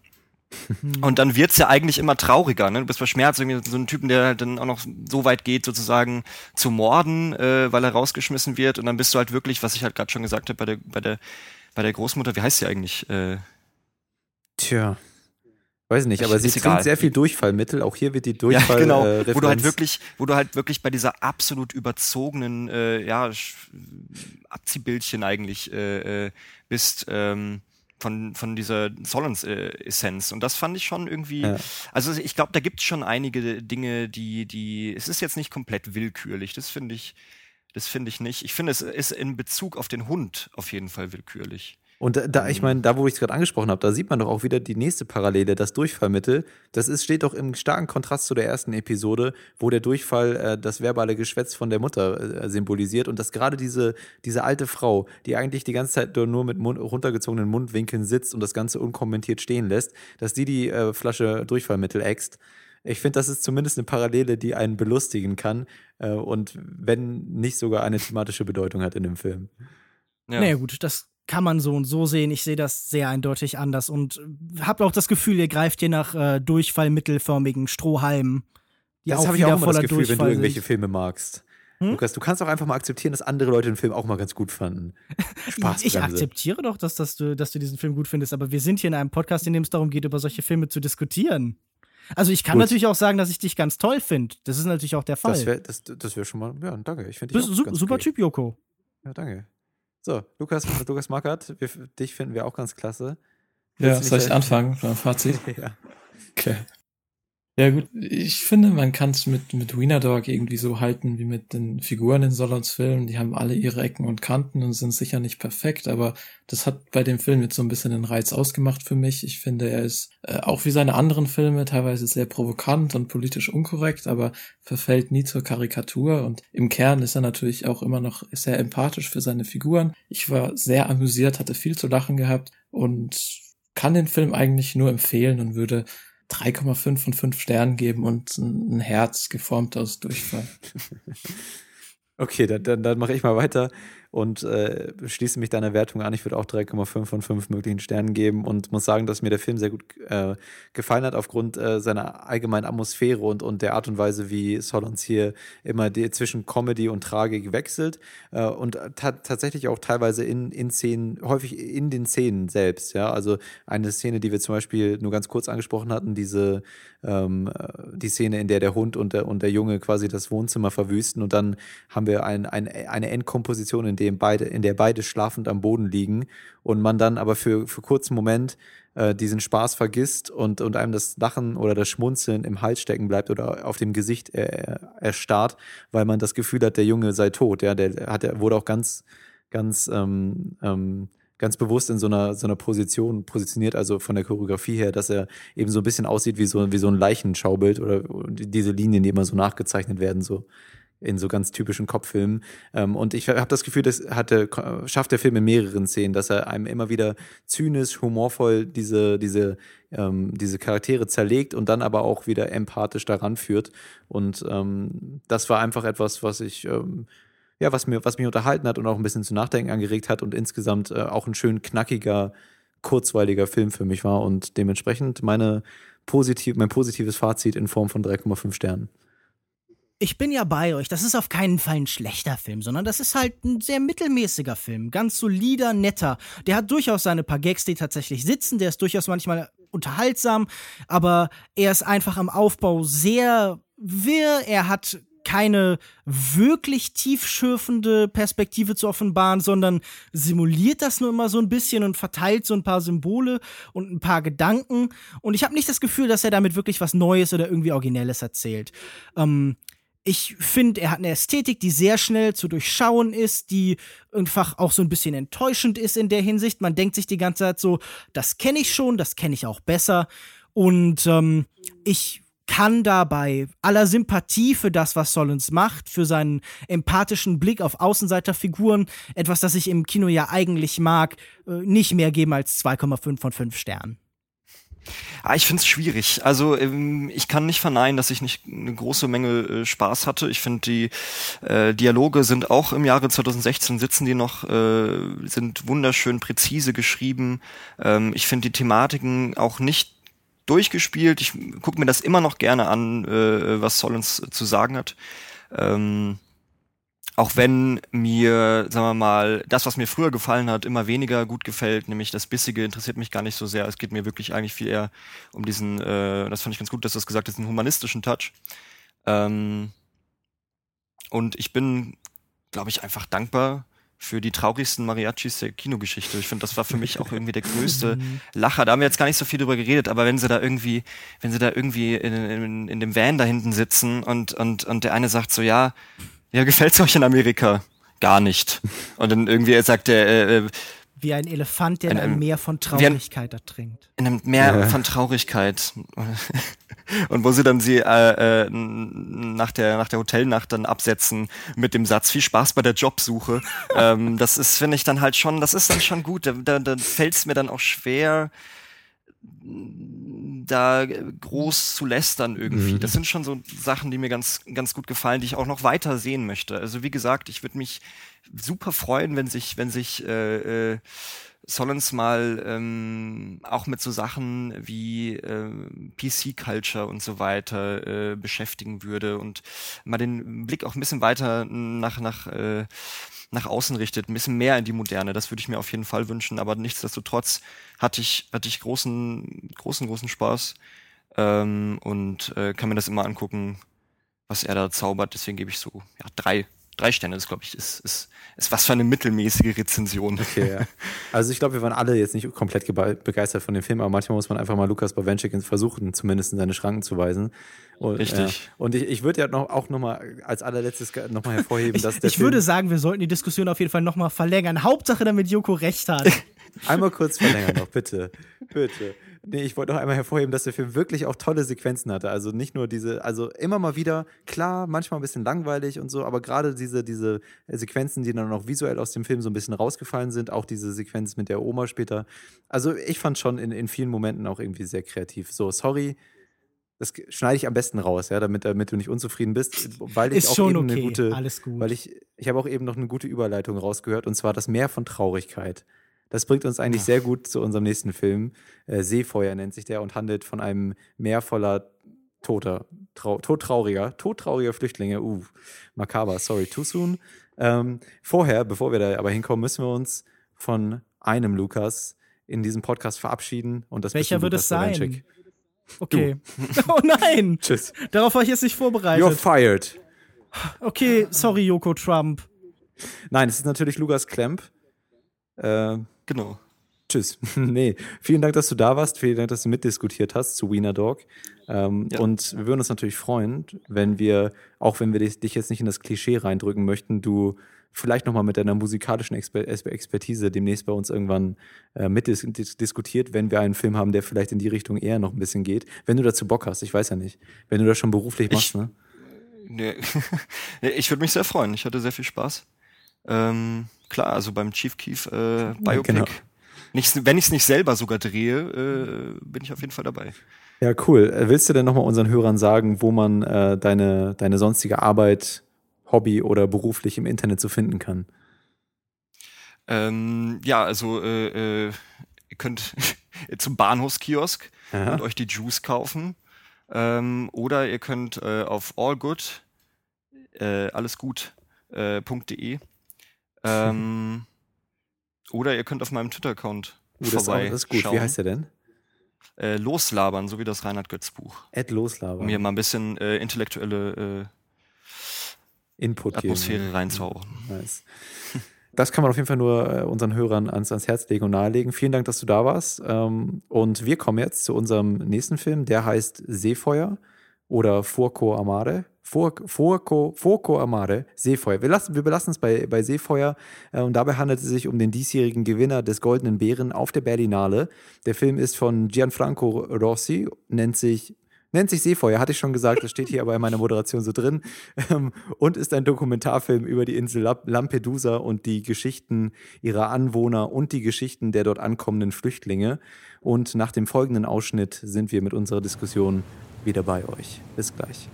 C: Und dann wird's ja eigentlich immer trauriger. Ne? Du bist verschmerzt, irgendwie so ein Typen, der dann auch noch so weit geht, sozusagen zu morden, äh, weil er rausgeschmissen wird. Und dann bist du halt wirklich, was ich halt gerade schon gesagt habe, bei der, bei der, bei der Großmutter, wie heißt sie eigentlich? Äh,
A: Tja. Weiß nicht, aber sie trinkt sehr viel Durchfallmittel. Auch hier wird die Durchfall.
C: Ja, genau. Äh, wo du halt wirklich, wo du halt wirklich bei dieser absolut überzogenen, äh, ja, Abziehbildchen eigentlich äh, äh, bist. Ähm, von, von dieser Solons-Essenz. Und das fand ich schon irgendwie, ja. also ich glaube, da gibt es schon einige Dinge, die, die, es ist jetzt nicht komplett willkürlich. Das finde ich, das finde ich nicht. Ich finde, es ist in Bezug auf den Hund auf jeden Fall willkürlich.
A: Und da, ich meine, da wo ich es gerade angesprochen habe, da sieht man doch auch wieder die nächste Parallele, das Durchfallmittel. Das ist, steht doch im starken Kontrast zu der ersten Episode, wo der Durchfall äh, das verbale Geschwätz von der Mutter äh, symbolisiert und dass gerade diese, diese alte Frau, die eigentlich die ganze Zeit nur mit Mund, runtergezogenen Mundwinkeln sitzt und das Ganze unkommentiert stehen lässt, dass die die äh, Flasche Durchfallmittel äxt. Ich finde, das ist zumindest eine Parallele, die einen belustigen kann äh, und wenn nicht sogar eine thematische Bedeutung hat in dem Film.
B: Ja. Naja, gut, das kann man so und so sehen. Ich sehe das sehr eindeutig anders und habe auch das Gefühl, ihr greift hier nach äh, durchfallmittelförmigen Strohhalmen.
A: Die das habe ich auch immer das Gefühl, wenn du irgendwelche sind. Filme magst. Hm? Lukas, du kannst auch einfach mal akzeptieren, dass andere Leute den Film auch mal ganz gut fanden.
B: Spaß. ich akzeptiere doch, dass, dass, du, dass du diesen Film gut findest, aber wir sind hier in einem Podcast, in dem es darum geht, über solche Filme zu diskutieren. Also ich kann gut. natürlich auch sagen, dass ich dich ganz toll finde. Das ist natürlich auch der Fall.
A: Das wäre das, das wär schon mal, ja, danke. Ich finde dich
B: su super okay. Typ, Joko.
A: Ja, danke. So, Lukas, Lukas Mackert, wir, dich finden wir auch ganz klasse.
G: ja, soll ich anfangen beim Fazit? ja. Okay. Ja gut, ich finde, man kann es mit, mit Wiener Dog irgendwie so halten wie mit den Figuren in Solons Film. Die haben alle ihre Ecken und Kanten und sind sicher nicht perfekt, aber das hat bei dem Film jetzt so ein bisschen den Reiz ausgemacht für mich. Ich finde, er ist äh, auch wie seine anderen Filme teilweise sehr provokant und politisch unkorrekt, aber verfällt nie zur Karikatur und im Kern ist er natürlich auch immer noch sehr empathisch für seine Figuren. Ich war sehr amüsiert, hatte viel zu lachen gehabt und kann den Film eigentlich nur empfehlen und würde 3,5 von 5 Sternen geben und ein Herz geformt aus Durchfall.
A: Okay, dann, dann, dann mache ich mal weiter und äh, schließe mich deiner Wertung an. Ich würde auch 3,5 von 5 möglichen Sternen geben und muss sagen, dass mir der Film sehr gut äh, gefallen hat aufgrund äh, seiner allgemeinen Atmosphäre und, und der Art und Weise, wie Solons hier immer die, zwischen Comedy und Tragik wechselt äh, und tatsächlich auch teilweise in, in Szenen, häufig in den Szenen selbst. Ja, also eine Szene, die wir zum Beispiel nur ganz kurz angesprochen hatten, diese ähm, die Szene, in der der Hund und der, und der Junge quasi das Wohnzimmer verwüsten und dann haben wir ein, ein, eine Endkomposition, in dem beide, in der beide schlafend am Boden liegen und man dann aber für, für kurzen Moment äh, diesen Spaß vergisst und, und einem das Lachen oder das Schmunzeln im Hals stecken bleibt oder auf dem Gesicht äh, erstarrt, weil man das Gefühl hat, der Junge sei tot. Ja, der hat, wurde auch ganz, ganz ähm, ähm, ganz bewusst in so einer, so einer Position positioniert, also von der Choreografie her, dass er eben so ein bisschen aussieht wie so, wie so ein Leichenschaubild oder diese Linien, die immer so nachgezeichnet werden, so in so ganz typischen Kopffilmen. Ähm, und ich habe das Gefühl, das hatte, schafft der Film in mehreren Szenen, dass er einem immer wieder zynisch, humorvoll diese, diese, ähm, diese Charaktere zerlegt und dann aber auch wieder empathisch daran führt. Und ähm, das war einfach etwas, was ich ähm, ja, was mir, was mich unterhalten hat und auch ein bisschen zu nachdenken angeregt hat und insgesamt äh, auch ein schön knackiger, kurzweiliger Film für mich war und dementsprechend meine positiv, mein positives Fazit in Form von 3,5 Sternen.
B: Ich bin ja bei euch. Das ist auf keinen Fall ein schlechter Film, sondern das ist halt ein sehr mittelmäßiger Film. Ganz solider, netter. Der hat durchaus seine paar Gags, die tatsächlich sitzen. Der ist durchaus manchmal unterhaltsam, aber er ist einfach am Aufbau sehr wirr. Er hat keine wirklich tiefschürfende Perspektive zu offenbaren, sondern simuliert das nur immer so ein bisschen und verteilt so ein paar Symbole und ein paar Gedanken. Und ich habe nicht das Gefühl, dass er damit wirklich was Neues oder irgendwie Originelles erzählt. Ähm, ich finde, er hat eine Ästhetik, die sehr schnell zu durchschauen ist, die einfach auch so ein bisschen enttäuschend ist in der Hinsicht. Man denkt sich die ganze Zeit so, das kenne ich schon, das kenne ich auch besser. Und ähm, ich kann dabei aller Sympathie für das, was Solons macht, für seinen empathischen Blick auf Außenseiterfiguren, etwas, das ich im Kino ja eigentlich mag, äh, nicht mehr geben als 2,5 von 5 Sternen.
C: Ah, ich finde es schwierig. Also ähm, ich kann nicht verneinen, dass ich nicht eine große Menge äh, Spaß hatte. Ich finde die äh, Dialoge sind auch im Jahre 2016 sitzen die noch, äh, sind wunderschön präzise geschrieben. Ähm, ich finde die Thematiken auch nicht durchgespielt. Ich gucke mir das immer noch gerne an, äh, was Solons zu sagen hat. Ähm, auch wenn mir, sagen wir mal, das, was mir früher gefallen hat, immer weniger gut gefällt, nämlich das Bissige interessiert mich gar nicht so sehr. Es geht mir wirklich eigentlich viel eher um diesen, äh, das fand ich ganz gut, dass du das gesagt hast, einen humanistischen Touch. Ähm, und ich bin, glaube ich, einfach dankbar für die traurigsten Mariachis der Kinogeschichte. Ich finde, das war für mich auch irgendwie der größte Lacher. Da haben wir jetzt gar nicht so viel drüber geredet, aber wenn sie da irgendwie, wenn sie da irgendwie in, in, in dem Van da hinten sitzen und, und, und der eine sagt so, ja, ja, gefällt's euch in Amerika? Gar nicht. Und dann irgendwie sagt der, äh, äh
B: wie ein Elefant, der in einem Meer von Traurigkeit ertrinkt.
C: In einem Meer ja. von Traurigkeit. Und wo sie dann sie äh, äh, nach der nach der Hotelnacht dann absetzen mit dem Satz viel Spaß bei der Jobsuche. ähm, das ist finde ich dann halt schon, das ist dann schon gut. Da, da, da fällt es mir dann auch schwer da groß zu lästern irgendwie. Mhm. Das sind schon so Sachen, die mir ganz, ganz gut gefallen, die ich auch noch weiter sehen möchte. Also wie gesagt, ich würde mich super freuen, wenn sich, wenn sich äh, äh, Solons mal ähm, auch mit so Sachen wie äh, PC-Culture und so weiter äh, beschäftigen würde und mal den Blick auch ein bisschen weiter nach, nach äh, nach außen richtet, ein bisschen mehr in die Moderne. Das würde ich mir auf jeden Fall wünschen. Aber nichtsdestotrotz hatte ich, hatte ich großen, großen, großen Spaß ähm, und äh, kann mir das immer angucken, was er da zaubert. Deswegen gebe ich so ja, drei drei Sterne ist, glaube ich, ist, ist, ist was für eine mittelmäßige Rezension.
A: Okay, ja. Also ich glaube, wir waren alle jetzt nicht komplett begeistert von dem Film, aber manchmal muss man einfach mal Lukas Bawenschik versuchen, zumindest in seine Schranken zu weisen. Und,
C: Richtig.
A: Ja. Und ich, ich würde ja noch, auch nochmal als allerletztes nochmal hervorheben,
B: ich,
A: dass der
B: Ich Film würde sagen, wir sollten die Diskussion auf jeden Fall nochmal verlängern. Hauptsache, damit Joko recht hat.
A: Einmal kurz verlängern noch, bitte. Bitte. Nee, ich wollte noch einmal hervorheben, dass der Film wirklich auch tolle Sequenzen hatte. Also nicht nur diese, also immer mal wieder, klar, manchmal ein bisschen langweilig und so, aber gerade diese, diese Sequenzen, die dann auch visuell aus dem Film so ein bisschen rausgefallen sind, auch diese Sequenz mit der Oma später. Also ich fand schon in, in vielen Momenten auch irgendwie sehr kreativ. So, sorry, das schneide ich am besten raus, ja, damit, damit du nicht unzufrieden bist, weil ich
B: Ist
A: auch
B: schon
A: eben
B: okay.
A: eine gute,
B: Alles gut.
A: weil ich, ich habe auch eben noch eine gute Überleitung rausgehört und zwar das Meer von Traurigkeit. Das bringt uns eigentlich sehr gut zu unserem nächsten Film. Äh, Seefeuer nennt sich der und handelt von einem Meer voller toter, trau todtrauriger, todtrauriger Flüchtlinge. Uh, makaber, sorry, too soon. Ähm, vorher, bevor wir da aber hinkommen, müssen wir uns von einem Lukas in diesem Podcast verabschieden. Und das
B: Welcher wird es sein?
A: Bawenschik.
B: Okay. oh nein!
A: Tschüss.
B: Darauf war ich jetzt nicht vorbereitet.
A: You're fired.
B: Okay, sorry, Joko Trump.
A: Nein, es ist natürlich Lukas Klemp. Äh,
C: Genau.
A: Tschüss. nee, vielen Dank, dass du da warst. Vielen Dank, dass du mitdiskutiert hast zu Wiener Dog. Ähm,
C: Ja.
A: Und wir würden uns natürlich freuen, wenn wir, auch wenn wir dich, dich jetzt nicht in das Klischee reindrücken möchten, du vielleicht nochmal mit deiner musikalischen Exper Exper- Expertise demnächst bei uns irgendwann äh, mitdiskutiert, wenn wir einen Film haben, der vielleicht in die Richtung eher noch ein bisschen geht. Wenn du dazu Bock hast, ich weiß ja nicht. Wenn du das schon beruflich machst,
C: Ich-
A: ne?
C: Nee. Nee, ich würde mich sehr freuen. Ich hatte sehr viel Spaß. Ähm, klar, also beim Chief Keef äh, Biopic.
A: genau.
C: Nicht, wenn ich es nicht selber sogar drehe, äh, bin ich auf jeden Fall dabei.
A: Ja, cool. Äh, Willst du denn nochmal unseren Hörern sagen, wo man äh, deine, deine sonstige Arbeit, Hobby oder beruflich im Internet so finden kann?
C: Ähm, ja, also äh, äh, ihr könnt zum Bahnhofskiosk
A: Ja.
C: und euch die Juice kaufen. Ähm, oder ihr könnt äh, auf allgood, äh, allesgut, äh, ähm, oder ihr könnt auf meinem Twitter-Account
A: Uh, das, ist auch,
C: vorbei
A: das ist gut. Wie
C: schauen.
A: heißt der denn?
C: Äh, loslabern, so wie das Reinhard Götz Buch.
A: Ed Loslabern.
C: Um hier mal ein bisschen äh, intellektuelle
A: Input
C: äh,
A: geben.
C: Atmosphäre reinzuhauchen.
A: Nice. Das kann man auf jeden Fall nur äh, unseren Hörern ans, ans Herz legen und nahelegen. Vielen Dank, dass du da warst. Ähm, und wir kommen jetzt zu unserem nächsten Film, der heißt Seefeuer oder Furco Amare. Fur, Furco, Furco Amare, Seefeuer. Wir, lassen, wir belassen es bei, bei Seefeuer äh, und dabei handelt es sich um den diesjährigen Gewinner des Goldenen Bären auf der Berlinale. Der Film ist von Gianfranco Rossi, nennt sich Nennt sich Seefeuer, hatte ich schon gesagt, das steht hier aber in meiner Moderation so drin. Ähm, und ist ein Dokumentarfilm über die Insel Lamp- Lampedusa und die Geschichten ihrer Anwohner und die Geschichten der dort ankommenden Flüchtlinge. Und nach dem folgenden Ausschnitt sind wir mit unserer Diskussion wieder bei euch. Bis gleich.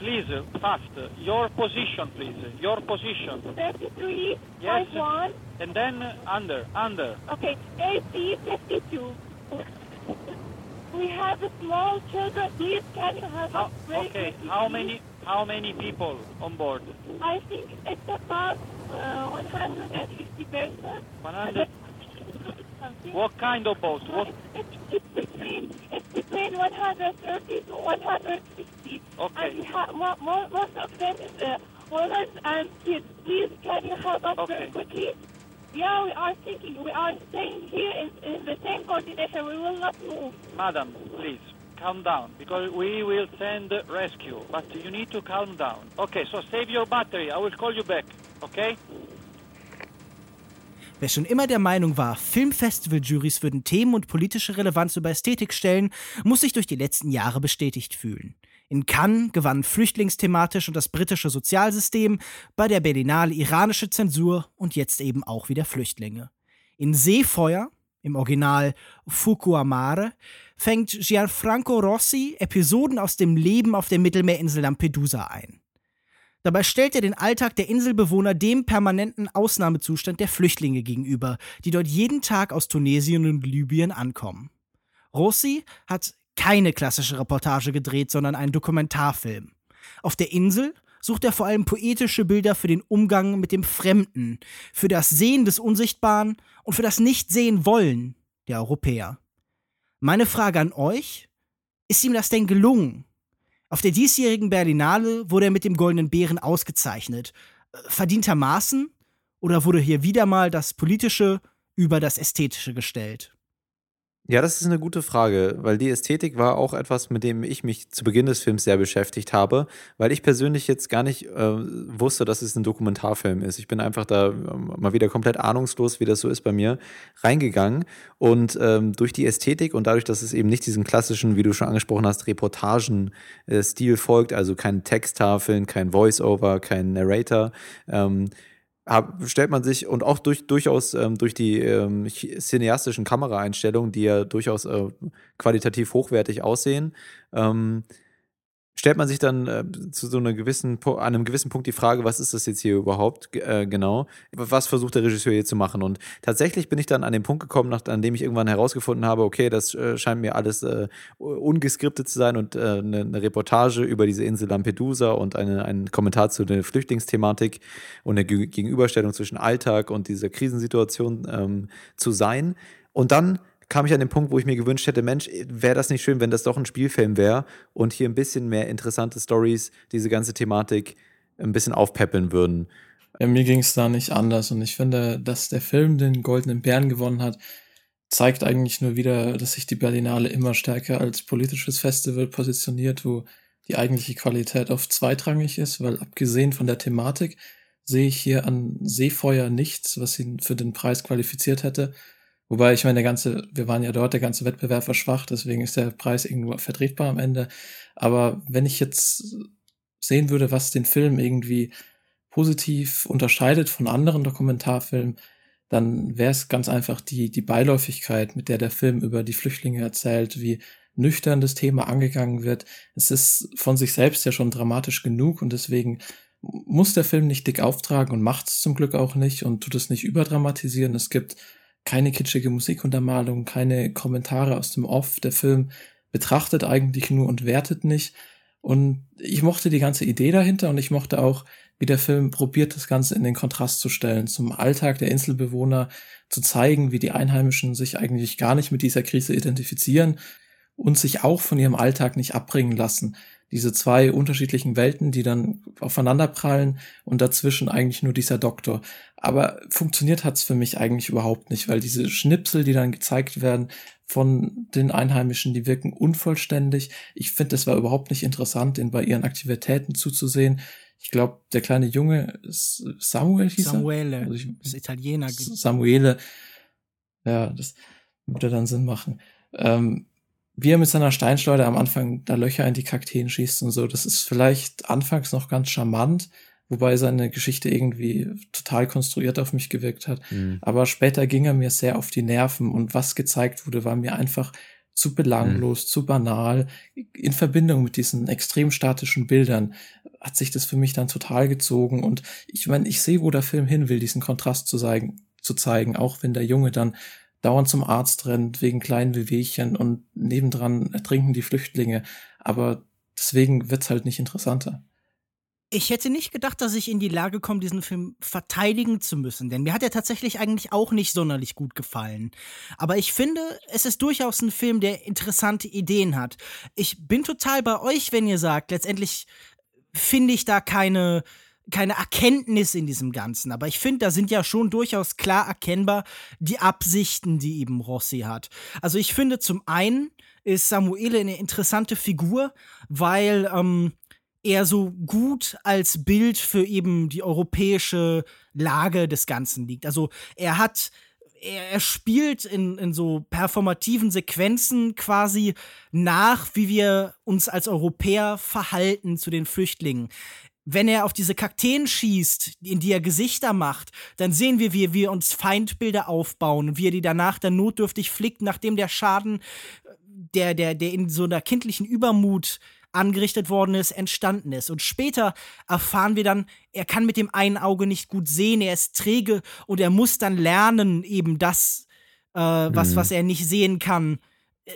H: Please, fast. Your position, please. Your position.
I: 33,
H: Yes.
I: 51.
H: And then under, under.
I: Okay, AC 52. We have small children. Please can you have
H: How,
I: us very
H: okay, how many how many people on board?
I: I think it's about uh, 150 persons.
H: 100.
I: Something.
H: What kind of boat? What?
I: It's, between 130 to 160.
H: Okay.
I: And we have, mo- mo- most of them is uh, women and kids. Please can you help us very quickly? Yeah, we are thinking. We are staying here in, in the same coordination. We will not move.
H: Madam, please calm down because we will send rescue. But you need to calm down. Okay, so save your battery. I will call you back. Okay?
B: Wer schon immer der Meinung war, Filmfestival-Juries würden Themen und politische Relevanz über Ästhetik stellen, muss sich durch die letzten Jahre bestätigt fühlen. In Cannes gewannen flüchtlingsthematisch und das britische Sozialsystem, bei der Berlinale iranische Zensur und jetzt eben auch wieder Flüchtlinge. In Seefeuer, im Original Fukuamare, fängt Gianfranco Rossi Episoden aus dem Leben auf der Mittelmeerinsel Lampedusa ein. Dabei stellt er den Alltag der Inselbewohner dem permanenten Ausnahmezustand der Flüchtlinge gegenüber, die dort jeden Tag aus Tunesien und Libyen ankommen. Rossi hat keine klassische Reportage gedreht, sondern einen Dokumentarfilm. Auf der Insel sucht er vor allem poetische Bilder für den Umgang mit dem Fremden, für das Sehen des Unsichtbaren und für das Nicht-Sehen-Wollen der Europäer. Meine Frage an euch: Ist ihm das denn gelungen? Auf der diesjährigen Berlinale wurde er mit dem Goldenen Bären ausgezeichnet. Verdientermaßen? Oder wurde hier wieder mal das Politische über das Ästhetische gestellt?
A: Ja, das ist eine gute Frage, weil die Ästhetik war auch etwas, mit dem ich mich zu Beginn des Films sehr beschäftigt habe, weil ich persönlich jetzt gar nicht äh, wusste, dass es ein Dokumentarfilm ist. Ich bin einfach da ähm, mal wieder komplett ahnungslos, wie das so ist bei mir, reingegangen und ähm, durch die Ästhetik und dadurch, dass es eben nicht diesen klassischen, wie du schon angesprochen hast, Reportagen-Stil folgt, also kein Texttafeln, kein Voice-Over, kein Narrator, ähm, stellt man sich und auch durch, durchaus ähm, durch die ähm, cineastischen Kameraeinstellungen, die ja durchaus äh, qualitativ hochwertig aussehen, ähm, stellt man sich dann äh, zu so einer gewissen, an einem gewissen Punkt die Frage, was ist das jetzt hier überhaupt äh, genau? Was versucht der Regisseur hier zu machen? Und tatsächlich bin ich dann an den Punkt gekommen, nach, an dem ich irgendwann herausgefunden habe, okay, das äh, scheint mir alles äh, ungeskriptet zu sein und eine, äh, eine, Reportage über diese Insel Lampedusa und eine, ein Kommentar zu der Flüchtlingsthematik und eine Gegenüberstellung zwischen Alltag und dieser Krisensituation ähm, zu sein. Und dann kam ich an den Punkt, wo ich mir gewünscht hätte, Mensch, wäre das nicht schön, wenn das doch ein Spielfilm wäre und hier ein bisschen mehr interessante Stories, diese ganze Thematik ein bisschen aufpäppeln würden.
G: Ja, mir ging es da nicht anders und ich finde, dass der Film den Goldenen Bären gewonnen hat, zeigt eigentlich nur wieder, dass sich die Berlinale immer stärker als politisches Festival positioniert, wo die eigentliche Qualität oft zweitrangig ist, weil abgesehen von der Thematik sehe ich hier an Seefeuer nichts, was ihn für den Preis qualifiziert hätte. Wobei, ich meine, der ganze, wir waren ja dort, der ganze Wettbewerb war schwach, deswegen ist der Preis irgendwo vertretbar am Ende. Aber wenn ich jetzt sehen würde, was den Film irgendwie positiv unterscheidet von anderen Dokumentarfilmen, dann wäre es ganz einfach die, die Beiläufigkeit, mit der der Film über die Flüchtlinge erzählt, wie nüchtern das Thema angegangen wird. Es ist von sich selbst ja schon dramatisch genug und deswegen muss der Film nicht dick auftragen und macht es zum Glück auch nicht und tut es nicht überdramatisieren. Es gibt keine kitschige Musikuntermalung, keine Kommentare aus dem Off. Der Film betrachtet eigentlich nur und wertet nicht. Und ich mochte die ganze Idee dahinter und ich mochte auch, wie der Film probiert, das Ganze in den Kontrast zu stellen, zum Alltag der Inselbewohner zu zeigen, wie die Einheimischen sich eigentlich gar nicht mit dieser Krise identifizieren und sich auch von ihrem Alltag nicht abbringen lassen diese zwei unterschiedlichen Welten, die dann aufeinanderprallen und dazwischen eigentlich nur dieser Doktor. Aber funktioniert hat's für mich eigentlich überhaupt nicht, weil diese Schnipsel, die dann gezeigt werden von den Einheimischen, die wirken unvollständig. Ich finde, es war überhaupt nicht interessant, den bei ihren Aktivitäten zuzusehen. Ich glaube, der kleine Junge Samuel hieß
B: Samuele,
G: er.
B: Also ich, das Italiener.
G: Samuele. Ja, das würde dann Sinn machen. Ähm, wie er mit seiner Steinschleuder am Anfang da Löcher in die Kakteen schießt und so, das ist vielleicht anfangs noch ganz charmant, wobei seine Geschichte irgendwie total konstruiert auf mich gewirkt hat. Mhm. Aber später ging er mir sehr auf die Nerven und was gezeigt wurde, war mir einfach zu belanglos, mhm. zu banal. In Verbindung mit diesen extrem statischen Bildern hat sich das für mich dann total gezogen und ich meine, ich sehe, wo der Film hin will, diesen Kontrast zu zeigen, zu zeigen, auch wenn der Junge dann dauernd zum Arzt rennt wegen kleinen Wehwehchen und nebendran ertrinken die Flüchtlinge. Aber deswegen wird's halt nicht interessanter.
B: Ich hätte nicht gedacht, dass ich in die Lage komme, diesen Film verteidigen zu müssen, denn mir hat er tatsächlich eigentlich auch nicht sonderlich gut gefallen. Aber ich finde, es ist durchaus ein Film, der interessante Ideen hat. Ich bin total bei euch, wenn ihr sagt, letztendlich finde ich da keine keine Erkenntnis in diesem Ganzen, aber ich finde, da sind ja schon durchaus klar erkennbar die Absichten, die eben Rossi hat. Also ich finde zum einen ist Samuele eine interessante Figur, weil ähm, er so gut als Bild für eben die europäische Lage des Ganzen liegt. Also er hat er, spielt in, in so performativen Sequenzen quasi nach, wie wir uns als Europäer verhalten zu den Flüchtlingen wenn er auf diese Kakteen schießt, in die er Gesichter macht, dann sehen wir, wie wir uns Feindbilder aufbauen und wie er die danach dann notdürftig flickt, nachdem der Schaden, der, der, der in so einer kindlichen Übermut angerichtet worden ist, entstanden ist. Und später erfahren wir dann, er kann mit dem einen Auge nicht gut sehen, er ist träge und er muss dann lernen, eben das, äh, was, mhm. was er nicht sehen kann,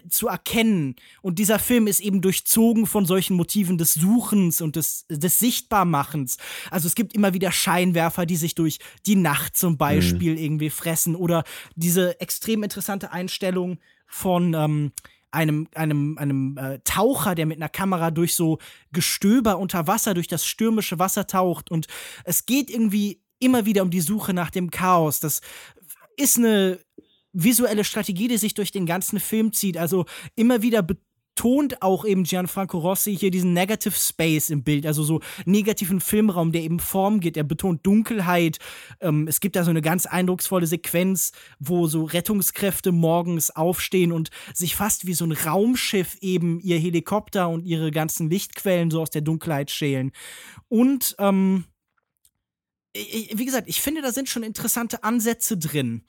B: zu erkennen. Und dieser Film ist eben durchzogen von solchen Motiven des Suchens und des, des Sichtbarmachens. Also es gibt immer wieder Scheinwerfer, die sich durch die Nacht zum Beispiel mhm. irgendwie fressen oder diese extrem interessante Einstellung von ähm, einem, einem, einem äh, Taucher, der mit einer Kamera durch so Gestöber unter Wasser, durch das stürmische Wasser taucht. Und es geht irgendwie immer wieder um die Suche nach dem Chaos. Das ist eine visuelle Strategie, die sich durch den ganzen Film zieht. Also immer wieder betont auch eben Gianfranco Rossi hier diesen Negative Space im Bild, also so negativen Filmraum, der eben Form geht. Er betont Dunkelheit. Ähm, es gibt da so eine ganz eindrucksvolle Sequenz, wo so Rettungskräfte morgens aufstehen und sich fast wie so ein Raumschiff eben ihr Helikopter und ihre ganzen Lichtquellen so aus der Dunkelheit schälen. Und ähm, wie gesagt, ich finde, da sind schon interessante Ansätze drin.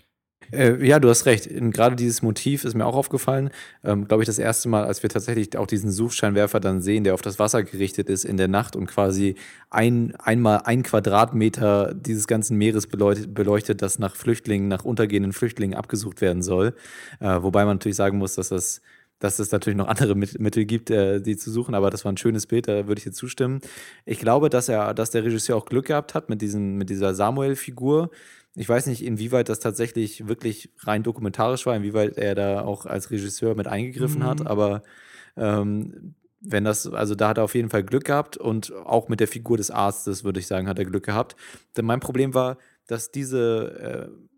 A: Äh, ja, du hast recht. Gerade dieses Motiv ist mir auch aufgefallen. Ähm, Glaube ich, das erste Mal, als wir tatsächlich auch diesen Suchscheinwerfer dann sehen, der auf das Wasser gerichtet ist in der Nacht und quasi ein, einmal ein Quadratmeter dieses ganzen Meeres beleuchtet, beleuchtet das nach Flüchtlingen, nach untergehenden Flüchtlingen abgesucht werden soll. Äh, wobei man natürlich sagen muss, dass das dass es natürlich noch andere Mittel gibt, äh, die zu suchen, aber das war ein schönes Bild, da würde ich dir zustimmen. Ich glaube, dass er, dass der Regisseur auch Glück gehabt hat mit, diesen, mit dieser Samuel-Figur, ich weiß nicht, inwieweit das tatsächlich wirklich rein dokumentarisch war, inwieweit er da auch als Regisseur mit eingegriffen mhm. hat, aber ähm, wenn das, also da hat er auf jeden Fall Glück gehabt und auch mit der Figur des Arztes, würde ich sagen, hat er Glück gehabt. Denn mein Problem war, dass diese äh,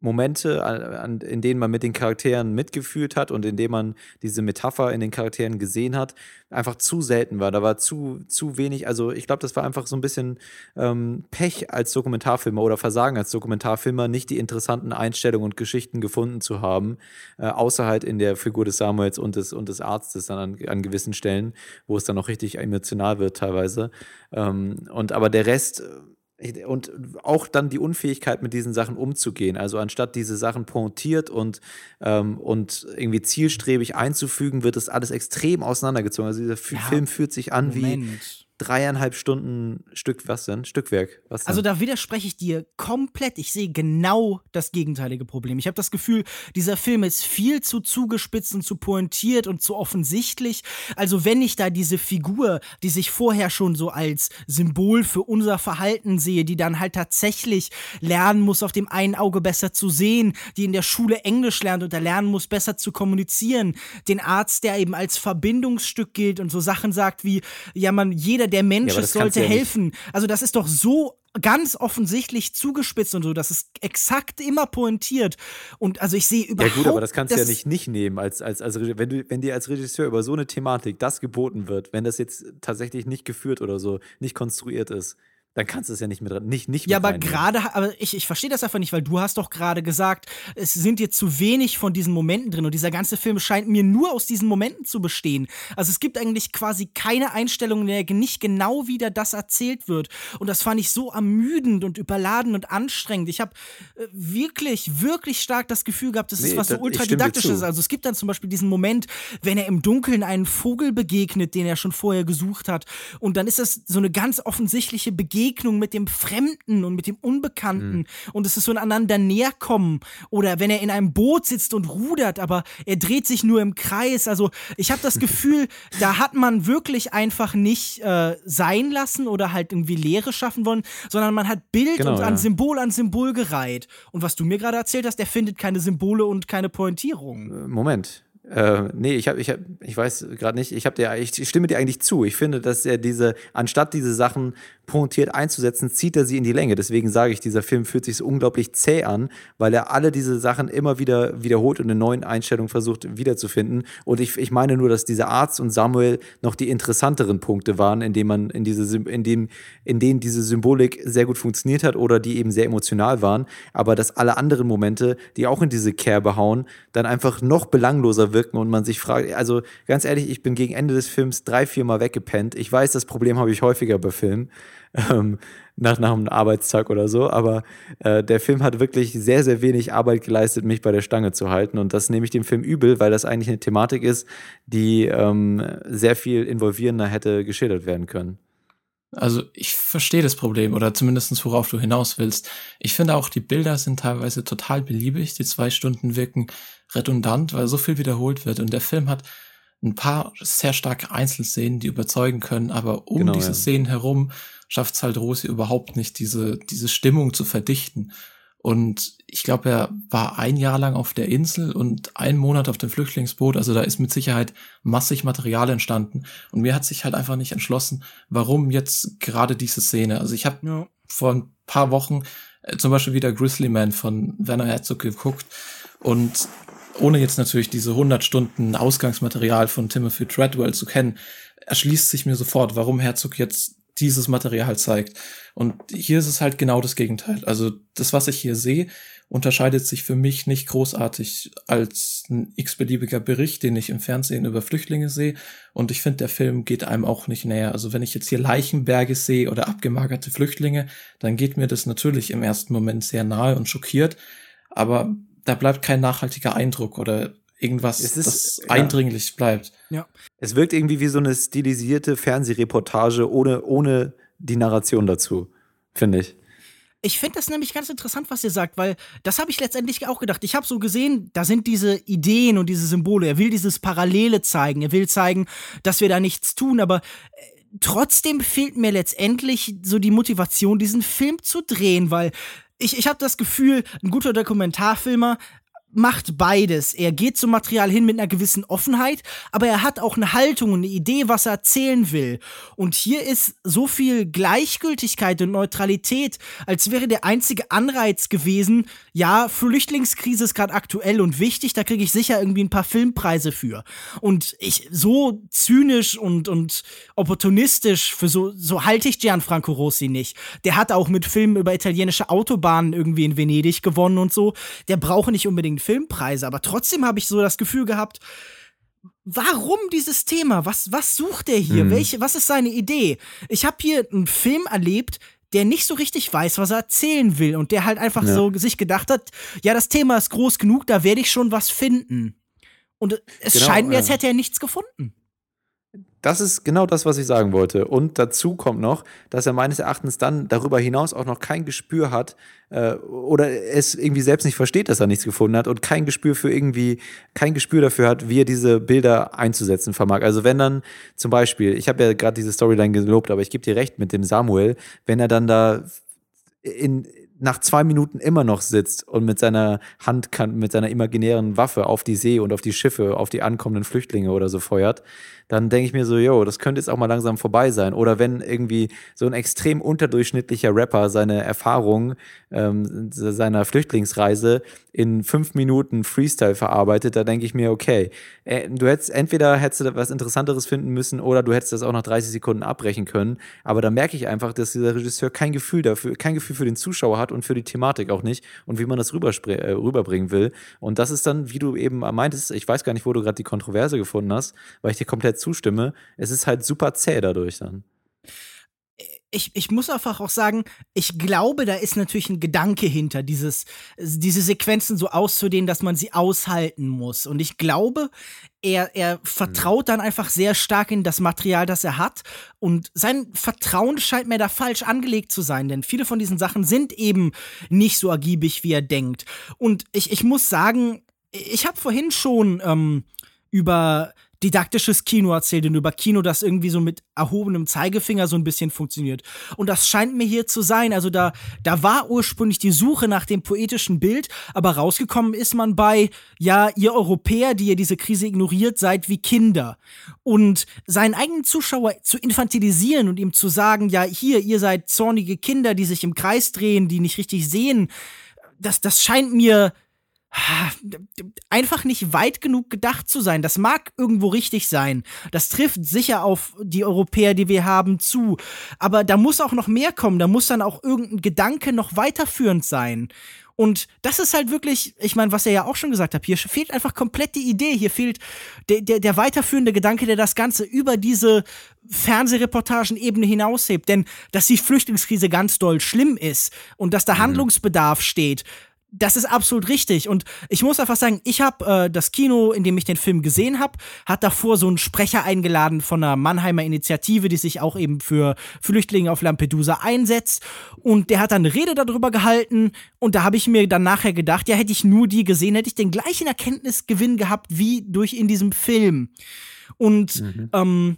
A: Momente, in denen man mit den Charakteren mitgefühlt hat und in denen man diese Metapher in den Charakteren gesehen hat, einfach zu selten war. Da war zu, zu wenig, also ich glaube, das war einfach so ein bisschen ähm, Pech als Dokumentarfilmer oder Versagen als Dokumentarfilmer, nicht die interessanten Einstellungen und Geschichten gefunden zu haben, äh, außer halt in der Figur des Samuels und des, und des Arztes dann an, an gewissen Stellen, wo es dann noch richtig emotional wird teilweise. Ähm, und aber der Rest und auch dann die Unfähigkeit, mit diesen Sachen umzugehen. Also anstatt diese Sachen pointiert und, ähm, und irgendwie zielstrebig einzufügen, wird das alles extrem auseinandergezogen. Also dieser ja, Film fühlt sich an Moment. wie dreieinhalb Stunden Stück, was denn? Stückwerk. Was denn?
B: Also da widerspreche ich dir komplett. Ich sehe genau das gegenteilige Problem. Ich habe das Gefühl, dieser Film ist viel zu zugespitzt und zu pointiert und zu offensichtlich. Also wenn ich da diese Figur, die sich vorher schon so als Symbol für unser Verhalten sehe, die dann halt tatsächlich lernen muss, auf dem einen Auge besser zu sehen, die in der Schule Englisch lernt und da lernen muss, besser zu kommunizieren, den Arzt, der eben als Verbindungsstück gilt und so Sachen sagt wie, ja man, jeder, der Mensch ja, sollte helfen. Also das ist doch so ganz offensichtlich zugespitzt und so, das ist exakt immer pointiert. Und also ich sehe überhaupt.
A: Ja gut, aber das kannst du ja nicht nicht nehmen als als als wenn du wenn dir als Regisseur über so eine Thematik das geboten wird, wenn das jetzt tatsächlich nicht geführt oder so nicht konstruiert ist dann kannst du es ja nicht mit nicht nicht
B: Ja, aber gerade aber ich, ich verstehe das einfach nicht, weil du hast doch gerade gesagt, es sind dir zu wenig von diesen Momenten drin und dieser ganze Film scheint mir nur aus diesen Momenten zu bestehen. Also es gibt eigentlich quasi keine Einstellung, in der nicht genau wieder das erzählt wird und das fand ich so ermüdend und überladen und anstrengend. Ich habe äh, wirklich wirklich stark das Gefühl gehabt, das nee, ist was so ultradidaktisches. Also es gibt dann zum Beispiel diesen Moment, wenn er im Dunkeln einen Vogel begegnet, den er schon vorher gesucht hat und dann ist das so eine ganz offensichtliche Begegnung Begegnung mit dem Fremden und mit dem Unbekannten mhm. und es ist so ein einander näherkommen oder wenn er in einem Boot sitzt und rudert, aber er dreht sich nur im Kreis. Also ich habe das Gefühl, da hat man wirklich einfach nicht äh, sein lassen oder halt irgendwie Leere schaffen wollen, sondern man hat Bild genau, und an Symbol an Symbol gereiht. Und was du mir gerade erzählt hast, der findet keine Symbole und keine Pointierung.
A: Äh, Moment. Äh, nee, ich habe, ich hab, ich weiß gerade nicht, ich habe dir, ich stimme dir eigentlich zu. Ich finde, dass er diese, anstatt diese Sachen pointiert einzusetzen, zieht er sie in die Länge. Deswegen sage ich, dieser Film fühlt sich so unglaublich zäh an, weil er alle diese Sachen immer wieder wiederholt und in neuen Einstellungen versucht wiederzufinden. Und ich, ich meine nur, dass dieser Arzt und Samuel noch die interessanteren Punkte waren, in denen man in diese, in dem, in denen diese Symbolik sehr gut funktioniert hat oder die eben sehr emotional waren. Aber dass alle anderen Momente, die auch in diese Kerbe hauen, dann einfach noch belangloser wirken und man sich fragt, also ganz ehrlich, ich bin gegen Ende des Films drei, vier Mal weggepennt. Ich weiß, das Problem habe ich häufiger bei Filmen ähm, nach, nach einem Arbeitstag oder so. Aber äh, der Film hat wirklich sehr, sehr wenig Arbeit geleistet, mich bei der Stange zu halten. Und das nehme ich dem Film übel, weil das eigentlich eine Thematik ist, die ähm, sehr viel involvierender hätte geschildert werden können.
G: Also ich verstehe das Problem oder zumindestens worauf du hinaus willst. Ich finde auch, die Bilder sind teilweise total beliebig. Die zwei Stunden wirken redundant, weil so viel wiederholt wird. Und der Film hat ein paar sehr starke Einzelszenen, die überzeugen können, aber um genau, diese ja. Szenen herum schafft es halt Rosi überhaupt nicht, diese, diese Stimmung zu verdichten. Und ich glaube, er war ein Jahr lang auf der Insel und einen Monat auf dem Flüchtlingsboot. Also da ist mit Sicherheit massig Material entstanden. Und mir hat sich halt einfach nicht entschlossen, warum jetzt gerade diese Szene. Also ich habe ja. vor ein paar Wochen äh, zum Beispiel wieder Grizzly Man von Werner Herzog geguckt. Und ohne jetzt natürlich diese 100 Stunden Ausgangsmaterial von Timothy Treadwell zu kennen, erschließt sich mir sofort, warum Herzog jetzt dieses Material zeigt. Und hier ist es halt genau das Gegenteil. Also das, was ich hier sehe, unterscheidet sich für mich nicht großartig als ein x-beliebiger Bericht, den ich im Fernsehen über Flüchtlinge sehe. Und ich finde, der Film geht einem auch nicht näher. Also wenn ich jetzt hier Leichenberge sehe oder abgemagerte Flüchtlinge, dann geht mir das natürlich im ersten Moment sehr nahe und schockiert. Aber da bleibt kein nachhaltiger Eindruck oder irgendwas, ist, das eindringlich ja. bleibt.
A: Ja. Es wirkt irgendwie wie so eine stilisierte Fernsehreportage ohne, ohne die Narration dazu, finde ich.
B: Ich finde das nämlich ganz interessant, was ihr sagt, weil das habe ich letztendlich auch gedacht. Ich habe so gesehen, da sind diese Ideen und diese Symbole. Er will dieses Parallele zeigen. Er will zeigen, dass wir da nichts tun, aber äh, trotzdem fehlt mir letztendlich so die Motivation, diesen Film zu drehen, weil ich, ich habe das Gefühl, ein guter Dokumentarfilmer macht beides. Er geht zum Material hin mit einer gewissen Offenheit, aber er hat auch eine Haltung und eine Idee, was er erzählen will. Und hier ist so viel Gleichgültigkeit und Neutralität, als wäre der einzige Anreiz gewesen, ja, Flüchtlingskrise ist gerade aktuell und wichtig, da kriege ich sicher irgendwie ein paar Filmpreise für. Und ich so zynisch und und opportunistisch für so so halte ich Gianfranco Rossi nicht. Der hat auch mit Filmen über italienische Autobahnen irgendwie in Venedig gewonnen und so. Der braucht nicht unbedingt Filmpreise, aber trotzdem habe ich so das Gefühl gehabt, warum dieses Thema? Was, was sucht er hier? Mhm. Welche, was ist seine Idee? Ich habe hier einen Film erlebt, der nicht so richtig weiß, was er erzählen will und der halt einfach ja. so sich gedacht hat, ja, das Thema ist groß genug, da werde ich schon was finden. Und es genau, scheint mir, als hätte er nichts gefunden.
A: Das ist genau das, was ich sagen wollte. Und dazu kommt noch, dass er meines Erachtens dann darüber hinaus auch noch kein Gespür hat äh, oder es irgendwie selbst nicht versteht, dass er nichts gefunden hat und kein Gespür für irgendwie, kein Gespür dafür hat, wie er diese Bilder einzusetzen vermag. Also wenn dann zum Beispiel, ich habe ja gerade diese Storyline gelobt, aber ich gebe dir recht mit dem Samuel, wenn er dann da in, nach zwei Minuten immer noch sitzt und mit seiner Hand mit seiner imaginären Waffe auf die See und auf die Schiffe, auf die ankommenden Flüchtlinge oder so feuert, dann denke ich mir so, yo, das könnte jetzt auch mal langsam vorbei sein. Oder wenn irgendwie so ein extrem unterdurchschnittlicher Rapper seine Erfahrung ähm, seiner Flüchtlingsreise in fünf Minuten Freestyle verarbeitet, da denke ich mir, okay, äh, du hättest entweder hättest du was Interessanteres finden müssen oder du hättest das auch nach 30 Sekunden abbrechen können. Aber da merke ich einfach, dass dieser Regisseur kein Gefühl dafür, kein Gefühl für den Zuschauer hat und für die Thematik auch nicht und wie man das äh, rüberbringen will. Und das ist dann, wie du eben meintest, ich weiß gar nicht, wo du gerade die Kontroverse gefunden hast, weil ich dir komplett zustimme, es ist halt super zäh dadurch dann.
B: Ich, ich muss einfach auch sagen, ich glaube, da ist natürlich ein Gedanke hinter, dieses, diese Sequenzen so auszudehnen, dass man sie aushalten muss. Und ich glaube, er, er vertraut dann einfach sehr stark in das Material, das er hat. Und sein Vertrauen scheint mir da falsch angelegt zu sein, denn viele von diesen Sachen sind eben nicht so ergiebig, wie er denkt. Und ich, ich muss sagen, ich habe vorhin schon ähm, über didaktisches Kino erzählt und über Kino, das irgendwie so mit erhobenem Zeigefinger so ein bisschen funktioniert. Und das scheint mir hier zu sein. Also da, da war ursprünglich die Suche nach dem poetischen Bild, aber rausgekommen ist man bei, ja, ihr Europäer, die ihr diese Krise ignoriert, seid wie Kinder. Und seinen eigenen Zuschauer zu infantilisieren und ihm zu sagen, ja, hier, ihr seid zornige Kinder, die sich im Kreis drehen, die nicht richtig sehen, das, das scheint mir einfach nicht weit genug gedacht zu sein. Das mag irgendwo richtig sein. Das trifft sicher auf die Europäer, die wir haben, zu. Aber da muss auch noch mehr kommen. Da muss dann auch irgendein Gedanke noch weiterführend sein. Und das ist halt wirklich, ich meine, was er ja auch schon gesagt hat, hier fehlt einfach komplett die Idee, hier fehlt der, der, der weiterführende Gedanke, der das Ganze über diese Fernsehreportagen-Ebene hinaushebt. Denn dass die Flüchtlingskrise ganz doll schlimm ist und dass da mhm. Handlungsbedarf steht, das ist absolut richtig. Und ich muss einfach sagen, ich habe äh, das Kino, in dem ich den Film gesehen habe, hat davor so einen Sprecher eingeladen von einer Mannheimer Initiative, die sich auch eben für Flüchtlinge auf Lampedusa einsetzt. Und der hat dann eine Rede darüber gehalten. Und da habe ich mir dann nachher gedacht, ja, hätte ich nur die gesehen, hätte ich den gleichen Erkenntnisgewinn gehabt wie durch in diesem Film. Und mhm. ähm,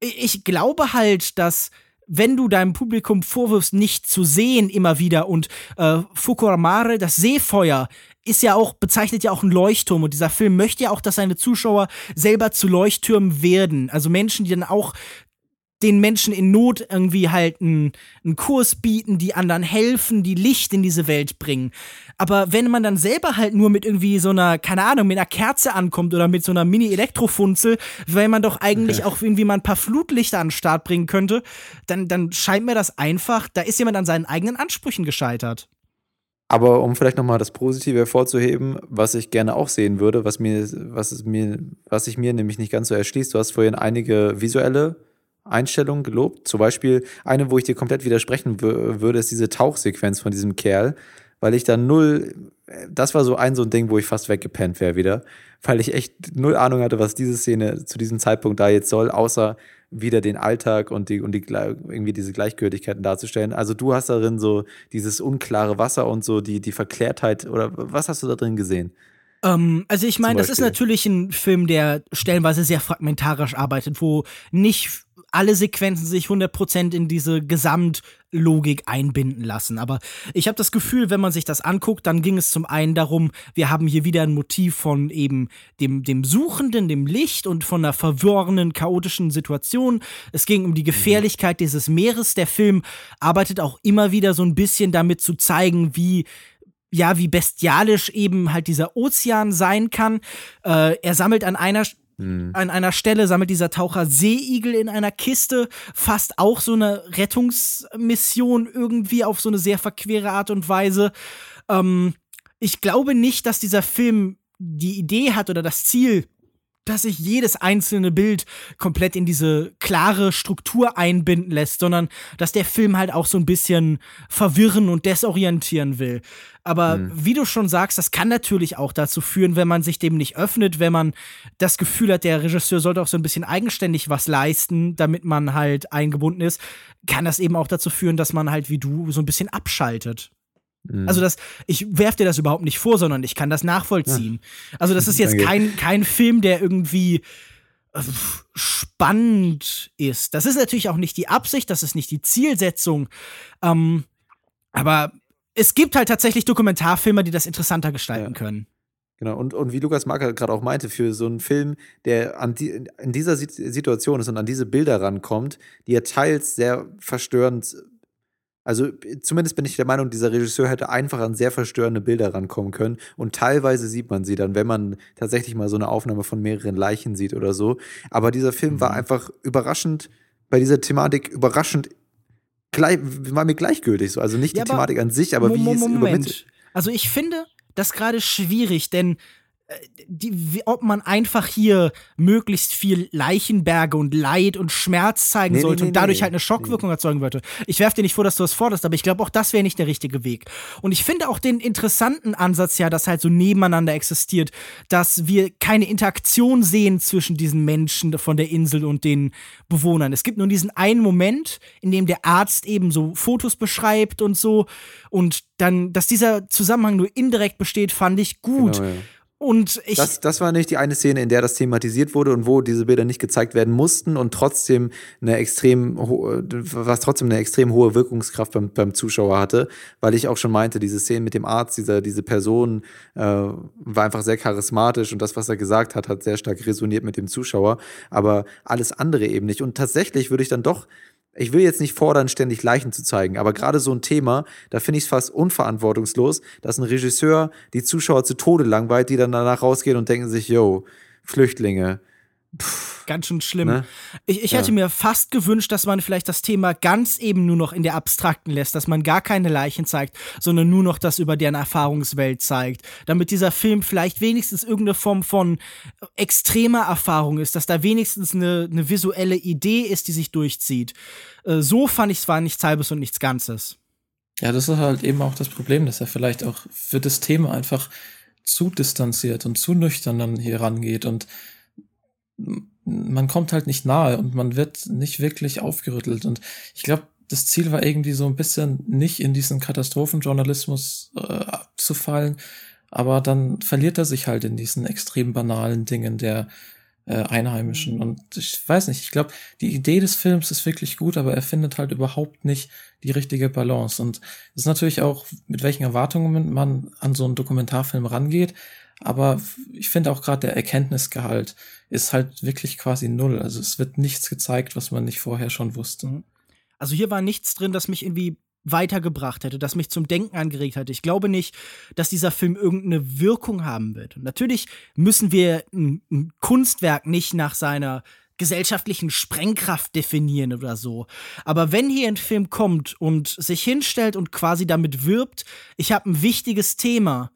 B: ich glaube halt, dass wenn du deinem Publikum vorwirfst, nicht zu sehen immer wieder und äh, Fukuramare, das Seefeuer, ist ja auch, bezeichnet ja auch einen Leuchtturm und dieser Film möchte ja auch, dass seine Zuschauer selber zu Leuchttürmen werden. Also Menschen, die dann auch den Menschen in Not irgendwie halt einen, einen Kurs bieten, die anderen helfen, die Licht in diese Welt bringen. Aber wenn man dann selber halt nur mit irgendwie so einer, keine Ahnung, mit einer Kerze ankommt oder mit so einer Mini-Elektrofunzel, weil man doch eigentlich auch irgendwie mal ein paar Flutlichter an den Start bringen könnte, dann, dann scheint mir das einfach, da ist jemand an seinen eigenen Ansprüchen gescheitert.
A: Aber um vielleicht nochmal das Positive hervorzuheben, was ich gerne auch sehen würde, was mir, was es mir, was sich mir nämlich nicht ganz so erschließt, du hast vorhin einige visuelle Einstellungen gelobt. Zum Beispiel eine, wo ich dir komplett widersprechen würde, ist diese Tauchsequenz von diesem Kerl, weil ich da null, das war so ein so ein Ding, wo ich fast weggepennt wäre wieder, weil ich echt null Ahnung hatte, was diese Szene zu diesem Zeitpunkt da jetzt soll, außer wieder den Alltag und die und die irgendwie diese Gleichgültigkeiten darzustellen. Also du hast darin so dieses unklare Wasser und so die die Verklärtheit oder was hast du da drin gesehen?
B: Ähm, also ich meine, das ist natürlich ein Film, der stellenweise sehr fragmentarisch arbeitet, wo nicht alle Sequenzen sich 100% in diese Gesamtlogik einbinden lassen. Aber ich habe das Gefühl, wenn man sich das anguckt, dann ging es zum einen darum, wir haben hier wieder ein Motiv von eben dem, dem Suchenden, dem Licht und von einer verworrenen, chaotischen Situation. Es ging um die Gefährlichkeit dieses Meeres. Der Film arbeitet auch immer wieder so ein bisschen damit zu zeigen, wie ja, wie bestialisch eben halt dieser Ozean sein kann. Äh, er sammelt an einer Mhm. An einer Stelle sammelt dieser Taucher Seeigel in einer Kiste, fast auch so eine Rettungsmission irgendwie auf so eine sehr verquere Art und Weise. Ähm, ich glaube nicht, dass dieser Film die Idee hat oder das Ziel, dass sich jedes einzelne Bild komplett in diese klare Struktur einbinden lässt, sondern dass der Film halt auch so ein bisschen verwirren und desorientieren will. Aber mhm. wie du schon sagst, das kann natürlich auch dazu führen, wenn man sich dem nicht öffnet, wenn man das Gefühl hat, der Regisseur sollte auch so ein bisschen eigenständig was leisten, damit man halt eingebunden ist, kann das eben auch dazu führen, dass man halt wie du so ein bisschen abschaltet. Mhm. Also das, ich werf dir das überhaupt nicht vor, sondern ich kann das nachvollziehen. Ja. Also das ist jetzt kein, kein Film, der irgendwie äh, spannend ist. Das ist natürlich auch nicht die Absicht, das ist nicht die Zielsetzung. Ähm, aber es gibt halt tatsächlich Dokumentarfilme, die das interessanter gestalten ja. können.
A: Genau, und, und wie Lukas Marker gerade auch meinte, für so einen Film, der an die, in dieser Situation ist und an diese Bilder rankommt, die ja teils sehr verstörend also zumindest bin ich der Meinung, dieser Regisseur hätte einfach an sehr verstörende Bilder rankommen können. Und teilweise sieht man sie dann, wenn man tatsächlich mal so eine Aufnahme von mehreren Leichen sieht oder so. Aber dieser Film mhm. war einfach überraschend, bei dieser Thematik überraschend, gleich, war mir gleichgültig so. Also nicht ja, die Thematik an sich, aber wie es übermittelt.
B: Also ich finde das gerade schwierig, denn die, ob man einfach hier möglichst viel Leichenberge und Leid und Schmerz zeigen nee, sollte nee, nee, und dadurch halt eine Schockwirkung erzeugen würde. Ich werfe dir nicht vor, dass du das forderst, aber ich glaube auch das wäre nicht der richtige Weg. Und ich finde auch den interessanten Ansatz ja, dass halt so nebeneinander existiert, dass wir keine Interaktion sehen zwischen diesen Menschen von der Insel und den Bewohnern. Es gibt nur diesen einen Moment, in dem der Arzt eben so Fotos beschreibt und so und dann, dass dieser Zusammenhang nur indirekt besteht, fand ich gut. Genau, ja. Und ich
A: das, das war nicht die eine Szene, in der das thematisiert wurde und wo diese Bilder nicht gezeigt werden mussten und trotzdem eine extrem, was trotzdem eine extrem hohe Wirkungskraft beim, beim Zuschauer hatte, weil ich auch schon meinte, diese Szene mit dem Arzt, dieser, diese Person äh, war einfach sehr charismatisch und das, was er gesagt hat, hat sehr stark resoniert mit dem Zuschauer, aber alles andere eben nicht. Und tatsächlich würde ich dann doch ich will jetzt nicht fordern, ständig Leichen zu zeigen, aber gerade so ein Thema, da finde ich es fast unverantwortungslos, dass ein Regisseur die Zuschauer zu Tode langweilt, die dann danach rausgehen und denken sich, yo, Flüchtlinge,
B: Pff, ganz schön schlimm. Ne? Ich, ich ja. hätte mir fast gewünscht, dass man vielleicht das Thema ganz eben nur noch in der Abstrakten lässt, dass man gar keine Leichen zeigt, sondern nur noch das über deren Erfahrungswelt zeigt. Damit dieser Film vielleicht wenigstens irgendeine Form von extremer Erfahrung ist, dass da wenigstens eine, eine visuelle Idee ist, die sich durchzieht. Äh, so fand ich es war nichts Halbes und nichts Ganzes.
G: Ja, das ist halt eben auch das Problem, dass er vielleicht auch für das Thema einfach zu distanziert und zu nüchtern dann hier rangeht und man kommt halt nicht nahe und man wird nicht wirklich aufgerüttelt. Und ich glaube, das Ziel war irgendwie so ein bisschen nicht in diesen Katastrophenjournalismus äh, abzufallen, aber dann verliert er sich halt in diesen extrem banalen Dingen der äh, Einheimischen. Und ich weiß nicht, ich glaube, die Idee des Films ist wirklich gut, aber er findet halt überhaupt nicht die richtige Balance. Und es ist natürlich auch, mit welchen Erwartungen man an so einen Dokumentarfilm rangeht. Aber ich finde auch gerade der Erkenntnisgehalt ist halt wirklich quasi null. Also es wird nichts gezeigt, was man nicht vorher schon wusste. Mhm.
B: Also hier war nichts drin, das mich irgendwie weitergebracht hätte, das mich zum Denken angeregt hätte. Ich glaube nicht, dass dieser Film irgendeine Wirkung haben wird. Und natürlich müssen wir ein, ein Kunstwerk nicht nach seiner gesellschaftlichen Sprengkraft definieren oder so. Aber wenn hier ein Film kommt und sich hinstellt und quasi damit wirbt, ich habe ein wichtiges Thema,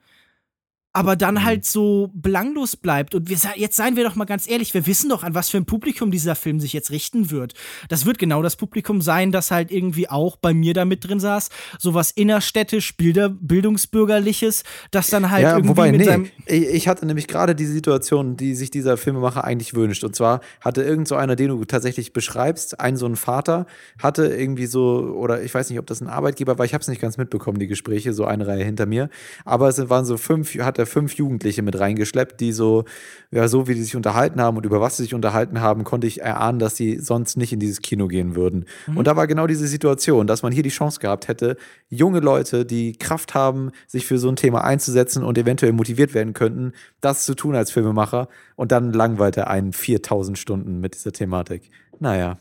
B: aber dann mhm. halt so belanglos bleibt. Und wir, jetzt seien wir doch mal ganz ehrlich, wir wissen doch, an was für ein Publikum dieser Film sich jetzt richten wird. Das wird genau das Publikum sein, das halt irgendwie auch bei mir da mit drin saß. Sowas innerstädtisch, Bilder, bildungsbürgerliches, das dann halt ja, irgendwie wobei, mit nee. seinem.
A: Ich hatte nämlich gerade die Situation, die sich dieser Filmemacher eigentlich wünscht. Und zwar hatte irgend so einer, den du tatsächlich beschreibst, einen so einen Vater, hatte irgendwie so, oder ich weiß nicht, ob das ein Arbeitgeber war, ich habe es nicht ganz mitbekommen, die Gespräche, so eine Reihe hinter mir. Aber es waren so fünf, hat er fünf Jugendliche mit reingeschleppt, die so, ja, so wie die sich unterhalten haben und über was sie sich unterhalten haben, konnte ich erahnen, dass sie sonst nicht in dieses Kino gehen würden. Mhm. Und da war genau diese Situation, dass man hier die Chance gehabt hätte, junge Leute, die Kraft haben, sich für so ein Thema einzusetzen und eventuell motiviert werden könnten, das zu tun als Filmemacher und dann langweilt er einen 4000 Stunden mit dieser Thematik. Naja,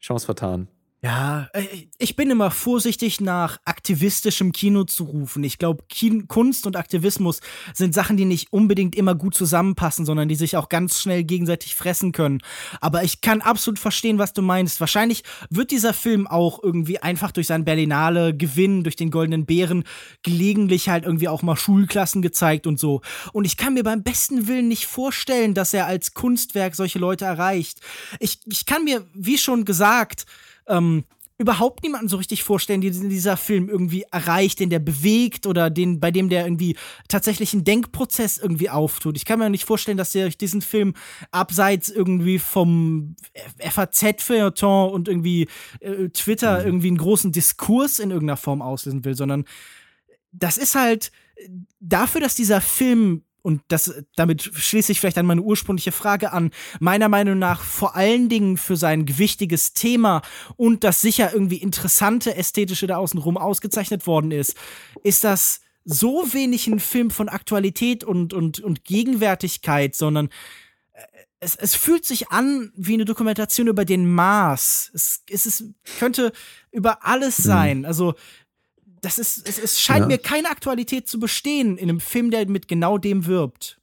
A: Chance vertan.
B: Ja, äh, ich bin immer vorsichtig, nach aktivistischem Kino zu rufen. Ich glaube, Kunst und Aktivismus sind Sachen, die nicht unbedingt immer gut zusammenpassen, sondern die sich auch ganz schnell gegenseitig fressen können. Aber ich kann absolut verstehen, was du meinst. Wahrscheinlich wird dieser Film auch irgendwie einfach durch sein Berlinale Gewinn, durch den Goldenen Bären, gelegentlich halt irgendwie auch mal Schulklassen gezeigt und so. Und ich kann mir beim besten Willen nicht vorstellen, dass er als Kunstwerk solche Leute erreicht. Ich, ich kann mir, wie schon gesagt, ähm, überhaupt niemanden so richtig vorstellen, den dieser Film irgendwie erreicht, den der bewegt oder den, bei dem der irgendwie tatsächlich einen Denkprozess irgendwie auftut. Ich kann mir nicht vorstellen, dass er durch diesen Film abseits irgendwie vom FAZ-Feuilleton und irgendwie äh, Twitter mhm. irgendwie einen großen Diskurs in irgendeiner Form auslösen will, sondern das ist halt dafür, dass dieser Film und das, damit schließe ich vielleicht an meine ursprüngliche Frage an, meiner Meinung nach vor allen Dingen für sein gewichtiges Thema und das sicher irgendwie interessante ästhetische da außenrum ausgezeichnet worden ist, ist das so wenig ein Film von Aktualität und, und, und Gegenwärtigkeit, sondern äh, es, es fühlt sich an wie eine Dokumentation über den Mars. Es, es, es könnte über alles mhm. sein. Also das ist, es, es scheint ja. mir keine Aktualität zu bestehen in einem Film, der mit genau dem wirbt.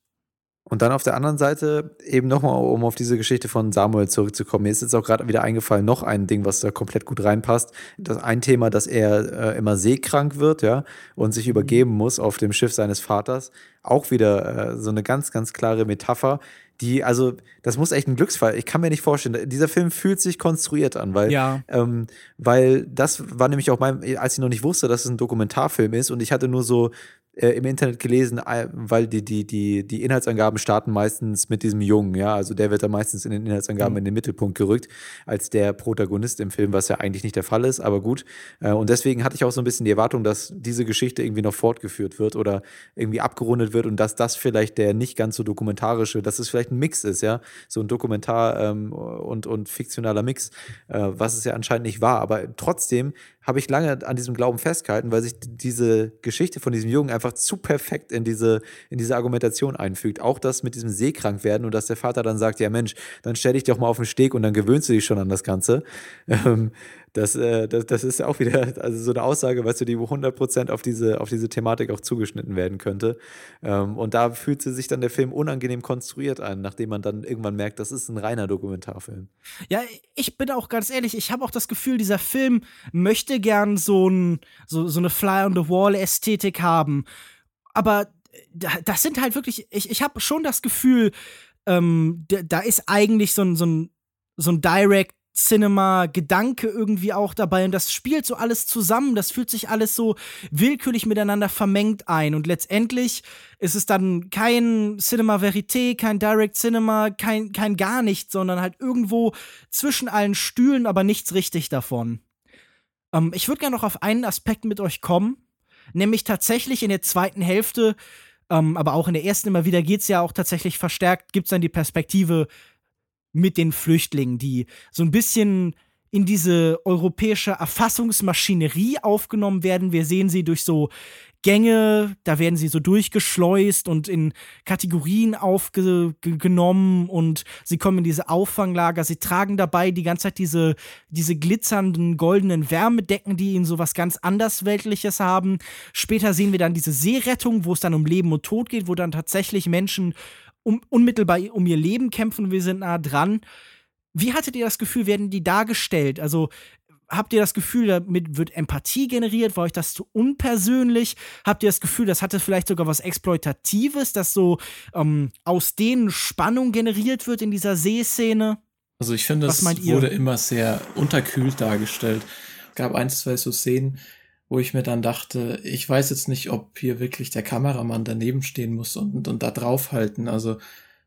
A: Und dann auf der anderen Seite eben nochmal, um auf diese Geschichte von Samuel zurückzukommen. Mir ist jetzt auch gerade wieder eingefallen, noch ein Ding, was da komplett gut reinpasst. Das ein Thema, dass er äh, immer seekrank wird, ja, und sich übergeben muss auf dem Schiff seines Vaters. Auch wieder äh, so eine ganz, ganz klare Metapher, die, also, das muss echt ein Glücksfall. Ich kann mir nicht vorstellen, dieser Film fühlt sich konstruiert an, weil, ja. ähm, weil das war nämlich auch mein, als ich noch nicht wusste, dass es ein Dokumentarfilm ist und ich hatte nur so äh, im Internet gelesen, äh, weil die, die, die, die Inhaltsangaben starten meistens mit diesem Jungen, ja. Also der wird da meistens in den Inhaltsangaben mhm. in den Mittelpunkt gerückt, als der Protagonist im Film, was ja eigentlich nicht der Fall ist, aber gut. Äh, und deswegen hatte ich auch so ein bisschen die Erwartung, dass diese Geschichte irgendwie noch fortgeführt wird oder irgendwie abgerundet wird und dass das vielleicht der nicht ganz so dokumentarische, dass es vielleicht ein Mix ist, ja. So ein Dokumentar ähm, und, und fiktionaler Mix, äh, was es ja anscheinend nicht war. Aber trotzdem habe ich lange an diesem Glauben festgehalten, weil sich diese Geschichte von diesem Jungen einfach zu perfekt in diese, in diese Argumentation einfügt. Auch das mit diesem Seekrank werden und dass der Vater dann sagt, ja Mensch, dann stell dich doch mal auf den Steg und dann gewöhnst du dich schon an das Ganze. Ähm, das, äh, das, das ist ja auch wieder also so eine Aussage, weißt du, die 100% auf diese, auf diese Thematik auch zugeschnitten werden könnte. Ähm, und da fühlt sich dann der Film unangenehm konstruiert an, nachdem man dann irgendwann merkt, das ist ein reiner Dokumentarfilm.
B: Ja, ich bin auch ganz ehrlich, ich habe auch das Gefühl, dieser Film möchte gern so, ein, so, so eine Fly-on-the-Wall-Ästhetik haben. Aber das sind halt wirklich, ich, ich habe schon das Gefühl, ähm, da ist eigentlich so ein, so ein, so ein Direct Cinema-Gedanke irgendwie auch dabei. Und das spielt so alles zusammen, das fühlt sich alles so willkürlich miteinander vermengt ein. Und letztendlich ist es dann kein Cinema Verité, kein Direct Cinema, kein, kein gar nichts, sondern halt irgendwo zwischen allen Stühlen, aber nichts richtig davon. Ähm, ich würde gerne noch auf einen Aspekt mit euch kommen, nämlich tatsächlich in der zweiten Hälfte, ähm, aber auch in der ersten immer wieder geht es ja auch tatsächlich verstärkt, gibt es dann die Perspektive mit den Flüchtlingen, die so ein bisschen in diese europäische Erfassungsmaschinerie aufgenommen werden. Wir sehen sie durch so Gänge, da werden sie so durchgeschleust und in Kategorien aufgenommen und sie kommen in diese Auffanglager. Sie tragen dabei die ganze Zeit diese, diese glitzernden goldenen Wärmedecken, die ihnen so was ganz andersweltliches haben. Später sehen wir dann diese Seerettung, wo es dann um Leben und Tod geht, wo dann tatsächlich Menschen um, unmittelbar um ihr Leben kämpfen. Wir sind nah dran. Wie hattet ihr das Gefühl, werden die dargestellt? Also habt ihr das Gefühl, damit wird Empathie generiert? War euch das zu unpersönlich? Habt ihr das Gefühl, das hatte vielleicht sogar was Exploitatives, dass so ähm, aus denen Spannung generiert wird in dieser Seeszene?
G: Also ich finde, es wurde immer sehr unterkühlt dargestellt. Es gab ein, zwei so Szenen, wo ich mir dann dachte, ich weiß jetzt nicht, ob hier wirklich der Kameramann daneben stehen muss und, und da draufhalten. Also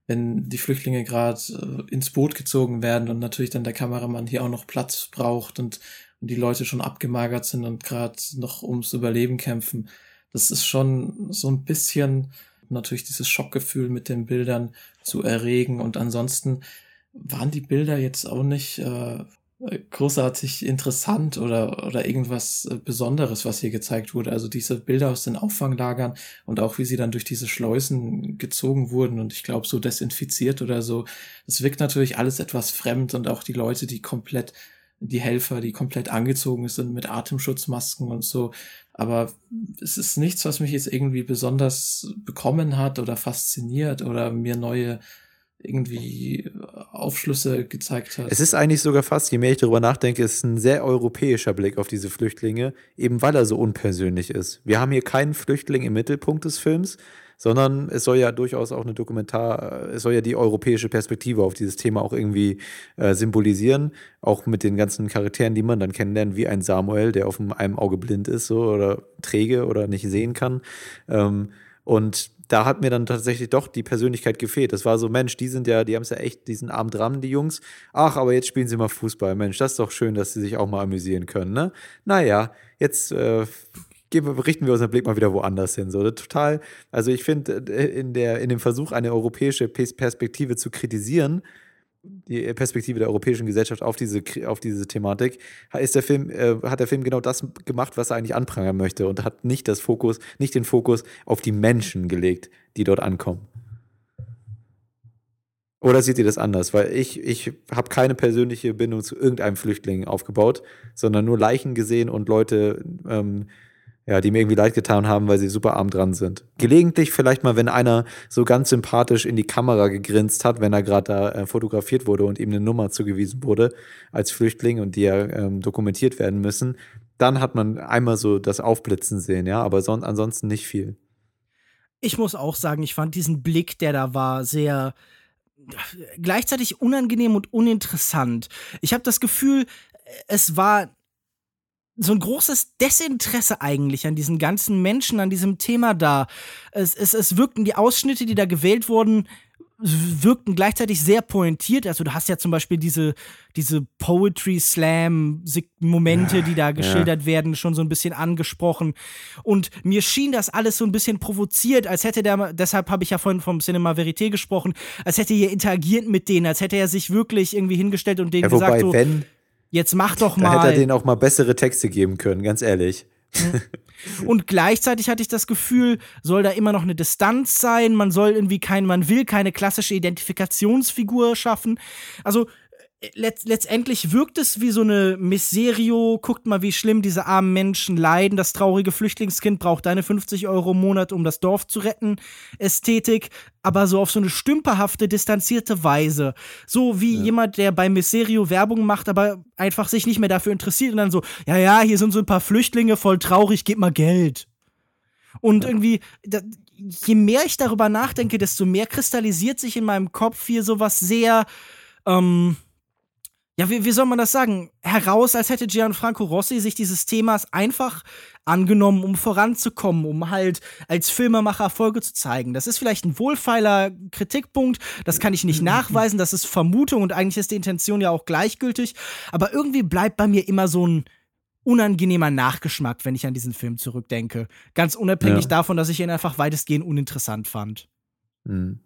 G: wenn die Flüchtlinge gerade äh, ins Boot gezogen werden und natürlich dann der Kameramann hier auch noch Platz braucht und, und die Leute schon abgemagert sind und gerade noch ums Überleben kämpfen. Das ist schon so ein bisschen natürlich dieses Schockgefühl mit den Bildern zu erregen und ansonsten waren die Bilder jetzt auch nicht äh, großartig interessant oder, oder irgendwas äh, Besonderes, was hier gezeigt wurde. Also diese Bilder aus den Auffanglagern und auch wie sie dann durch diese Schleusen gezogen wurden und ich glaube so desinfiziert oder so. Das wirkt natürlich alles etwas fremd und auch die Leute, die komplett, die Helfer, die komplett angezogen sind mit Atemschutzmasken und so. Aber es ist nichts, was mich jetzt irgendwie besonders bekommen hat oder fasziniert oder mir neue irgendwie Aufschlüsse gezeigt hat.
A: Es ist eigentlich sogar fast, je mehr ich darüber nachdenke, ist ein sehr europäischer Blick auf diese Flüchtlinge, eben weil er so unpersönlich ist. Wir haben hier keinen Flüchtling im Mittelpunkt des Films, sondern es soll ja durchaus auch eine Dokumentar, es soll ja die europäische Perspektive auf dieses Thema auch irgendwie äh, symbolisieren, auch mit den ganzen Charakteren, die man dann kennenlernt, wie ein Samuel, der auf einem Auge blind ist so oder träge oder nicht sehen kann. Ähm, und da hat mir dann tatsächlich doch die Persönlichkeit gefehlt. Das war so, Mensch, die sind ja, die haben es ja echt diesen Abend dran, die Jungs. Ach, aber jetzt spielen sie mal Fußball. Mensch, das ist doch schön, dass sie sich auch mal amüsieren können, ne? Naja, jetzt äh, richten wir unseren Blick mal wieder woanders hin. So, total, also ich finde, äh, in, in dem Versuch, eine europäische Perspektive zu kritisieren, die Perspektive der europäischen Gesellschaft auf diese, auf diese Thematik, ist der Film, äh, hat der Film genau das gemacht, was er eigentlich anprangern möchte und hat nicht das Fokus, nicht den Fokus auf die Menschen gelegt, die dort ankommen. Oder seht ihr das anders? Weil ich, ich habe keine persönliche Bindung zu irgendeinem Flüchtling aufgebaut, sondern nur Leichen gesehen und Leute, ähm, ja, die mir irgendwie leid getan haben, weil sie super arm dran sind. Gelegentlich vielleicht mal, wenn einer so ganz sympathisch in die Kamera gegrinst hat, wenn er gerade da äh, fotografiert wurde und ihm eine Nummer zugewiesen wurde als Flüchtling und die ja ähm, dokumentiert werden müssen, dann hat man einmal so das Aufblitzen sehen, ja, aber son ansonsten nicht viel.
B: Ich muss auch sagen, ich fand diesen Blick, der da war, sehr gleichzeitig unangenehm und uninteressant. Ich habe das Gefühl, es war so ein großes Desinteresse eigentlich an diesen ganzen Menschen, an diesem Thema da. Es, es, es wirkten die Ausschnitte, die da gewählt wurden, wirkten gleichzeitig sehr pointiert. Also du hast ja zum Beispiel diese, diese Poetry Slam Momente, die da geschildert ja. werden, schon so ein bisschen angesprochen. Und mir schien das alles so ein bisschen provoziert, als hätte der, deshalb habe ich ja vorhin vom Cinema Verité gesprochen, als hätte er interagiert mit denen, als hätte er sich wirklich irgendwie hingestellt und denen ja, wobei, gesagt so, wenn Jetzt mach doch mal.
A: Da hätte er denen auch mal bessere Texte geben können, ganz ehrlich.
B: Mhm. Und gleichzeitig hatte ich das Gefühl, soll da immer noch eine Distanz sein, man soll irgendwie kein, man will keine klassische Identifikationsfigur schaffen. Also letzt, letztendlich wirkt es wie so eine Miserio. Guckt mal, wie schlimm diese armen Menschen leiden. Das traurige Flüchtlingskind braucht deine 50 Euro im Monat, um das Dorf zu retten. Ästhetik, aber so auf so eine stümperhafte, distanzierte Weise. So wie ja. jemand, der bei Miserio Werbung macht, aber einfach sich nicht mehr dafür interessiert und dann so, ja, ja, hier sind so ein paar Flüchtlinge, voll traurig, gib mal Geld. Und ja. irgendwie, da, je mehr ich darüber nachdenke, desto mehr kristallisiert sich in meinem Kopf hier sowas sehr, ähm, ja, wie, wie soll man das sagen, heraus, als hätte Gianfranco Rossi sich dieses Themas einfach angenommen, um voranzukommen, um halt als Filmemacher Erfolge zu zeigen. Das ist vielleicht ein wohlfeiler Kritikpunkt, das kann ich nicht nachweisen, das ist Vermutung und eigentlich ist die Intention ja auch gleichgültig, aber irgendwie bleibt bei mir immer so ein unangenehmer Nachgeschmack, wenn ich an diesen Film zurückdenke. Ganz unabhängig ja. davon, dass ich ihn einfach weitestgehend uninteressant fand.
A: Mhm.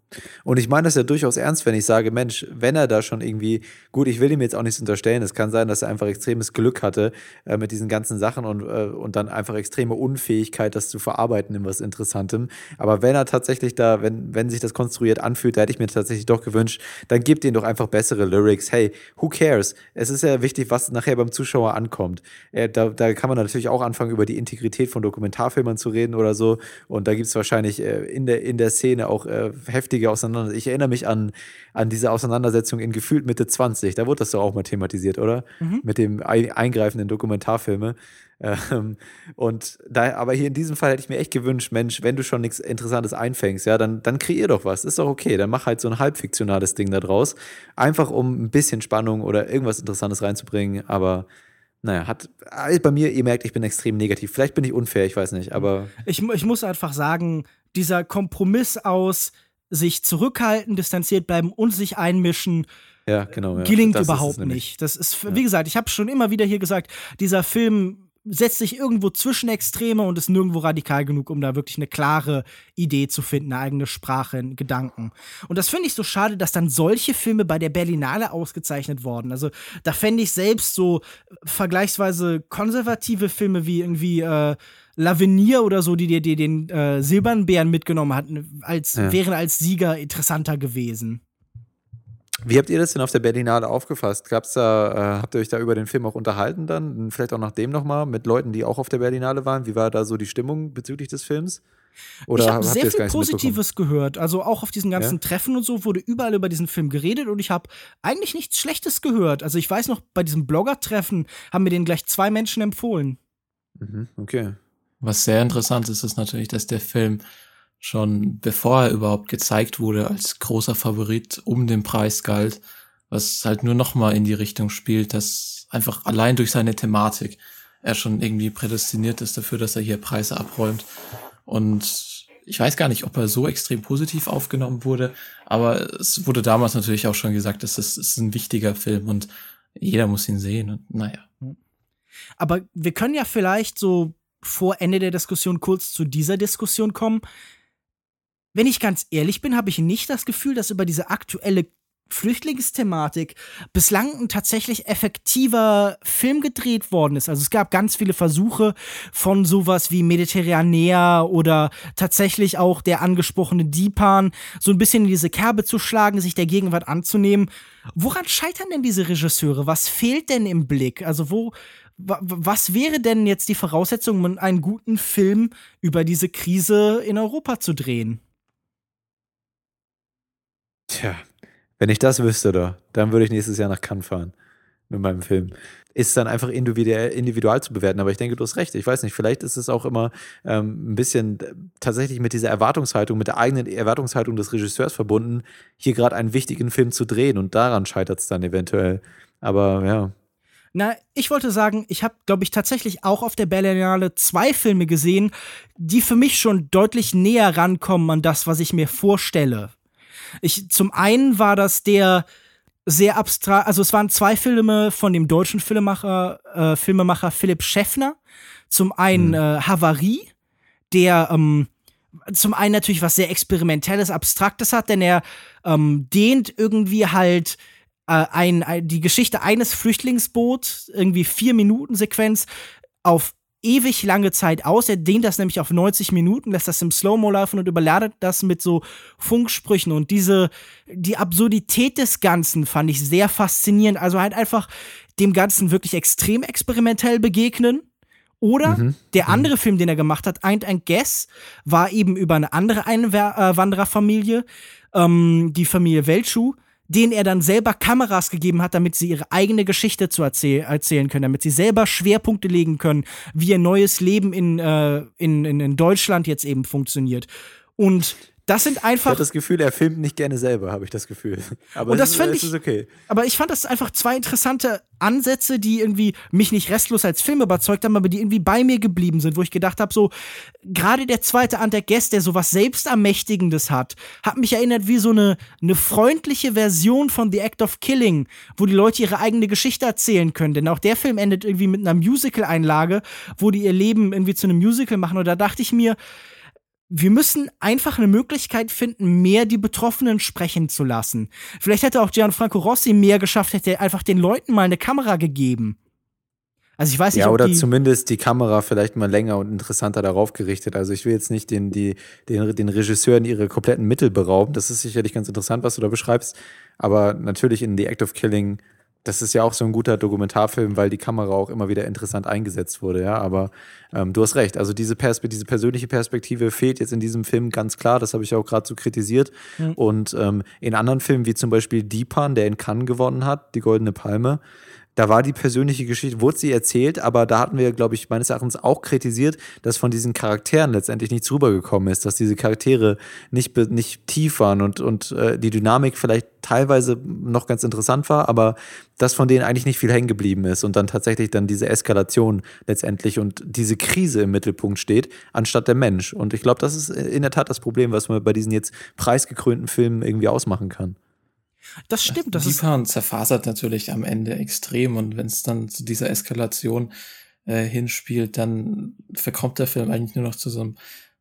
A: Und ich meine das ja durchaus ernst, wenn ich sage, Mensch, wenn er da schon irgendwie, gut, ich will ihm jetzt auch nichts unterstellen, es kann sein, dass er einfach extremes Glück hatte äh, mit diesen ganzen Sachen und, äh, und dann einfach extreme Unfähigkeit, das zu verarbeiten in was Interessantem. Aber wenn er tatsächlich da, wenn, wenn sich das konstruiert anfühlt, da hätte ich mir tatsächlich doch gewünscht, dann gebt ihm doch einfach bessere Lyrics. Hey, who cares? Es ist ja wichtig, was nachher beim Zuschauer ankommt. Äh, da, da kann man natürlich auch anfangen, über die Integrität von Dokumentarfilmern zu reden oder so. Und da gibt es wahrscheinlich äh, in, der, in der Szene auch äh, heftige Auseinandersetzungen. Ich erinnere mich an, an diese Auseinandersetzung in gefühlt Mitte 20. Da wurde das doch auch mal thematisiert, oder? Mhm. Mit dem Eingreifen in Dokumentarfilme. Ähm, und da, aber hier in diesem Fall hätte ich mir echt gewünscht, Mensch, wenn du schon nichts Interessantes einfängst, ja, dann, dann kreier doch was. Ist doch okay. Dann mach halt so ein halbfiktionales Ding da draus. Einfach um ein bisschen Spannung oder irgendwas Interessantes reinzubringen. Aber naja, hat bei mir, ihr merkt, ich bin extrem negativ. Vielleicht bin ich unfair, ich weiß nicht, aber.
B: Ich, ich muss einfach sagen, dieser Kompromiss aus sich zurückhalten, distanziert bleiben und sich einmischen,
A: ja, genau, ja.
B: gelingt das überhaupt nicht. Das ist, wie ja. gesagt, ich habe schon immer wieder hier gesagt, dieser Film setzt sich irgendwo zwischen Extreme und ist nirgendwo radikal genug, um da wirklich eine klare Idee zu finden, eine eigene Sprache, einen Gedanken. Und das finde ich so schade, dass dann solche Filme bei der Berlinale ausgezeichnet wurden. Also da fände ich selbst so vergleichsweise konservative Filme wie irgendwie äh, Lavenier oder so, die dir den äh, Silbernen Bären mitgenommen hatten, als, ja. wären als Sieger interessanter gewesen.
A: Wie habt ihr das denn auf der Berlinale aufgefasst? Gab's da, äh, habt ihr euch da über den Film auch unterhalten dann? Vielleicht auch nach dem nochmal mit Leuten, die auch auf der Berlinale waren? Wie war da so die Stimmung bezüglich des Films?
B: Oder ich habe sehr viel Positives gehört. Also auch auf diesen ganzen ja? Treffen und so wurde überall über diesen Film geredet und ich habe eigentlich nichts Schlechtes gehört. Also ich weiß noch, bei diesem Blogger-Treffen haben mir den gleich zwei Menschen empfohlen.
A: Mhm, okay.
G: Was sehr interessant ist, ist natürlich, dass der Film schon bevor er überhaupt gezeigt wurde, als großer Favorit um den Preis galt, was halt nur noch mal in die Richtung spielt, dass einfach allein durch seine Thematik er schon irgendwie prädestiniert ist dafür, dass er hier Preise abräumt. Und ich weiß gar nicht, ob er so extrem positiv aufgenommen wurde, aber es wurde damals natürlich auch schon gesagt, dass es, es ist ein wichtiger Film und jeder muss ihn sehen und naja.
B: Aber wir können ja vielleicht so vor Ende der Diskussion kurz zu dieser Diskussion kommen wenn ich ganz ehrlich bin, habe ich nicht das Gefühl, dass über diese aktuelle Flüchtlingsthematik bislang ein tatsächlich effektiver Film gedreht worden ist. Also es gab ganz viele Versuche von sowas wie Mediterranea oder tatsächlich auch der angesprochene Deepan, so ein bisschen in diese Kerbe zu schlagen, sich der Gegenwart anzunehmen. Woran scheitern denn diese Regisseure? Was fehlt denn im Blick? Also wo, was wäre denn jetzt die Voraussetzung, um einen guten Film über diese Krise in Europa zu drehen?
A: Tja, wenn ich das wüsste, doch, dann würde ich nächstes Jahr nach Cannes fahren mit meinem Film. Ist dann einfach individuell, individual zu bewerten. Aber ich denke, du hast recht. Ich weiß nicht, vielleicht ist es auch immer ähm, ein bisschen tatsächlich mit dieser Erwartungshaltung, mit der eigenen Erwartungshaltung des Regisseurs verbunden, hier gerade einen wichtigen Film zu drehen. Und daran scheitert es dann eventuell. Aber ja.
B: Na, ich wollte sagen, ich habe, glaube ich, tatsächlich auch auf der Berlinale zwei Filme gesehen, die für mich schon deutlich näher rankommen an das, was ich mir vorstelle, ich, zum einen war das der sehr abstrakt, also es waren zwei Filme von dem deutschen Filmemacher, äh, Filmemacher Philipp Schäffner. Zum einen mhm. äh, Havarie, der ähm, zum einen natürlich was sehr Experimentelles, Abstraktes hat, denn er ähm, dehnt irgendwie halt äh, ein, ein, die Geschichte eines Flüchtlingsboots, irgendwie vier Minuten Sequenz, auf ewig lange Zeit aus. Er dehnt das nämlich auf 90 Minuten, lässt das im Slow-Mo laufen und überladet das mit so Funksprüchen. Und diese, die Absurdität des Ganzen fand ich sehr faszinierend. Also halt einfach dem Ganzen wirklich extrem experimentell begegnen. Oder mhm. der mhm. andere mhm. Film, den er gemacht hat, Eint ein Guess, war eben über eine andere Einwandererfamilie, ähm, die Familie Weltschuh denen er dann selber Kameras gegeben hat, damit sie ihre eigene Geschichte zu erzähl erzählen können, damit sie selber Schwerpunkte legen können, wie ihr neues Leben in, äh, in, in, in Deutschland jetzt eben funktioniert. Und das sind einfach. Ich
A: habe das Gefühl, er filmt nicht gerne selber, habe ich das Gefühl.
B: Aber und das ist, ich, ist okay. Aber ich fand das einfach zwei interessante Ansätze, die irgendwie mich nicht restlos als Film überzeugt haben, aber die irgendwie bei mir geblieben sind, wo ich gedacht habe, so gerade der zweite An der Guest, der so was selbstermächtigendes hat, hat mich erinnert wie so eine eine freundliche Version von The Act of Killing, wo die Leute ihre eigene Geschichte erzählen können. Denn auch der Film endet irgendwie mit einer Musical-Einlage, wo die ihr Leben irgendwie zu einem Musical machen. Und da dachte ich mir, wir müssen einfach eine Möglichkeit finden, mehr die Betroffenen sprechen zu lassen. Vielleicht hätte auch Gianfranco Rossi mehr geschafft, hätte er einfach den Leuten mal eine Kamera gegeben. Also ich weiß nicht,
A: ja, oder
B: die
A: zumindest die Kamera vielleicht mal länger und interessanter darauf gerichtet. Also ich will jetzt nicht den, die, den, den Regisseuren ihre kompletten Mittel berauben. Das ist sicherlich ganz interessant, was du da beschreibst. Aber natürlich in The Act of Killing das ist ja auch so ein guter Dokumentarfilm, weil die Kamera auch immer wieder interessant eingesetzt wurde, ja. Aber ähm, du hast recht. Also diese, Perspe diese persönliche Perspektive fehlt jetzt in diesem Film ganz klar. Das habe ich auch gerade so kritisiert. Mhm. Und ähm, in anderen Filmen, wie zum Beispiel Deepan, der in Cannes gewonnen hat, die Goldene Palme, da war die persönliche Geschichte, wurde sie erzählt, aber da hatten wir, glaube ich, meines Erachtens auch kritisiert, dass von diesen Charakteren letztendlich nichts rübergekommen ist, dass diese Charaktere nicht, nicht tief waren und, und äh, die Dynamik vielleicht teilweise noch ganz interessant war, aber dass von denen eigentlich nicht viel hängen geblieben ist und dann tatsächlich dann diese Eskalation letztendlich und diese Krise im Mittelpunkt steht, anstatt der Mensch. Und ich glaube, das ist in der Tat das Problem, was man bei diesen jetzt preisgekrönten Filmen irgendwie ausmachen kann.
B: Das stimmt. Das
G: Liefern zerfasert natürlich am Ende extrem und wenn es dann zu dieser Eskalation äh, hinspielt, dann verkommt der Film eigentlich nur noch zu so einem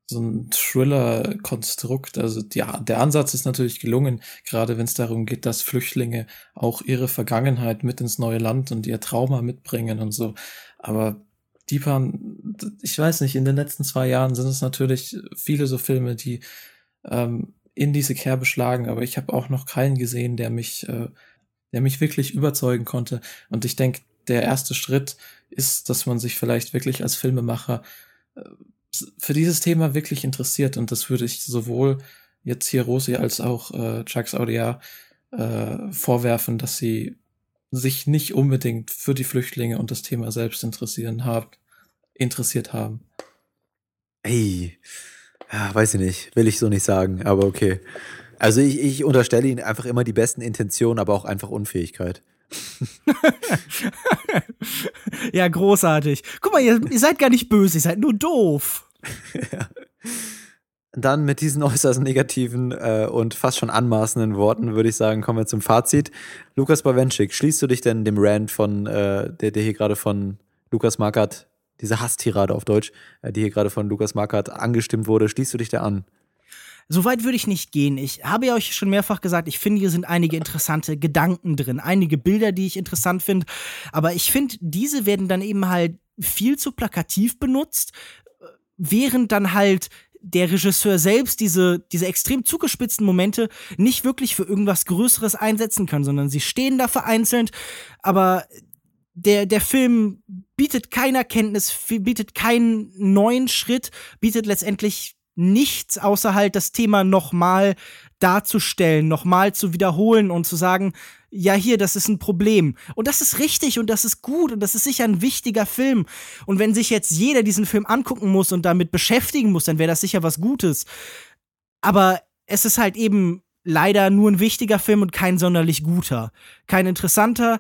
G: so ein Thriller-Konstrukt. Also die, der Ansatz ist natürlich gelungen, gerade wenn es darum geht, dass Flüchtlinge auch ihre Vergangenheit mit ins neue Land und ihr Trauma mitbringen und so. Aber Deepan, ich weiß nicht, in den letzten zwei Jahren sind es natürlich viele so Filme, die ähm, in diese Kerbe schlagen, aber ich habe auch noch keinen gesehen, der mich, äh, der mich wirklich überzeugen konnte. Und ich denke, der erste Schritt ist, dass man sich vielleicht wirklich als Filmemacher äh, für dieses Thema wirklich interessiert. Und das würde ich sowohl jetzt hier Rosi als auch äh, Chucks Audia äh, vorwerfen, dass sie sich nicht unbedingt für die Flüchtlinge und das Thema selbst interessieren haben, interessiert haben.
A: Ey, ja, weiß ich nicht. Will ich so nicht sagen, aber okay. Also ich, ich unterstelle ihnen einfach immer die besten Intentionen, aber auch einfach Unfähigkeit.
B: ja, großartig. Guck mal, ihr, ihr, seid gar nicht böse, ihr seid nur doof.
A: ja. Dann mit diesen äußerst negativen äh, und fast schon anmaßenden Worten würde ich sagen, kommen wir zum Fazit. Lukas Bawenschik, schließt du dich denn dem Rand von, äh, der, der hier gerade von Lukas Markert diese Hasstirade auf Deutsch, äh, die hier gerade von Lukas Markert angestimmt wurde, schließt du dich da an?
B: Soweit würde ich nicht gehen. Ich habe ja euch schon mehrfach gesagt, ich finde, hier sind einige interessante Gedanken drin, einige Bilder, die ich interessant finde. Aber ich finde, diese werden dann eben halt viel zu plakativ benutzt, während dann halt der Regisseur selbst diese, diese extrem zugespitzten Momente nicht wirklich für irgendwas Größeres einsetzen kann, sondern sie stehen da vereinzelt, aber der, der Film bietet keine Erkenntnis, bietet keinen neuen Schritt, bietet letztendlich nichts, außer halt das Thema nochmal darzustellen, nochmal zu wiederholen und zu sagen, ja, hier, das ist ein Problem. Und das ist richtig und das ist gut und das ist sicher ein wichtiger Film. Und wenn sich jetzt jeder diesen Film angucken muss und damit beschäftigen muss, dann wäre das sicher was Gutes. Aber es ist halt eben leider nur ein wichtiger Film und kein sonderlich guter. Kein interessanter,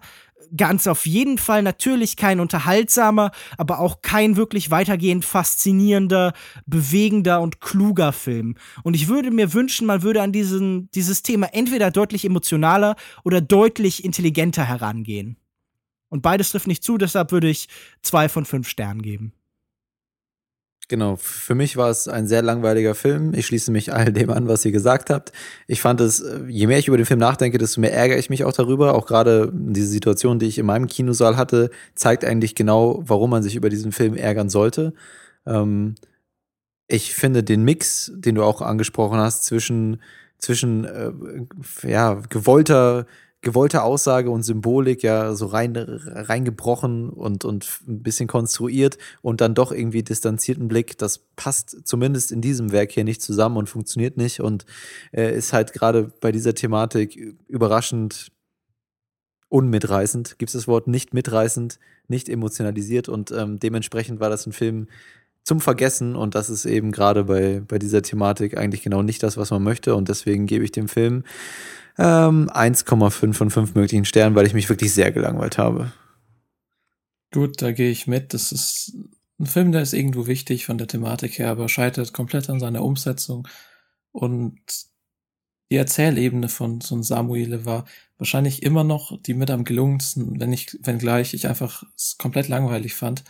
B: ganz auf jeden Fall natürlich kein unterhaltsamer, aber auch kein wirklich weitergehend faszinierender, bewegender und kluger Film. Und ich würde mir wünschen, man würde an diesen, dieses Thema entweder deutlich emotionaler oder deutlich intelligenter herangehen. Und beides trifft nicht zu, deshalb würde ich zwei von fünf Sternen geben.
A: Genau, für mich war es ein sehr langweiliger Film. Ich schließe mich all dem an, was ihr gesagt habt. Ich fand es, je mehr ich über den Film nachdenke, desto mehr ärgere ich mich auch darüber. Auch gerade diese Situation, die ich in meinem Kinosaal hatte, zeigt eigentlich genau, warum man sich über diesen Film ärgern sollte. Ähm, ich finde den Mix, den du auch angesprochen hast, zwischen, zwischen äh, ja, gewollter gewollte Aussage und Symbolik ja so rein, reingebrochen und, und ein bisschen konstruiert und dann doch irgendwie distanzierten Blick, das passt zumindest in diesem Werk hier nicht zusammen und funktioniert nicht und äh, ist halt gerade bei dieser Thematik überraschend unmitreißend. Gibt es das Wort nicht mitreißend, nicht emotionalisiert und ähm, dementsprechend war das ein Film zum Vergessen und das ist eben gerade bei, bei dieser Thematik eigentlich genau nicht das, was man möchte und deswegen gebe ich dem Film ähm, 1,5 von 5 möglichen Sternen, weil ich mich wirklich sehr gelangweilt habe.
G: Gut, da gehe ich mit. Das ist ein Film, der ist irgendwo wichtig von der Thematik her, aber scheitert komplett an seiner Umsetzung. Und die Erzählebene von so einem Samuele war wahrscheinlich immer noch die mit am gelungensten, wenn ich, wenn gleich ich einfach es komplett langweilig fand.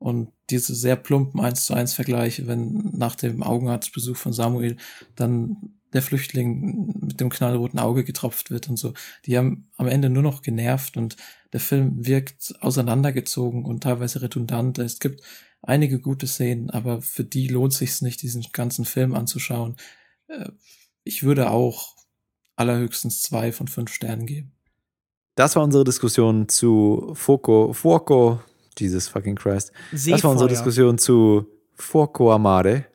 G: Und diese sehr plumpen 1 zu 1 Vergleiche, wenn nach dem Augenarztbesuch von Samuel dann der Flüchtling mit dem knallroten Auge getropft wird und so, die haben am Ende nur noch genervt und der Film wirkt auseinandergezogen und teilweise redundant. Es gibt einige gute Szenen, aber für die lohnt sich nicht, diesen ganzen Film anzuschauen. Äh, ich würde auch allerhöchstens zwei von fünf Sternen geben.
A: Das war unsere Diskussion zu Foco, Fuoco, Jesus fucking Christ. Seefeuer. Das war unsere Diskussion zu Fuoco Amare,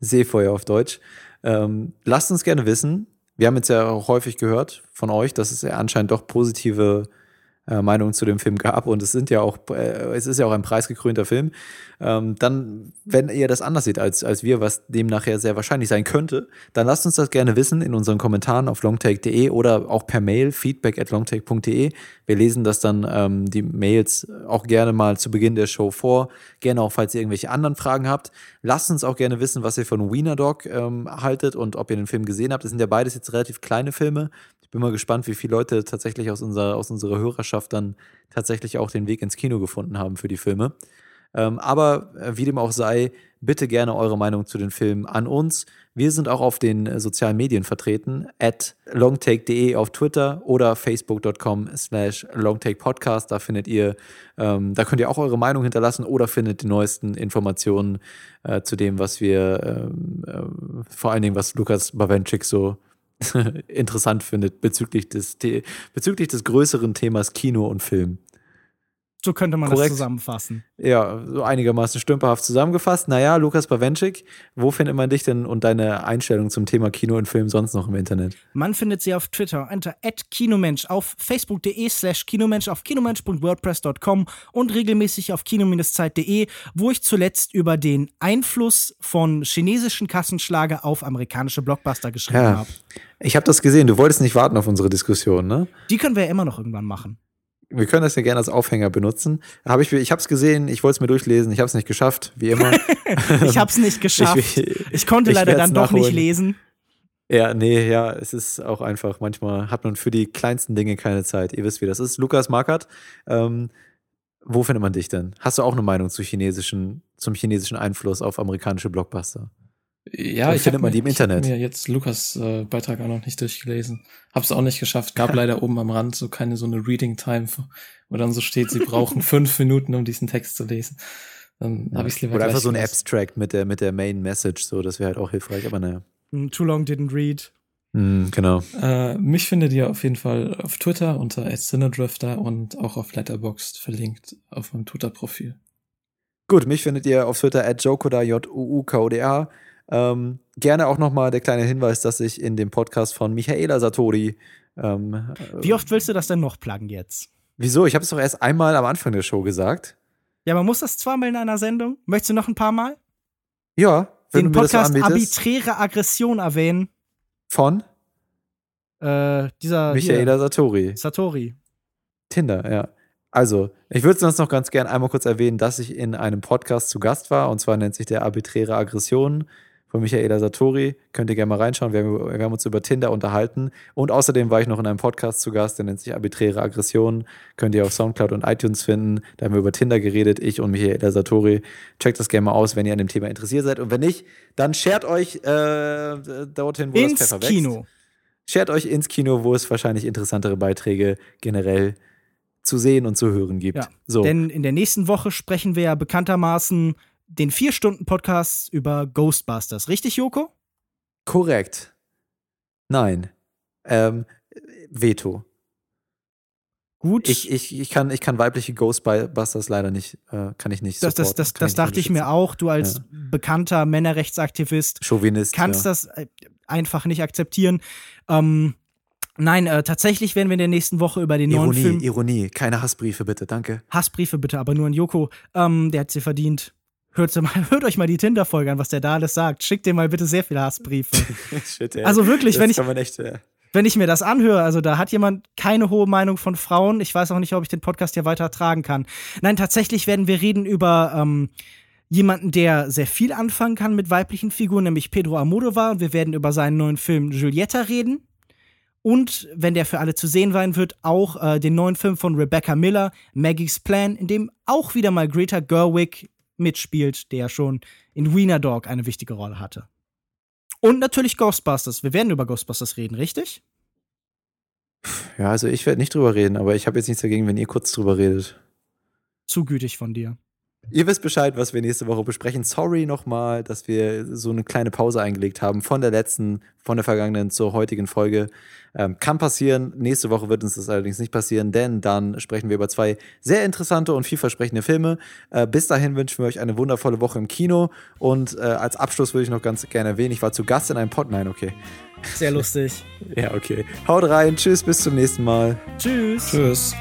A: Seefeuer auf Deutsch. Ähm, lasst uns gerne wissen. Wir haben jetzt ja auch häufig gehört von euch, dass es ja anscheinend doch positive äh, Meinungen zu dem Film gab und es sind ja auch, äh, es ist ja auch ein preisgekrönter Film, ähm, dann, wenn ihr das anders seht als, als wir, was dem nachher sehr wahrscheinlich sein könnte, dann lasst uns das gerne wissen in unseren Kommentaren auf longtake.de oder auch per Mail feedback at longtake.de. Wir lesen das dann ähm, die Mails auch gerne mal zu Beginn der Show vor. Gerne auch, falls ihr irgendwelche anderen Fragen habt. Lasst uns auch gerne wissen, was ihr von Wiener Dog ähm, haltet und ob ihr den Film gesehen habt. Das sind ja beides jetzt relativ kleine Filme. Bin mal gespannt, wie viele Leute tatsächlich aus unserer, aus unserer Hörerschaft dann tatsächlich auch den Weg ins Kino gefunden haben für die Filme. Ähm, aber äh, wie dem auch sei, bitte gerne eure Meinung zu den Filmen an uns. Wir sind auch auf den äh, sozialen Medien vertreten, at longtake.de auf Twitter oder facebook.com slash longtakepodcast. Da findet ihr, ähm, da könnt ihr auch eure Meinung hinterlassen oder findet die neuesten Informationen äh, zu dem, was wir, ähm, äh, vor allen Dingen, was Lukas Bawenschik so interessant findet bezüglich des, bezüglich des größeren Themas Kino und Film.
B: So könnte man Korrekt. das zusammenfassen.
A: Ja, so einigermaßen stümperhaft zusammengefasst. Naja, Lukas Bawenschik, wo findet man dich denn und deine Einstellung zum Thema Kino und Film sonst noch im Internet?
B: Man findet sie auf Twitter unter @kinomensch, auf facebook.de slash kinomensch, auf kinomensch.wordpress.com und regelmäßig auf kino-zeit.de, wo ich zuletzt über den Einfluss von chinesischen Kassenschlager auf amerikanische Blockbuster geschrieben ja. habe.
A: Ich habe das gesehen. Du wolltest nicht warten auf unsere Diskussion, ne?
B: Die können wir ja immer noch irgendwann machen.
A: Wir können das ja gerne als Aufhänger benutzen. Hab ich ich habe es gesehen, ich wollte es mir durchlesen, ich habe es nicht geschafft, wie immer.
B: ich habe es nicht geschafft. Ich, ich konnte ich leider dann doch nachholen. nicht lesen.
A: Ja, nee, ja, es ist auch einfach, manchmal hat man für die kleinsten Dinge keine Zeit. Ihr wisst, wie das ist. Lukas Markert, ähm, wo findet man dich denn? Hast du auch eine Meinung zu chinesischen, zum chinesischen Einfluss auf amerikanische Blockbuster?
G: Ja, ich findet man die im Internet. Ich mir jetzt Lukas äh, Beitrag auch noch nicht durchgelesen. Hab's auch nicht geschafft. Gab leider oben am Rand so keine so eine Reading Time, wo dann so steht, sie brauchen fünf Minuten, um diesen Text zu lesen. Dann ja. habe ich lieber
A: Oder einfach so ein Abstract mit der mit der Main Message, so das wäre halt auch hilfreich. Aber naja.
B: Mm, too long didn't read.
A: Mm, genau.
G: Äh, mich findet ihr auf jeden Fall auf Twitter unter @cinedrifter und auch auf Letterboxd verlinkt auf meinem Twitter-Profil.
A: Gut, mich findet ihr auf Twitter at jokoda, j u u k o d a ähm, gerne auch nochmal der kleine Hinweis, dass ich in dem Podcast von Michaela Satori. Ähm,
B: äh, Wie oft willst du das denn noch pluggen jetzt?
A: Wieso? Ich habe es doch erst einmal am Anfang der Show gesagt.
B: Ja, man muss das zweimal in einer Sendung. Möchtest du noch ein paar Mal?
A: Ja,
B: wenn Den du Podcast mir das so Arbiträre Aggression erwähnen.
A: Von?
B: Äh, dieser.
A: Michaela hier. Satori.
B: Satori.
A: Tinder, ja. Also, ich würde sonst noch ganz gern einmal kurz erwähnen, dass ich in einem Podcast zu Gast war, und zwar nennt sich der Arbiträre Aggression von Michaela Satori. Könnt ihr gerne mal reinschauen. Wir haben, wir haben, uns über Tinder unterhalten. Und außerdem war ich noch in einem Podcast zu Gast, der nennt sich Arbiträre Aggression. Könnt ihr auf Soundcloud und iTunes finden. Da haben wir über Tinder geredet, ich und Michaela Satori. Checkt das gerne mal aus, wenn ihr an dem Thema interessiert seid. Und wenn nicht, dann shared euch äh, dorthin, wo ins das Pfeffer Kino. wächst. Shared euch ins Kino, wo es wahrscheinlich interessantere Beiträge generell zu sehen und zu hören gibt. Ja, so.
B: Denn in der nächsten Woche sprechen wir ja bekanntermaßen den vier Stunden Podcast über Ghostbusters. Richtig, Joko?
A: Korrekt. Nein. Ähm, Veto.
B: Gut.
A: Ich, ich, ich, kann, ich kann weibliche Ghostbusters leider nicht, äh, kann ich nicht
B: Das, das, das, das dachte ich mir auch. Du als ja. bekannter Männerrechtsaktivist
A: Chauvinist,
B: kannst ja. das äh, einfach nicht akzeptieren. Ähm, Nein, äh, tatsächlich werden wir in der nächsten Woche über den
A: Ironie,
B: neuen Film.
A: Ironie, keine Hassbriefe bitte, danke.
B: Hassbriefe bitte, aber nur an Joko. Ähm, der hat sie verdient. Hört, mal, hört euch mal die Tinder-Folge an, was der da alles sagt. Schickt dir mal bitte sehr viele Hassbriefe. Shit, ey. Also wirklich, das wenn ich, echt, ja. wenn ich mir das anhöre, also da hat jemand keine hohe Meinung von Frauen. Ich weiß auch nicht, ob ich den Podcast hier weiter tragen kann. Nein, tatsächlich werden wir reden über ähm, jemanden, der sehr viel anfangen kann mit weiblichen Figuren, nämlich Pedro Almodovar. Und wir werden über seinen neuen Film Giulietta reden. Und wenn der für alle zu sehen sein wird, auch äh, den neuen Film von Rebecca Miller, Maggie's Plan, in dem auch wieder mal Greta Gerwig mitspielt, der schon in Wiener Dog eine wichtige Rolle hatte. Und natürlich Ghostbusters. Wir werden über Ghostbusters reden, richtig?
A: Ja, also ich werde nicht drüber reden, aber ich habe jetzt nichts dagegen, wenn ihr kurz drüber redet.
B: Zu gütig von dir.
A: Ihr wisst Bescheid, was wir nächste Woche besprechen. Sorry nochmal, dass wir so eine kleine Pause eingelegt haben von der letzten, von der vergangenen zur heutigen Folge. Ähm, kann passieren. Nächste Woche wird uns das allerdings nicht passieren, denn dann sprechen wir über zwei sehr interessante und vielversprechende Filme. Äh, bis dahin wünschen wir euch eine wundervolle Woche im Kino. Und äh, als Abschluss würde ich noch ganz gerne erwähnen, ich war zu Gast in einem Pod. Nein, okay.
B: Sehr lustig.
A: ja, okay. Haut rein. Tschüss, bis zum nächsten Mal.
B: Tschüss.
G: Tschüss.